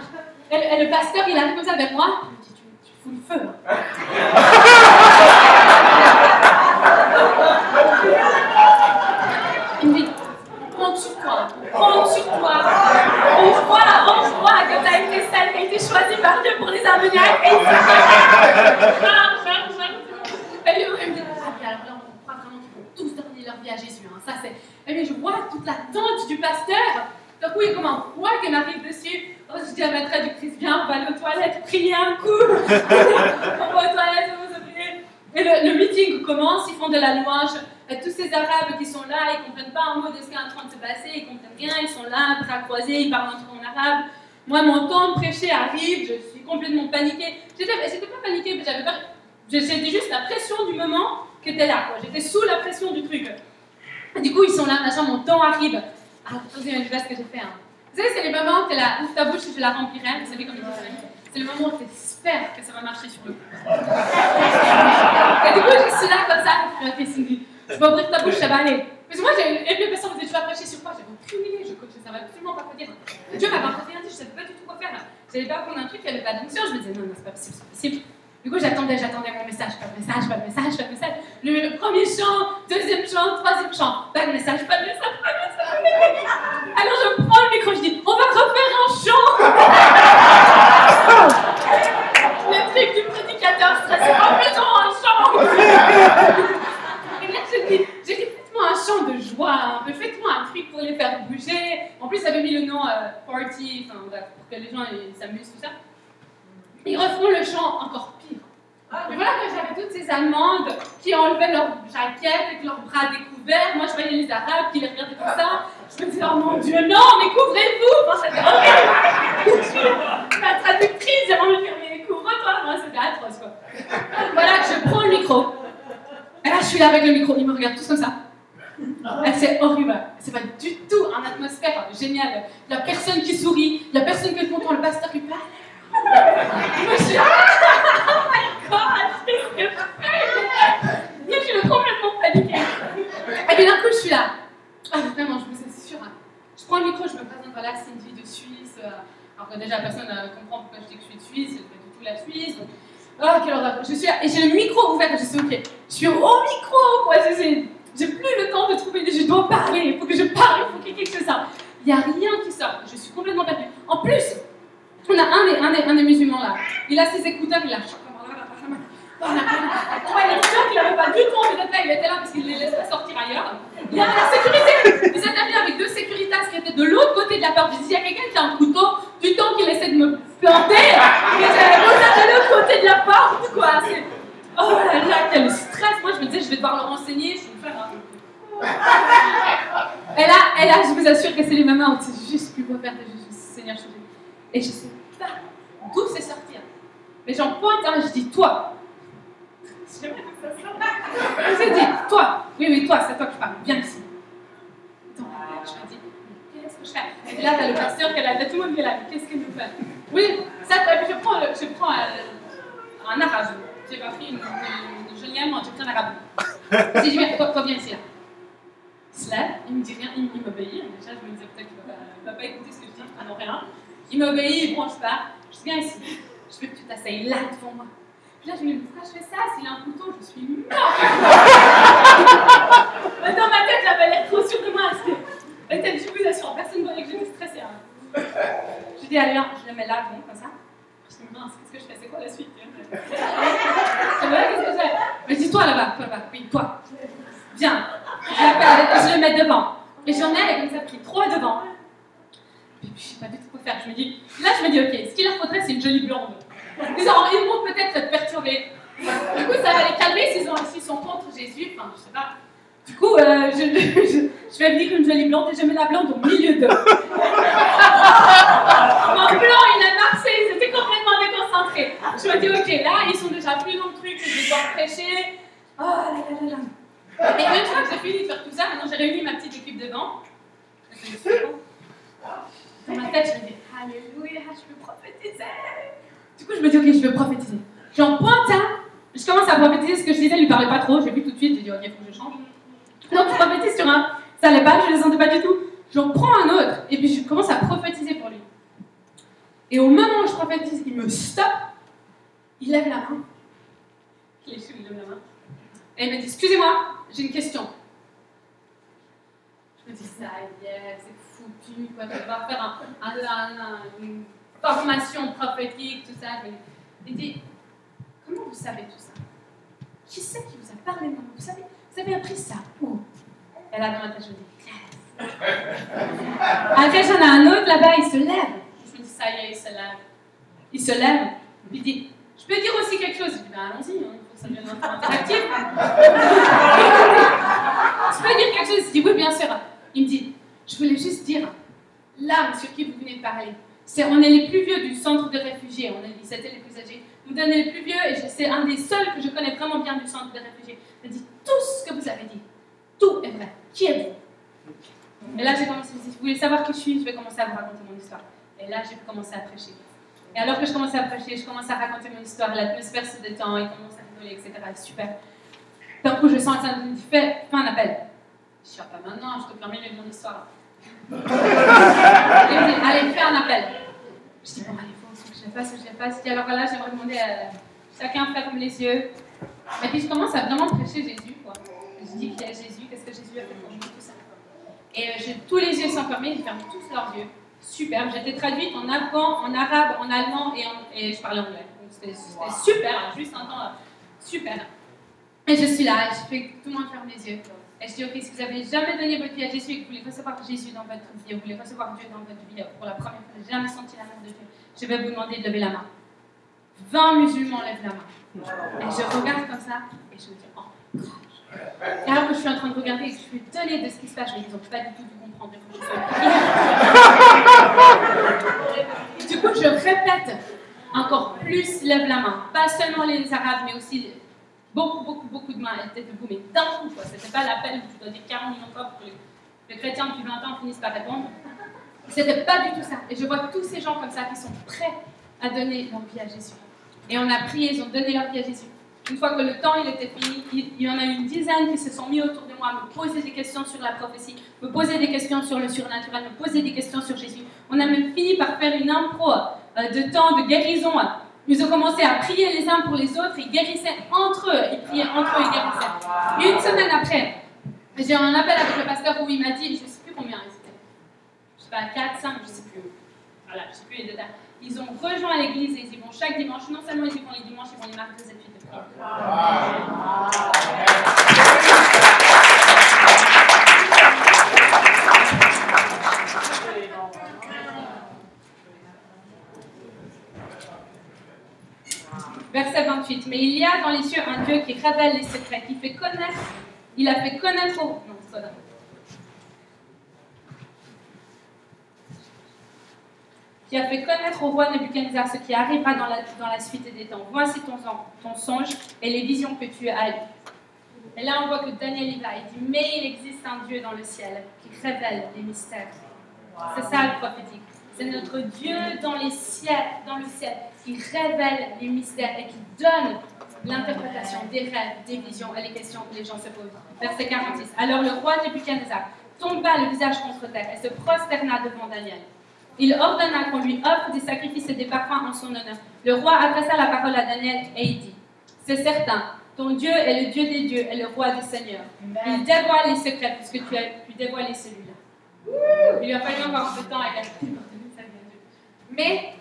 Et, le pasteur, il arrive comme ça vers moi. Il me dit, tu, tu fous le feu. hein. Compte sur toi, compte sur toi. On voit, on voit que tu as été celle qui a été choisie par Dieu pour les charge. Et dit, ah, puis alors là, on croit vraiment qu'ils vont tous donner leur vie à Jésus. hein. Ça, c'est... Et puis, je vois toute la tente du pasteur. D'un coup, il y a comme un poids qui m'arrive dessus? Oh, je dis à ma traductrice, viens, on va aller aux toilettes, prier un coup. on va aux toilettes, on va. Et le, le meeting commence, ils font de la louange. Tous ces Arabes qui sont là, ils ne comprennent pas un mot de ce qui est en train de se passer, ils comprennent rien, ils sont là, bras croisés, ils parlent en arabe. Moi, mon temps de prêcher arrive, je suis complètement paniquée. J'étais, pas paniquée, j'avais peur. J'étais juste la pression du moment qui était là. J'étais sous la pression du truc. Du coup, ils sont là, machin, mon temps arrive. Ah, attention, je ce que j'ai fait. hein. Vous savez, c'est les moments où t'es là, ouvre ta bouche et je la remplirai. Vous savez comme ils disent ça. C'est le moment où tu espères que ça va marcher sur le. Et du coup, je suis là comme ça, je fais Cindy, tu vas ouvrir ta bouche, ça va aller. Parce que moi, j'ai la personne me dit, tu vas prêcher sur quoi? J'avais aucune idée, je ne savais absolument pas quoi dire. Dieu m'avait rien dit, je savais pas du tout quoi faire. J'allais pas prendre un truc qui n'avait pas d'onction, je me disais, non, non, c'est pas possible, c'est pas possible. Du coup, j'attendais, j'attendais mon message, pas de message, pas de message, pas de message. Le, premier chant, deuxième chant, troisième chant, pas de message, pas de message, pas de message. Alors je prends le micro, je dis, on va refaire un chant. le truc du prédicateur stressé, oh, faisons un chant. Et là, j'ai dit, j'ai dit, de joie, un peu, faites-moi un truc pour les faire bouger. En plus, j'avais mis le nom euh, Party, enfin bref, pour que les gens ils s'amusent, tout ça. Ils refont le chant encore pire. Et voilà que j'avais toutes ces Allemandes qui enlevaient leurs jaquettes avec leurs bras découverts. Moi, je voyais les Arabes qui les regardaient comme ça. Je me disais, oh mon Dieu, non, mais couvrez-vous Enfin, C'était horrible. La traductrice, j'ai envie de dire, mais couvre-toi Moi, c'était atroce, quoi. Voilà que je prends le micro. Et là, je suis là avec le micro. Ils me regardent tous comme ça. C'est horrible. C'est pas du tout une atmosphère géniale. Il n'y a personne qui sourit. Il n'y a personne qui est content. Le pasteur qui parle. Moi, je suis là. Oh my god, je je suis complètement paniquée. Et puis d'un coup, je suis là. Ah, vraiment, je me suis sûre. Je prends le micro, je me présente. Voilà, c'est une vie de Suisse. Alors que déjà, personne ne comprend pourquoi je dis que je suis de Suisse. C'est pas du tout la Suisse. Oh, quelle horreur. Je suis là. Et j'ai le micro ouvert. Je suis ok. Je suis au micro, quoi. Je sais- J'ai plus le temps de trouver des. Je dois parler. Il faut que je parle. Il faut qu'il y ait quelque chose. Il n'y a rien qui sort. Je suis complètement perdue. En plus, on a un des, un des, un des musulmans là. Il a ses écouteurs, il a. Ouais, il est sûr qu'il n'avait pas du tout envie d'être là, il était là parce qu'il ne les laisse pas sortir ailleurs. Il y avait la sécurité Vous êtes arrivé avec deux sécuritas qui étaient de l'autre côté de la porte. Je dis, il y a quelqu'un qui a un couteau, du temps qu'il essaie de me planter, et de l'autre côté de la porte, quoi. Oh là là, quel stress Moi, je me disais, je vais devoir le renseigner, je vais me faire un. Et là, et là, je vous assure que c'est les mamans c'est juste plus beau faire de juste Seigneur, je dis. Et je sais pas d'où c'est sorti. hein. Mais j'en pointe un, je dis, toi. Je. Je dis, toi. Oui, oui, toi, c'est toi que je parle. Viens ici. Tête, je me dis, qu'est-ce que je fais? Et là, t'as le pasteur qui est là, tout le monde qui est là. Qu'est-ce qu'il nous fait Oui, ça, je prends, je prends euh, un arabe. J'ai pas pris une, une, une jolie allemande, j'ai pris un arabe. Je dis, viens, toi, toi, viens ici, là. Lève, il me dit rien, il, il m'obéit. Déjà, je me disais peut-être qu'il ne va, pas- écouter ce que je dis, ah non, rien. Il m'obéit, il branche pas. Je viens ici. Je veux que tu t'asseyes là devant moi. Puis là, je me dis, pourquoi je fais ça? S'il a un couteau, je suis morte. Mais dans ma tête, j'avais l'air trop sûre de moi. que- Et peut-être, je vous assure, personne ne voyait que j'étais stressée. hein. Je dis, allez, je le mets là, bon, comme ça. Je dis, mince, qu'est-ce que je fais? C'est quoi la suite? Je dis, ouais, qu'est-ce que je fais Mais dis-toi là-bas, toi là-bas, oui, toi. Viens. Je le mets devant. Et j'en ai, elle est comme ça, pris trois devant. Et puis je sais pas du tout quoi faire. Je me dis, là je me dis, ok, ce qu'il leur faudrait, c'est une jolie blonde. Ils, ont- ils vont peut-être être perturbés. Du coup, ça va les calmer s'ils ont- sont contre Jésus. Enfin, je sais pas. Du coup, euh, je, je, je vais venir une jolie blonde et je mets la blonde au milieu d'eux. Mon plan, il a marché, ils étaient complètement déconcentrés. Je me dis, ok, là, ils sont déjà plus dans le truc, je vais devoir prêcher. Oh là là là là. Et une fois que j'ai fini de faire tout ça, maintenant j'ai réuni ma petite équipe devant. Dans ma tête, je me dis, Alléluia, je peux prophétiser. Du coup, je me dis, ok, je vais prophétiser. J'en pointe un, je commence à prophétiser ce que je disais, lui parlait pas trop, j'ai vu tout de suite, j'ai dit, ok, il faut que je change. Donc, je prophétise sur un, ça allait pas, je le sentais pas du tout. J'en prends un autre, et puis je commence à prophétiser pour lui. Et au moment où je prophétise, il me stoppe, il lève la main. Il est il lève la main. Et il me dit, excusez-moi, j'ai une question. Je me dis, ça y est, c'est foutu, quoi. Je vais faire un, un- un- un- une formation prophétique, tout ça. Il dit, comment vous savez tout ça? Qui c'est qui vous a parlé de Vous savez, vous avez appris ça où? Et là, dans ma tête, je me dis, yes. Après, j'en ai un autre là-bas, il se lève. Je me dis, ça y est, il se lève. Il se lève, il dit, je peux dire aussi quelque chose? Je dis, ben allons-y, hein, ça peu interactif. Je peux dire quelque chose Il dit, oui, bien sûr. Il me dit, je voulais juste dire, l'âme sur qui vous venez de parler, c'est, on est les plus vieux du centre de réfugiés, on est, ils étaient les plus âgés. Vous donnez les plus vieux, et je- c'est un des seuls que je connais vraiment bien du centre de réfugiés. Il me dit, tout ce que vous avez dit, tout est vrai. Qui êtes-vous? Et là, j'ai commencé, je me dis, vous voulez savoir qui je suis? Je vais commencer à vous raconter mon histoire. Et là, j'ai commencé à prêcher. Et alors que je commençais à prêcher, je commençais à raconter mon histoire, l'atmosphère se détend, il commence etc. Super. D'un coup, je sens que ça me fais un appel. Je Ah, pas maintenant, je te permets de mon histoire. Me dit, allez, fais un appel. Je dis, bon, allez, faut, que je le fasse, que je le fasse. Je dis, alors là, j'aimerais demander à chacun ferme les yeux. Et puis, je commence à vraiment prêcher Jésus, quoi. Je dis qu'il y a Jésus, qu'est-ce que Jésus a fait pour nous, tout ça. Et euh, tous les yeux sont fermés, ils ferment tous leurs yeux. Superbe. J'étais traduite en afghan, en arabe, en allemand et, en- et je parlais anglais. C'était c'était super, juste un temps euh, super. Et je suis là, je fais tout le monde ferme les yeux. Et je dis, ok, si vous avez jamais donné votre vie à Jésus et que vous voulez recevoir Jésus dans votre vie, vous voulez recevoir Dieu dans votre vie pour la première fois, jamais senti l'amour de Dieu, je vais vous demander de lever la main. 20 musulmans lèvent la main. Et je regarde comme ça et je me dis, oh, et alors que je suis en train de regarder je suis étonnée de ce qui se passe, je me dis, ils n'ont pas du tout dû comprendre. du coup, je répète encore plus lève la main. Pas seulement les Arabes, mais aussi beaucoup, beaucoup, beaucoup de mains. Elles étaient mais d'un coup, quoi. C'était pas l'appel où tu dois dire 40 millions de fois pour que les, chrétiens depuis 20 ans finissent par répondre. C'était pas du tout ça. Et je vois tous ces gens comme ça qui sont prêts à donner leur vie à Jésus. Et on a prié, ils ont donné leur vie à Jésus. Une fois que le temps il était fini, il, y en a une dizaine qui se sont mis autour de moi, me poser des questions sur la prophétie, me poser des questions sur le surnaturel, me poser des questions sur Jésus. On a même fini par faire une impro de temps de guérison. Ils ont commencé à prier les uns pour les autres, ils guérissaient entre eux, ils priaient entre eux, ils guérissaient. Une semaine après, j'ai eu un appel avec le pasteur où il m'a dit, je ne sais plus combien ils étaient, je sais pas, 4, 5, je ne sais plus. Voilà, je ne sais plus les détails. Ils ont rejoint l'église et ils y vont chaque dimanche. Non seulement ils y vont les dimanches, ils vont les mardis et puis de prière. Verset 28. Mais il y a dans les cieux un Dieu qui révèle les secrets, qui fait connaître. Il a fait connaître au. Roi Nebuchadnezzar ce qui arrivera dans la, suite des temps. Voici ton, songe et les visions que tu as eues. Et là, on voit que Daniel y va. Il dit Mais il existe un Dieu dans le ciel qui révèle les mystères. C'est ça le prophétique. C'est notre Dieu dans, les ciels, dans le ciel qui révèle les mystères et qui donne l'interprétation des rêves, des visions et les questions que les gens se posent. Verset 46. Alors le roi Nebuchadnezzar tomba le visage contre terre et se prosterna devant Daniel. Il ordonna qu'on lui offre des sacrifices et des parfums en son honneur. Le roi adressa la parole à Daniel et il dit C'est certain, ton Dieu est le Dieu des dieux et le roi des seigneurs. Il dévoile les secrets puisque tu as pu dévoiler celui-là. Il lui a fallu encore un peu de temps la mais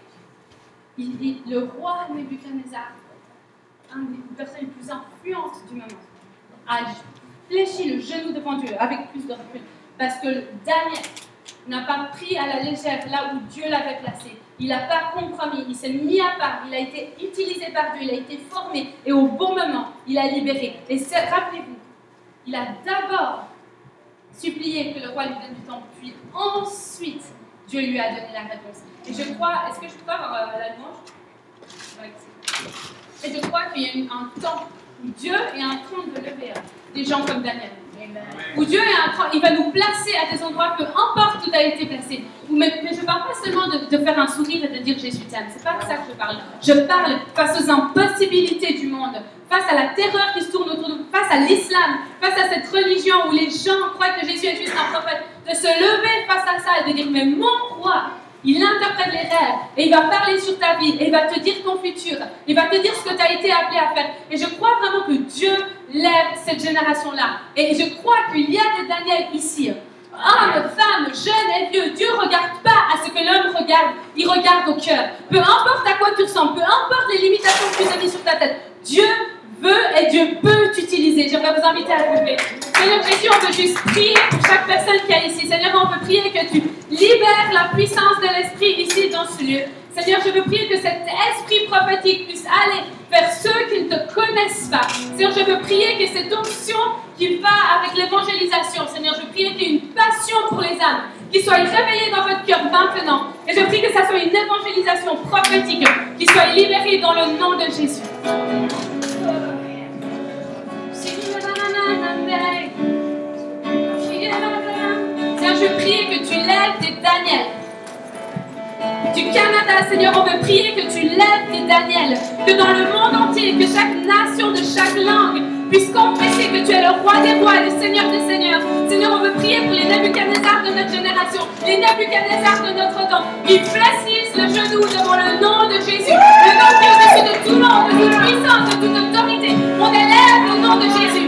il, il, le roi Nebuchadnezzar, une des personnes les plus influentes du moment, a fléchi le genou devant Dieu avec plus de recul. Parce que Daniel n'a pas pris à la légère là où Dieu l'avait placé. Il n'a pas compromis, il s'est mis à part, il a été utilisé par Dieu, il a été formé et au bon moment, il a libéré. Et rappelez-vous, il a d'abord supplié que le roi lui donne du temps, puis ensuite, Dieu lui a donné la réponse. Et je crois, est-ce que je peux avoir euh, la c'est- Et je crois qu'il y a eu un temps où Dieu est en train de lever euh, des gens comme Daniel. Où Dieu est en train, il va nous placer à des endroits, peu importe où tu as été placé. Mais, mais je ne parle pas seulement de, de faire un sourire et de dire Jésus t'aime. C'est pas de ça que je parle. Je parle face aux impossibilités du monde, face à la terreur qui se tourne autour de nous, face à l'islam, face à cette religion où les gens croient que Jésus est juste un prophète, de se lever face à ça et de dire Mais mon roi, il interprète les rêves et il va parler sur ta vie et il va te dire ton futur. Il va te dire ce que tu as été appelé à faire. Et je crois vraiment que Dieu lève cette génération-là. Et je crois qu'il y a des Daniel ici. Hommes, femmes, jeunes et vieux, Dieu ne regarde pas à ce que l'homme regarde, il regarde au cœur. Peu importe à quoi tu ressembles, peu importe les limitations que tu as mises sur ta tête, Dieu veut et Dieu peut t'utiliser. J'aimerais vous inviter à lever. Seigneur Jésus, on veut juste prier pour chaque personne qui est ici. Seigneur, on veut prier que tu libères la puissance de l'Esprit ici dans ce lieu. Seigneur, je veux prier que cet esprit prophétique puisse aller vers ceux qui ne te connaissent pas. Seigneur, je veux prier que cette onction qui va avec l'évangélisation, Seigneur, je veux prier qu'il y ait une passion pour les âmes, qui soit réveillée dans votre cœur maintenant. Et je prie que ça soit une évangélisation prophétique qui soit libérée dans le nom de Jésus. Je prie que tu lèves des Daniel. Du Canada, Seigneur, on veut prier que tu lèves des Daniel. Que dans le monde entier, que chaque nation de chaque langue puisse confesser que tu es le roi des rois et le seigneur des seigneurs. Seigneur, on veut prier pour les Nebuchadnezzar de notre génération, les Nebuchadnezzar de notre temps, qui fléchissent le genou devant le nom de Jésus, le nom qui est au-dessus de tout nom, de toute puissance, de toute autorité. On élève le nom de Jésus,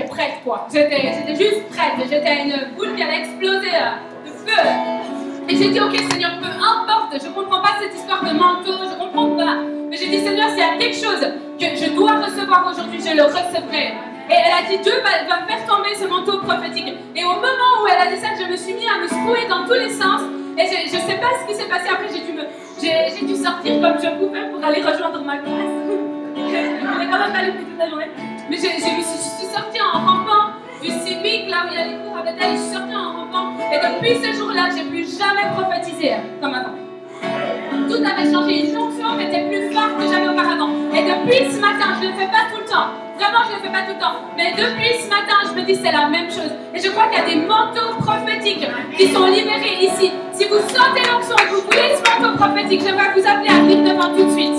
j'étais prête, quoi. J'étais, juste prête. J'étais une boule qui allait exploser euh, de feu. Et j'ai dit, ok Seigneur, peu importe, je comprends pas cette histoire de manteau, je comprends pas. Mais j'ai dit, Seigneur, s'il y a quelque chose que je dois recevoir aujourd'hui, je le recevrai. Et elle a dit, Dieu va, va faire tomber ce manteau prophétique. Et au moment où elle a dit ça, je me suis mis à me secouer dans tous les sens. Et je sais pas ce qui s'est passé après, j'ai dû, dû sortir comme je pouvais pour aller rejoindre ma classe. Je n'ai quand même pas le toute la journée. Mais j'ai, j'ai- je suis sortie en rampant du civique, là où il y a les cours avec elle, je suis sortie en rampant. Et depuis ce jour-là, j'ai plus jamais prophétisé comme avant. Tout avait changé, une onction qui était plus forte que jamais auparavant. Et depuis ce matin, je ne le fais pas tout le temps. Vraiment, je ne le fais pas tout le temps. Mais depuis ce matin, je me dis c'est la même chose. Et je crois qu'il y a des manteaux prophétiques qui sont libérés ici. Si vous sentez l'onction et que vous voulez ce manteau prophétique, j'aimerais vous appeler à venir devant tout de suite.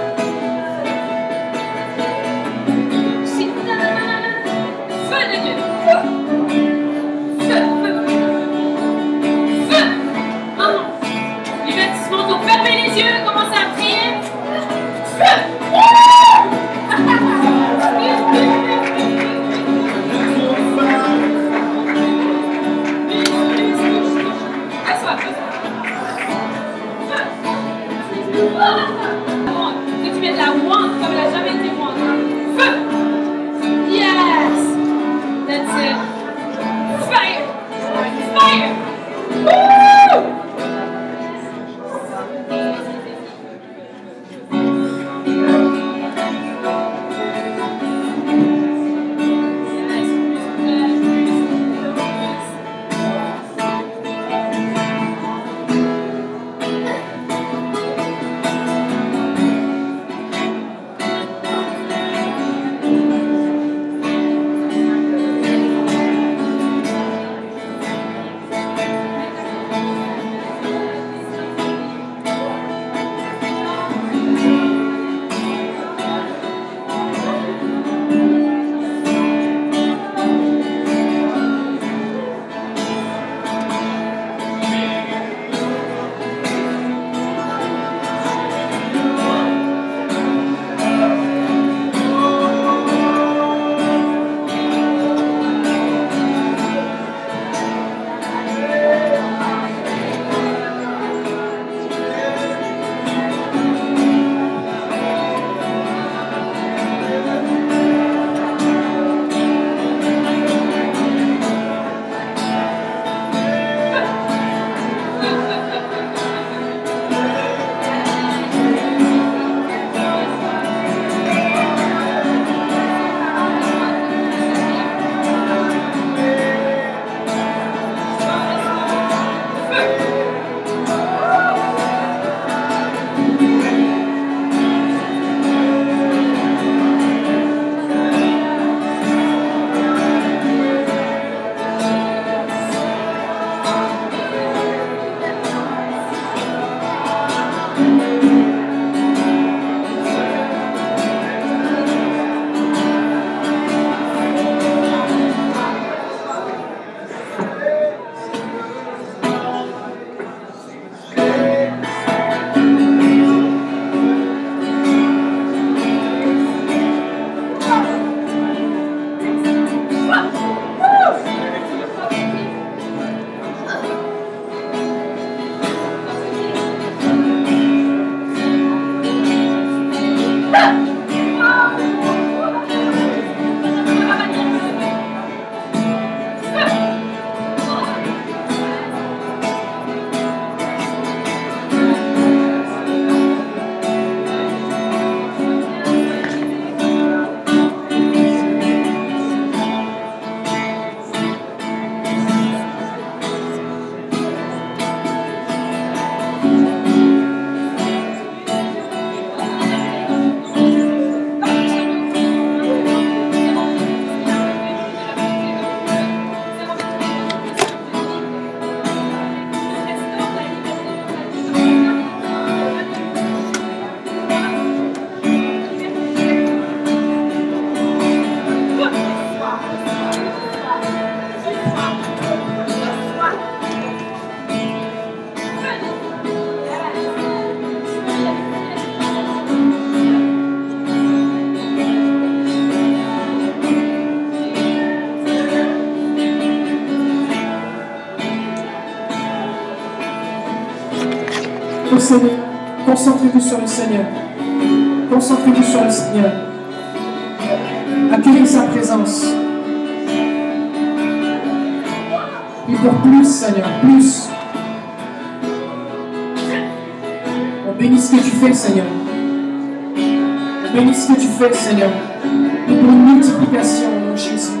Concentrez-vous sur le Seigneur. Concentrez-vous sur le Seigneur. Accueillez sa présence. Et pour plus, Seigneur, plus. On bénit ce que tu fais, Seigneur. On bénit ce que tu fais, Seigneur. Et pour une multiplication, mon Jésus.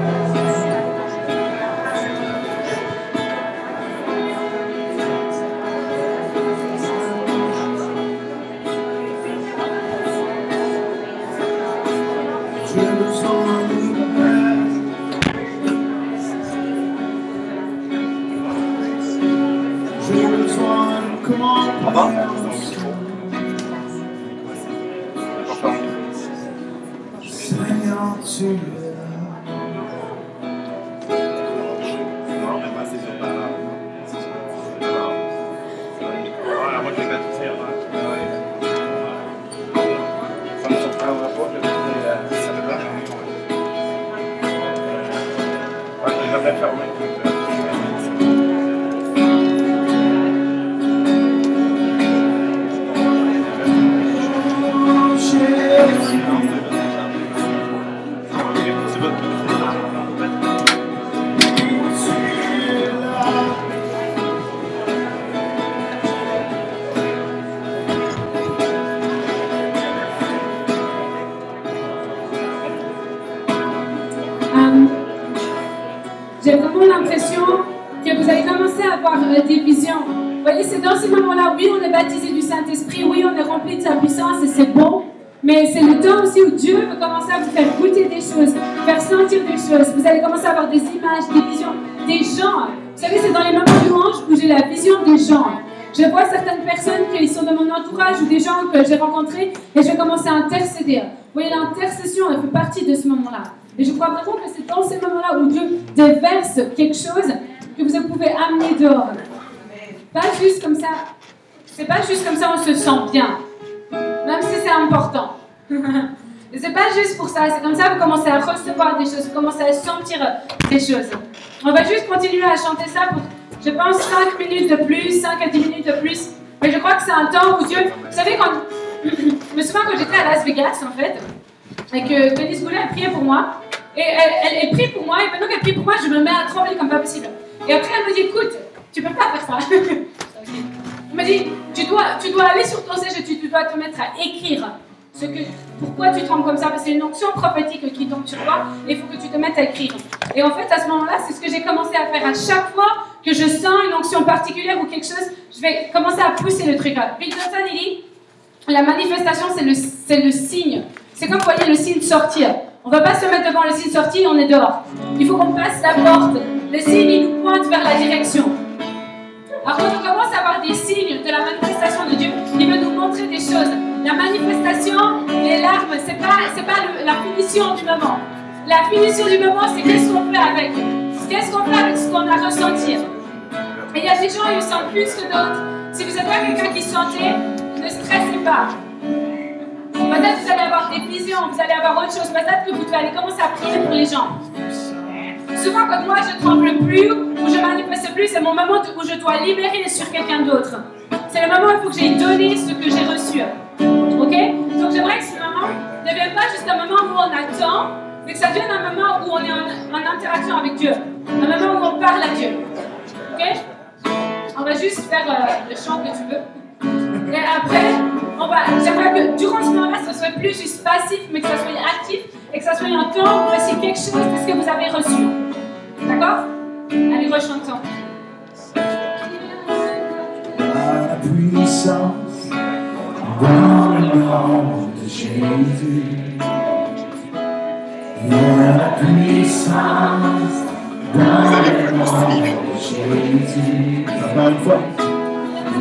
et je vais commencer à intercéder. Vous voyez, l'intercession, elle fait partie de ce moment-là. Et je crois vraiment que c'est dans ces moments-là où Dieu déverse quelque chose que vous pouvez amener dehors. Pas juste comme ça. C'est pas juste comme ça on se sent bien. Même si c'est important. Et c'est pas juste pour ça. C'est comme ça que vous commencez à recevoir des choses, vous commencez à sentir des choses. On va juste continuer à chanter ça pour, je pense, 5 minutes de plus, 5 à 10 minutes de plus. Mais je crois que c'est un temps où Dieu. Vous savez, quand. Je me souviens quand j'étais à Las Vegas, en fait, et que Denise Goulet a prié pour moi. Et elle, elle, elle prie pour moi, et pendant qu'elle prie pour moi, je me mets à trembler comme pas possible. Et après, elle me dit écoute, tu peux pas faire ça. Elle m'a dit tu dois, tu dois aller sur ton siège et tu, tu dois te mettre à écrire ce que, pourquoi tu trembles comme ça. Parce que c'est une onction prophétique qui tombe sur toi, et il faut que tu te mettes à écrire. Et en fait, à ce moment-là, c'est ce que j'ai commencé à faire à chaque fois que je sens une onction particulière ou quelque chose, je vais commencer à pousser le truc. Bill Johnson, il dit la manifestation, c'est le, le signe. C'est comme vous voyez le signe sortir. On ne va pas se mettre devant le signe sortir, on est dehors. Il faut qu'on passe la porte. Le signe, il nous pointe vers la direction. Alors quand on commence à avoir des signes de la manifestation de Dieu, il veut nous montrer des choses. La manifestation, les larmes, c'est pas, pas la finition du moment. La finition du moment, c'est qu'est-ce qu'on fait avec? Qu'est-ce qu'on fait avec ce qu'on a ressenti? Et il y a des gens, ils sentent plus que d'autres. Si vous êtes pas quelqu'un qui sentait, ne stressez pas. Peut-être que vous allez avoir des visions, vous allez avoir autre chose. Peut-être que vous allez commencer à prier pour les gens. Souvent, quand moi je tremble plus ou je manifeste plus, c'est mon moment où je dois libérer sur quelqu'un d'autre. C'est le moment où il faut que j'aille donner ce que j'ai reçu. Ok? Donc j'aimerais que ce moment ne devienne pas juste un moment où on attend, mais que ça devienne un moment où on est en, en interaction avec Dieu. Un moment où on parle à Dieu. Ok? On va juste faire euh, le chant que tu veux. Va, j'aimerais que durant ce moment-là, ce soit plus juste passif, mais que ça soit actif et que ça soit un temps où voici quelque chose de ce que vous avez reçu. D'accord? Allez, rechantons. La puissance dans le nom de Jésus. La puissance dans le nom de Jésus. Encore une fois.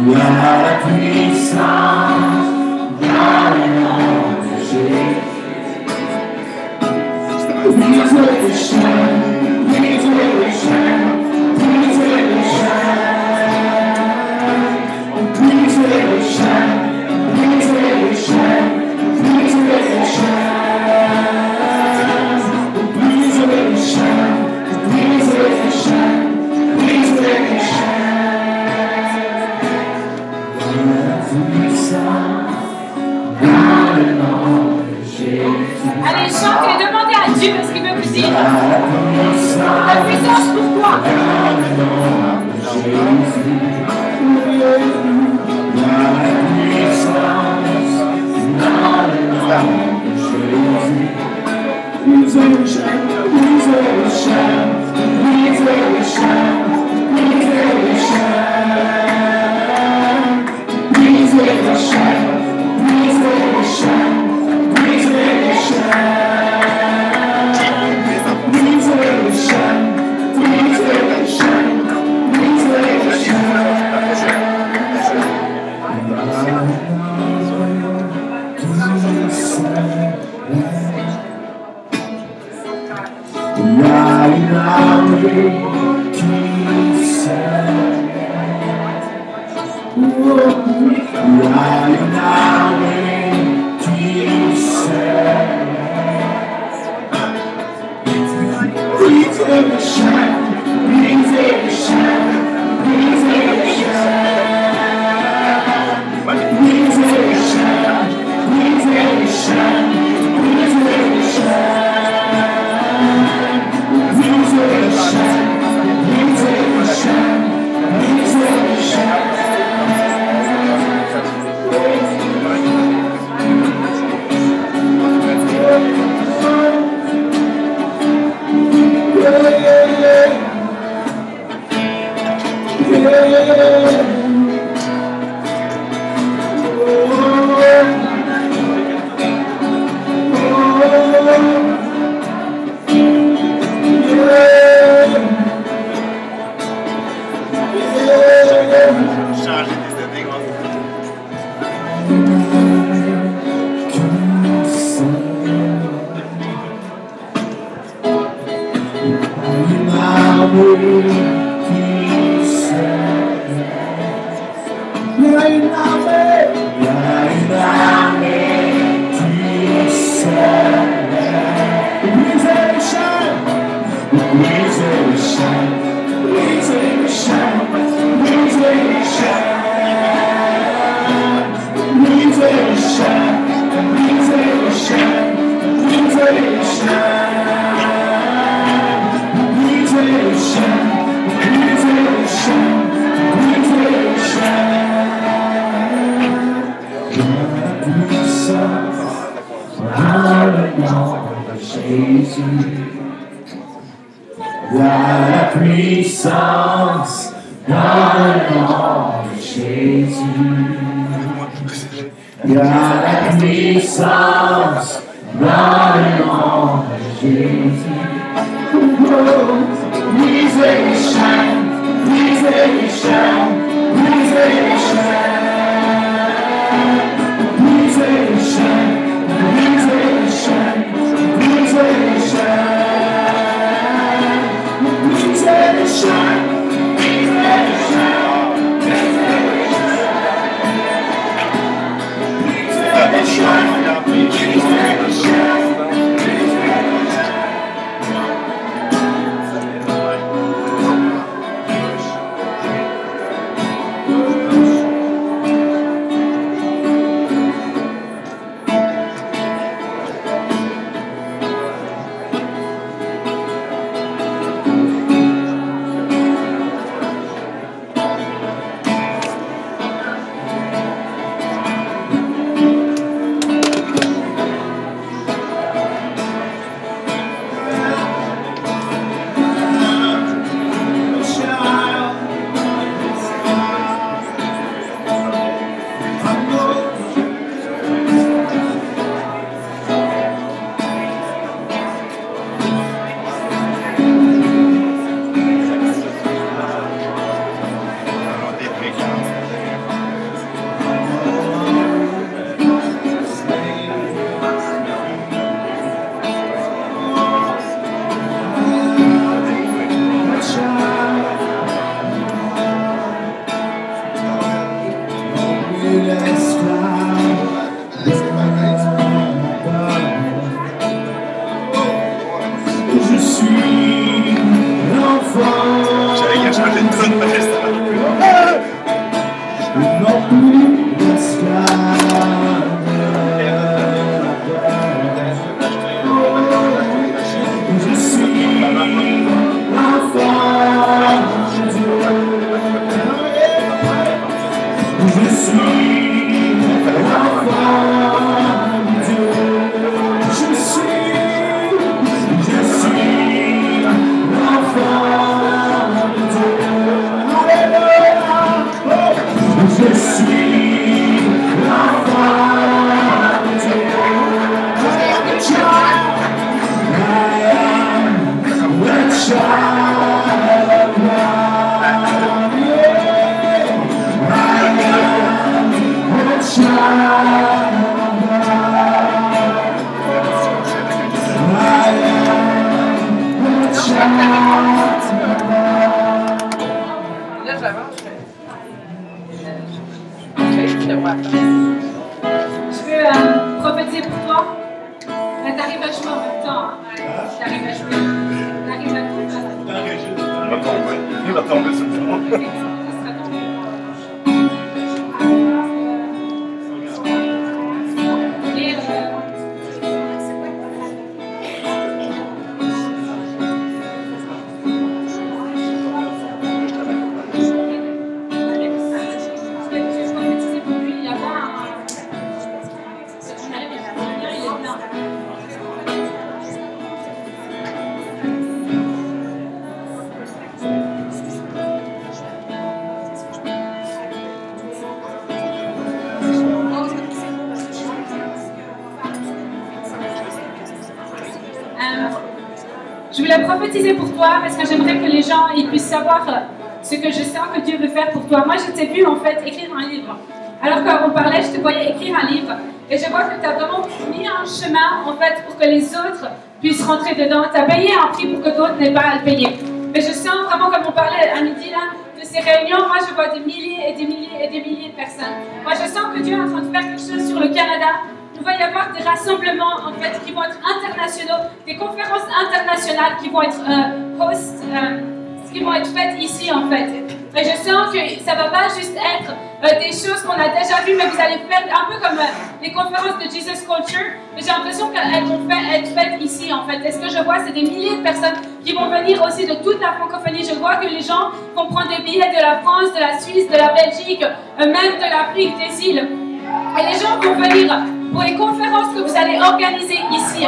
La puissance dans le Dieu est ce qu'il veut vous dire. La puissance pour toi. He's a shine, he's a shine, he's a shine, he's a shine. Please let it shine. Please let it shine. Please let it shine. Quoi Changer nom de Jésus. Il y a la puissance dans le nom de Jésus. Brise les chaînes, brise les je te voyais écrire un livre et je vois que tu as vraiment mis un chemin en fait pour que les autres puissent rentrer dedans. Tu as payé un prix pour que d'autres n'aient pas à le payer. Mais je sens vraiment, comme on parlait à midi là, de ces réunions, moi je vois des milliers et des milliers et des milliers de personnes. Moi je sens que Dieu est en train de faire quelque chose sur le Canada. Il va y avoir des rassemblements en fait qui vont être internationaux, des conférences internationales qui vont être euh, euh, qui vont être faites ici en fait. Et je sens que ça va pas juste être euh, des choses qu'on a déjà vues, mais vous allez faire un peu comme euh, les conférences de Jesus Culture. Mais j'ai l'impression qu'elles vont fa- être faites ici en fait. Et ce que je vois, c'est des milliers de personnes qui vont venir aussi de toute la francophonie. Je vois que les gens vont prendre des billets de la France, de la Suisse, de la Belgique, euh, même de l'Afrique, des îles. Et les gens vont venir pour les conférences que vous allez organiser ici.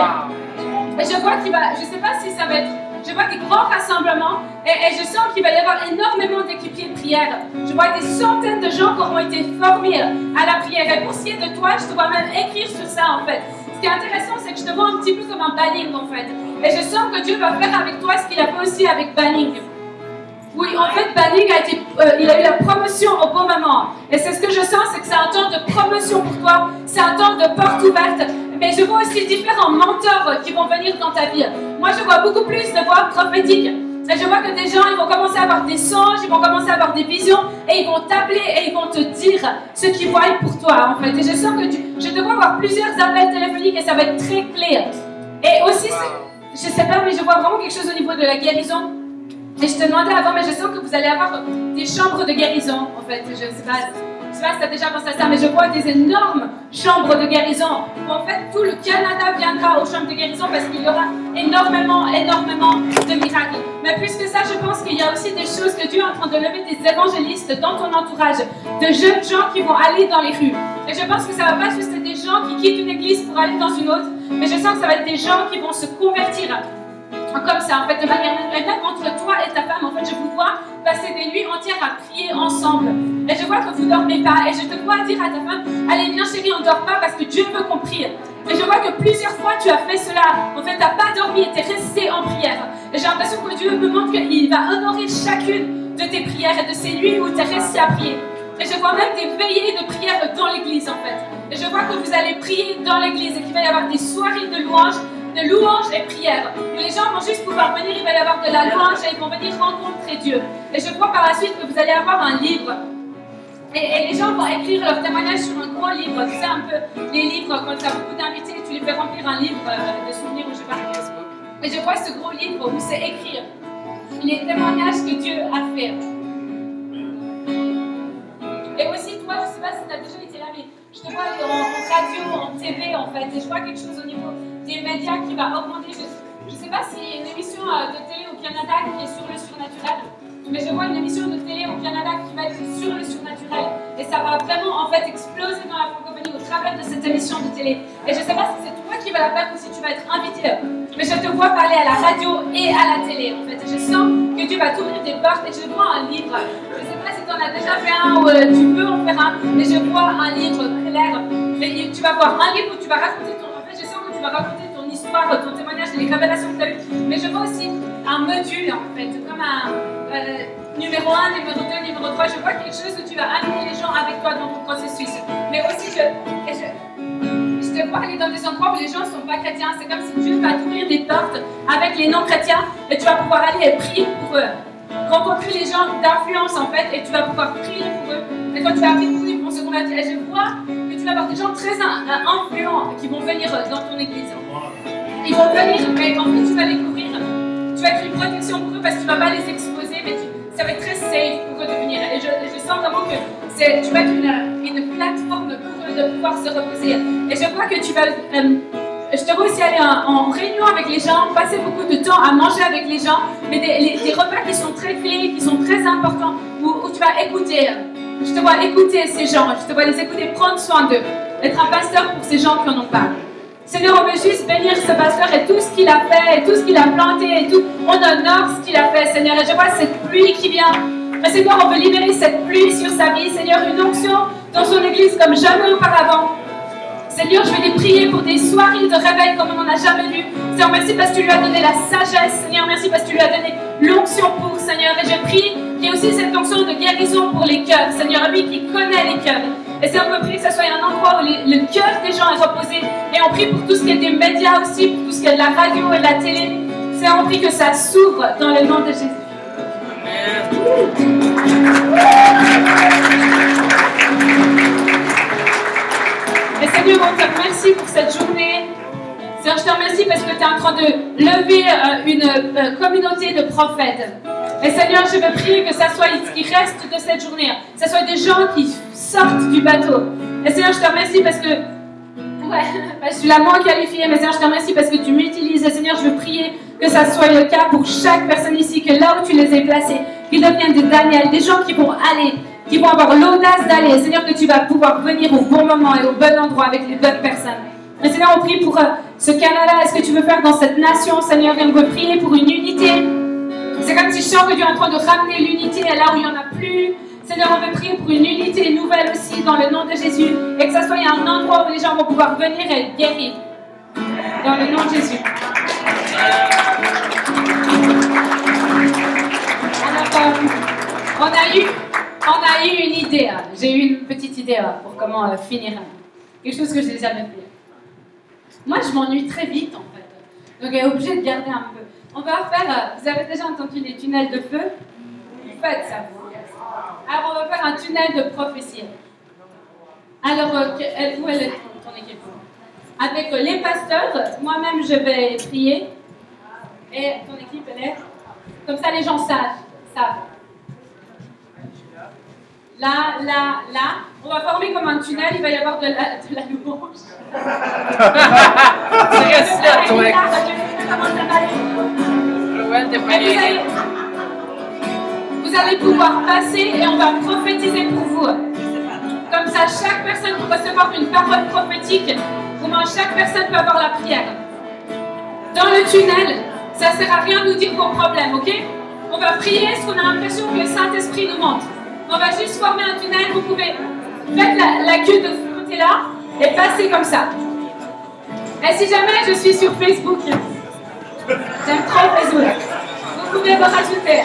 Et je vois qu'il va, je ne sais pas si ça va être, je vois des grands rassemblements et, je sens qu'il va y avoir énormément d'équipiers de prière. Je vois des centaines de gens qui auront été formés à la prière. Et pour ce qui est de toi, je te vois même écrire sur ça en fait. Ce qui est intéressant, c'est que je te vois un petit peu comme un banning en fait. Et je sens que Dieu va faire avec toi ce qu'il a fait aussi avec banning. Oui, en fait, Banning a euh, a eu la promotion au bon moment. Et c'est ce que je sens, c'est que c'est un temps de promotion pour toi. C'est un temps de porte ouverte. Mais je vois aussi différents mentors qui vont venir dans ta vie. Moi, je vois beaucoup plus de voix prophétiques. Et je vois que des gens, ils vont commencer à avoir des songes, ils vont commencer à avoir des visions, et ils vont t'appeler et ils vont te dire ce qu'ils voient pour toi, en fait. Et je sens que tu, je te vois avoir plusieurs appels téléphoniques et ça va être très clair. Et aussi, je sais pas, mais je vois vraiment quelque chose au niveau de la guérison. Et je te demandais avant, mais je sens que vous allez avoir des chambres de guérison, en fait. Je sais pas, je sais pas si déjà pensé à ça, mais je vois des énormes chambres de guérison en fait, tout le Canada viendra aux chambres de guérison parce qu'il y aura énormément, énormément de miracles. Mais plus que ça, je pense qu'il y a aussi des choses que Dieu est en train de lever des évangélistes dans ton entourage, de jeunes gens qui vont aller dans les rues. Et je pense que ça va pas juste être des gens qui quittent une église pour aller dans une autre, mais je sens que ça va être des gens qui vont se convertir comme ça, en fait, de manière naturelle, entre toi et ta femme, en fait, je vous vois passer des nuits entières à prier ensemble. Et je vois que vous dormez pas, et je te vois dire à ta femme, allez, viens chérie, on dort pas parce que Dieu veut qu'on prie. Et je vois que plusieurs fois tu as fait cela. En fait, tu n'as pas dormi et tu es resté en prière. Et j'ai l'impression que Dieu me montre qu'il va honorer chacune de tes prières et de ces nuits où tu es resté à prier. Et je vois même des veillées de prière dans l'église, en fait. Et je vois que vous allez prier dans l'église et qu'il va y avoir des soirées de louanges de louanges et prières. Où les gens vont juste pouvoir venir, il va y avoir de la louange et ils vont venir rencontrer Dieu. Et je crois par la suite que vous allez avoir un livre. Et, les gens vont écrire leur témoignage sur un gros livre. Tu sais, un peu les livres, quand tu as beaucoup d'invités, tu les fais remplir un livre euh, de souvenirs ou je sais je vois ce gros livre où c'est écrit les témoignages que Dieu a fait. Et aussi, toi, je sais pas si tu as déjà été je te vois en, radio, en TV, en fait, et je vois quelque chose au niveau des médias qui va augmenter. Je ne sais pas s'il y une émission euh, de télé au Canada qui est sur le surnaturel, mais je vois une émission de télé au Canada qui va être sur le surnaturel, et ça va vraiment, en fait, exploser dans la francophonie au travers de cette émission de télé. Et je ne sais pas si c'est toi qui vas la faire ou si tu vas être invité, mais je te vois parler à la radio et à la télé, en fait. Et je sens que Dieu va t'ouvrir des portes, et je vois un livre. Pas si tu en as déjà fait un ou euh, tu peux en faire un, mais je vois un livre clair. Tu vas voir un livre où tu vas raconter ton. En fait, je sens que tu vas raconter ton histoire, ton témoignage et les révélations que tu as eues. Mais je vois aussi un module, en fait, comme un euh, numéro 1, numéro 2, numéro 3. Je vois quelque chose où tu vas amener les gens avec toi dans ton processus. Mais aussi, je. je te vois aller dans des endroits où les gens ne sont pas chrétiens. C'est comme si Dieu va t'ouvrir des portes avec les non-chrétiens et tu vas pouvoir aller prier pour eux. Rencontrer les gens d'influence en fait et tu vas pouvoir prier pour eux. Et quand tu vas prier pour eux, ils vont se convertir. Et je vois que tu vas avoir des gens très euh, influents qui vont venir euh, dans ton église. Ils vont venir, mais en fait, tu vas les couvrir. Tu vas être une protection pour eux parce que tu vas pas les exposer, mais ça va être très safe pour eux de venir. Et je, sens vraiment que tu vas être une, une plateforme pour eux de pouvoir se reposer. Et je vois que tu vas. euh, je te vois aussi aller en, réunion avec les gens, passer beaucoup de temps à manger avec les gens, mais des, repas qui sont très clés, qui sont très importants, où, tu vas écouter. Je te vois écouter ces gens, je te vois les écouter, prendre soin d'eux, être un pasteur pour ces gens qui en ont pas. Seigneur, on veut juste bénir ce pasteur et tout ce qu'il a fait, et tout ce qu'il a planté, et tout. On honore ce qu'il a fait, Seigneur. Et je vois cette pluie qui vient. Mais Seigneur, on veut libérer cette pluie sur sa vie, Seigneur, une onction dans son église comme jamais auparavant. Seigneur, je vais les prier pour des soirées de réveil comme on n'en a jamais vu. Seigneur, merci parce que tu lui as donné la sagesse. Seigneur, merci parce que tu lui as donné l'onction pour, Seigneur. Et je prie qu'il y ait aussi cette onction de guérison pour les cœurs. Seigneur, lui qui connaît les cœurs. Et Seigneur, on peut prier que ce soit un endroit où le cœur des gens est reposé. Et on prie pour tout ce qui est des médias aussi, pour tout ce qui est de la radio et de la télé. Seigneur, on prie que ça s'ouvre dans le nom de Jésus. Et Seigneur, on te remercie pour cette journée. Seigneur, je te remercie parce que tu es en train de lever euh, une euh, communauté de prophètes. Et Seigneur, je veux prier que ça soit ce qui reste de cette journée. Que ce soit des gens qui sortent du bateau. Et Seigneur, je te remercie parce que. Ouais, je suis la moins qualifiée, mais Seigneur, je te remercie parce que tu m'utilises. Et Seigneur, je veux prier que ça soit le cas pour chaque personne ici, que là où tu les as placés, qu'ils deviennent des Daniel, des gens qui vont aller, qui vont avoir l'audace d'aller. Seigneur, que tu vas pouvoir venir au bon moment et au bon endroit avec les bonnes personnes. Seigneur, on prie pour euh, ce Canada. Est-ce que tu veux faire dans cette nation, Seigneur? Et on veut prier pour une unité. C'est comme si je sens que Dieu est en train de ramener l'unité là où il n'y en a plus. Seigneur, on veut prier pour une unité nouvelle aussi dans le nom de Jésus. Et que ça soit un endroit où les gens vont pouvoir venir et être guéris. Dans le nom de Jésus. Alors, euh, on a eu, on a eu une idée. hein. J'ai eu une petite idée hein, pour comment euh, finir. Quelque chose que je n'ai jamais fait. Moi, je m'ennuie très vite en fait. Donc, elle est obligée de garder un peu. On va faire. euh, Vous avez déjà entendu les tunnels de feu? Faites ça. Alors, on va faire un tunnel de prophétie. Alors, euh, où est ton équipe? Avec euh, les pasteurs, moi-même, je vais prier. Et ton équipe, elle est? Comme ça, les gens savent. savent. Là, là, là. On va former comme un tunnel, il va y avoir de la, de la louange. Toi. Vous allez, vous allez pouvoir passer et on va prophétiser pour vous. Comme ça, chaque personne peut recevoir une parole prophétique. Comment chaque personne peut avoir la prière. Dans le tunnel, ça ne sert à rien de nous dire vos problèmes, ok? On va prier ce qu'on a l'impression que le Saint-Esprit nous montre? On va juste former un tunnel. Vous pouvez mettre la, la de ce côté-là et passer comme ça. Et si jamais je suis sur Facebook, j'aime trop Facebook, vous pouvez me rajouter.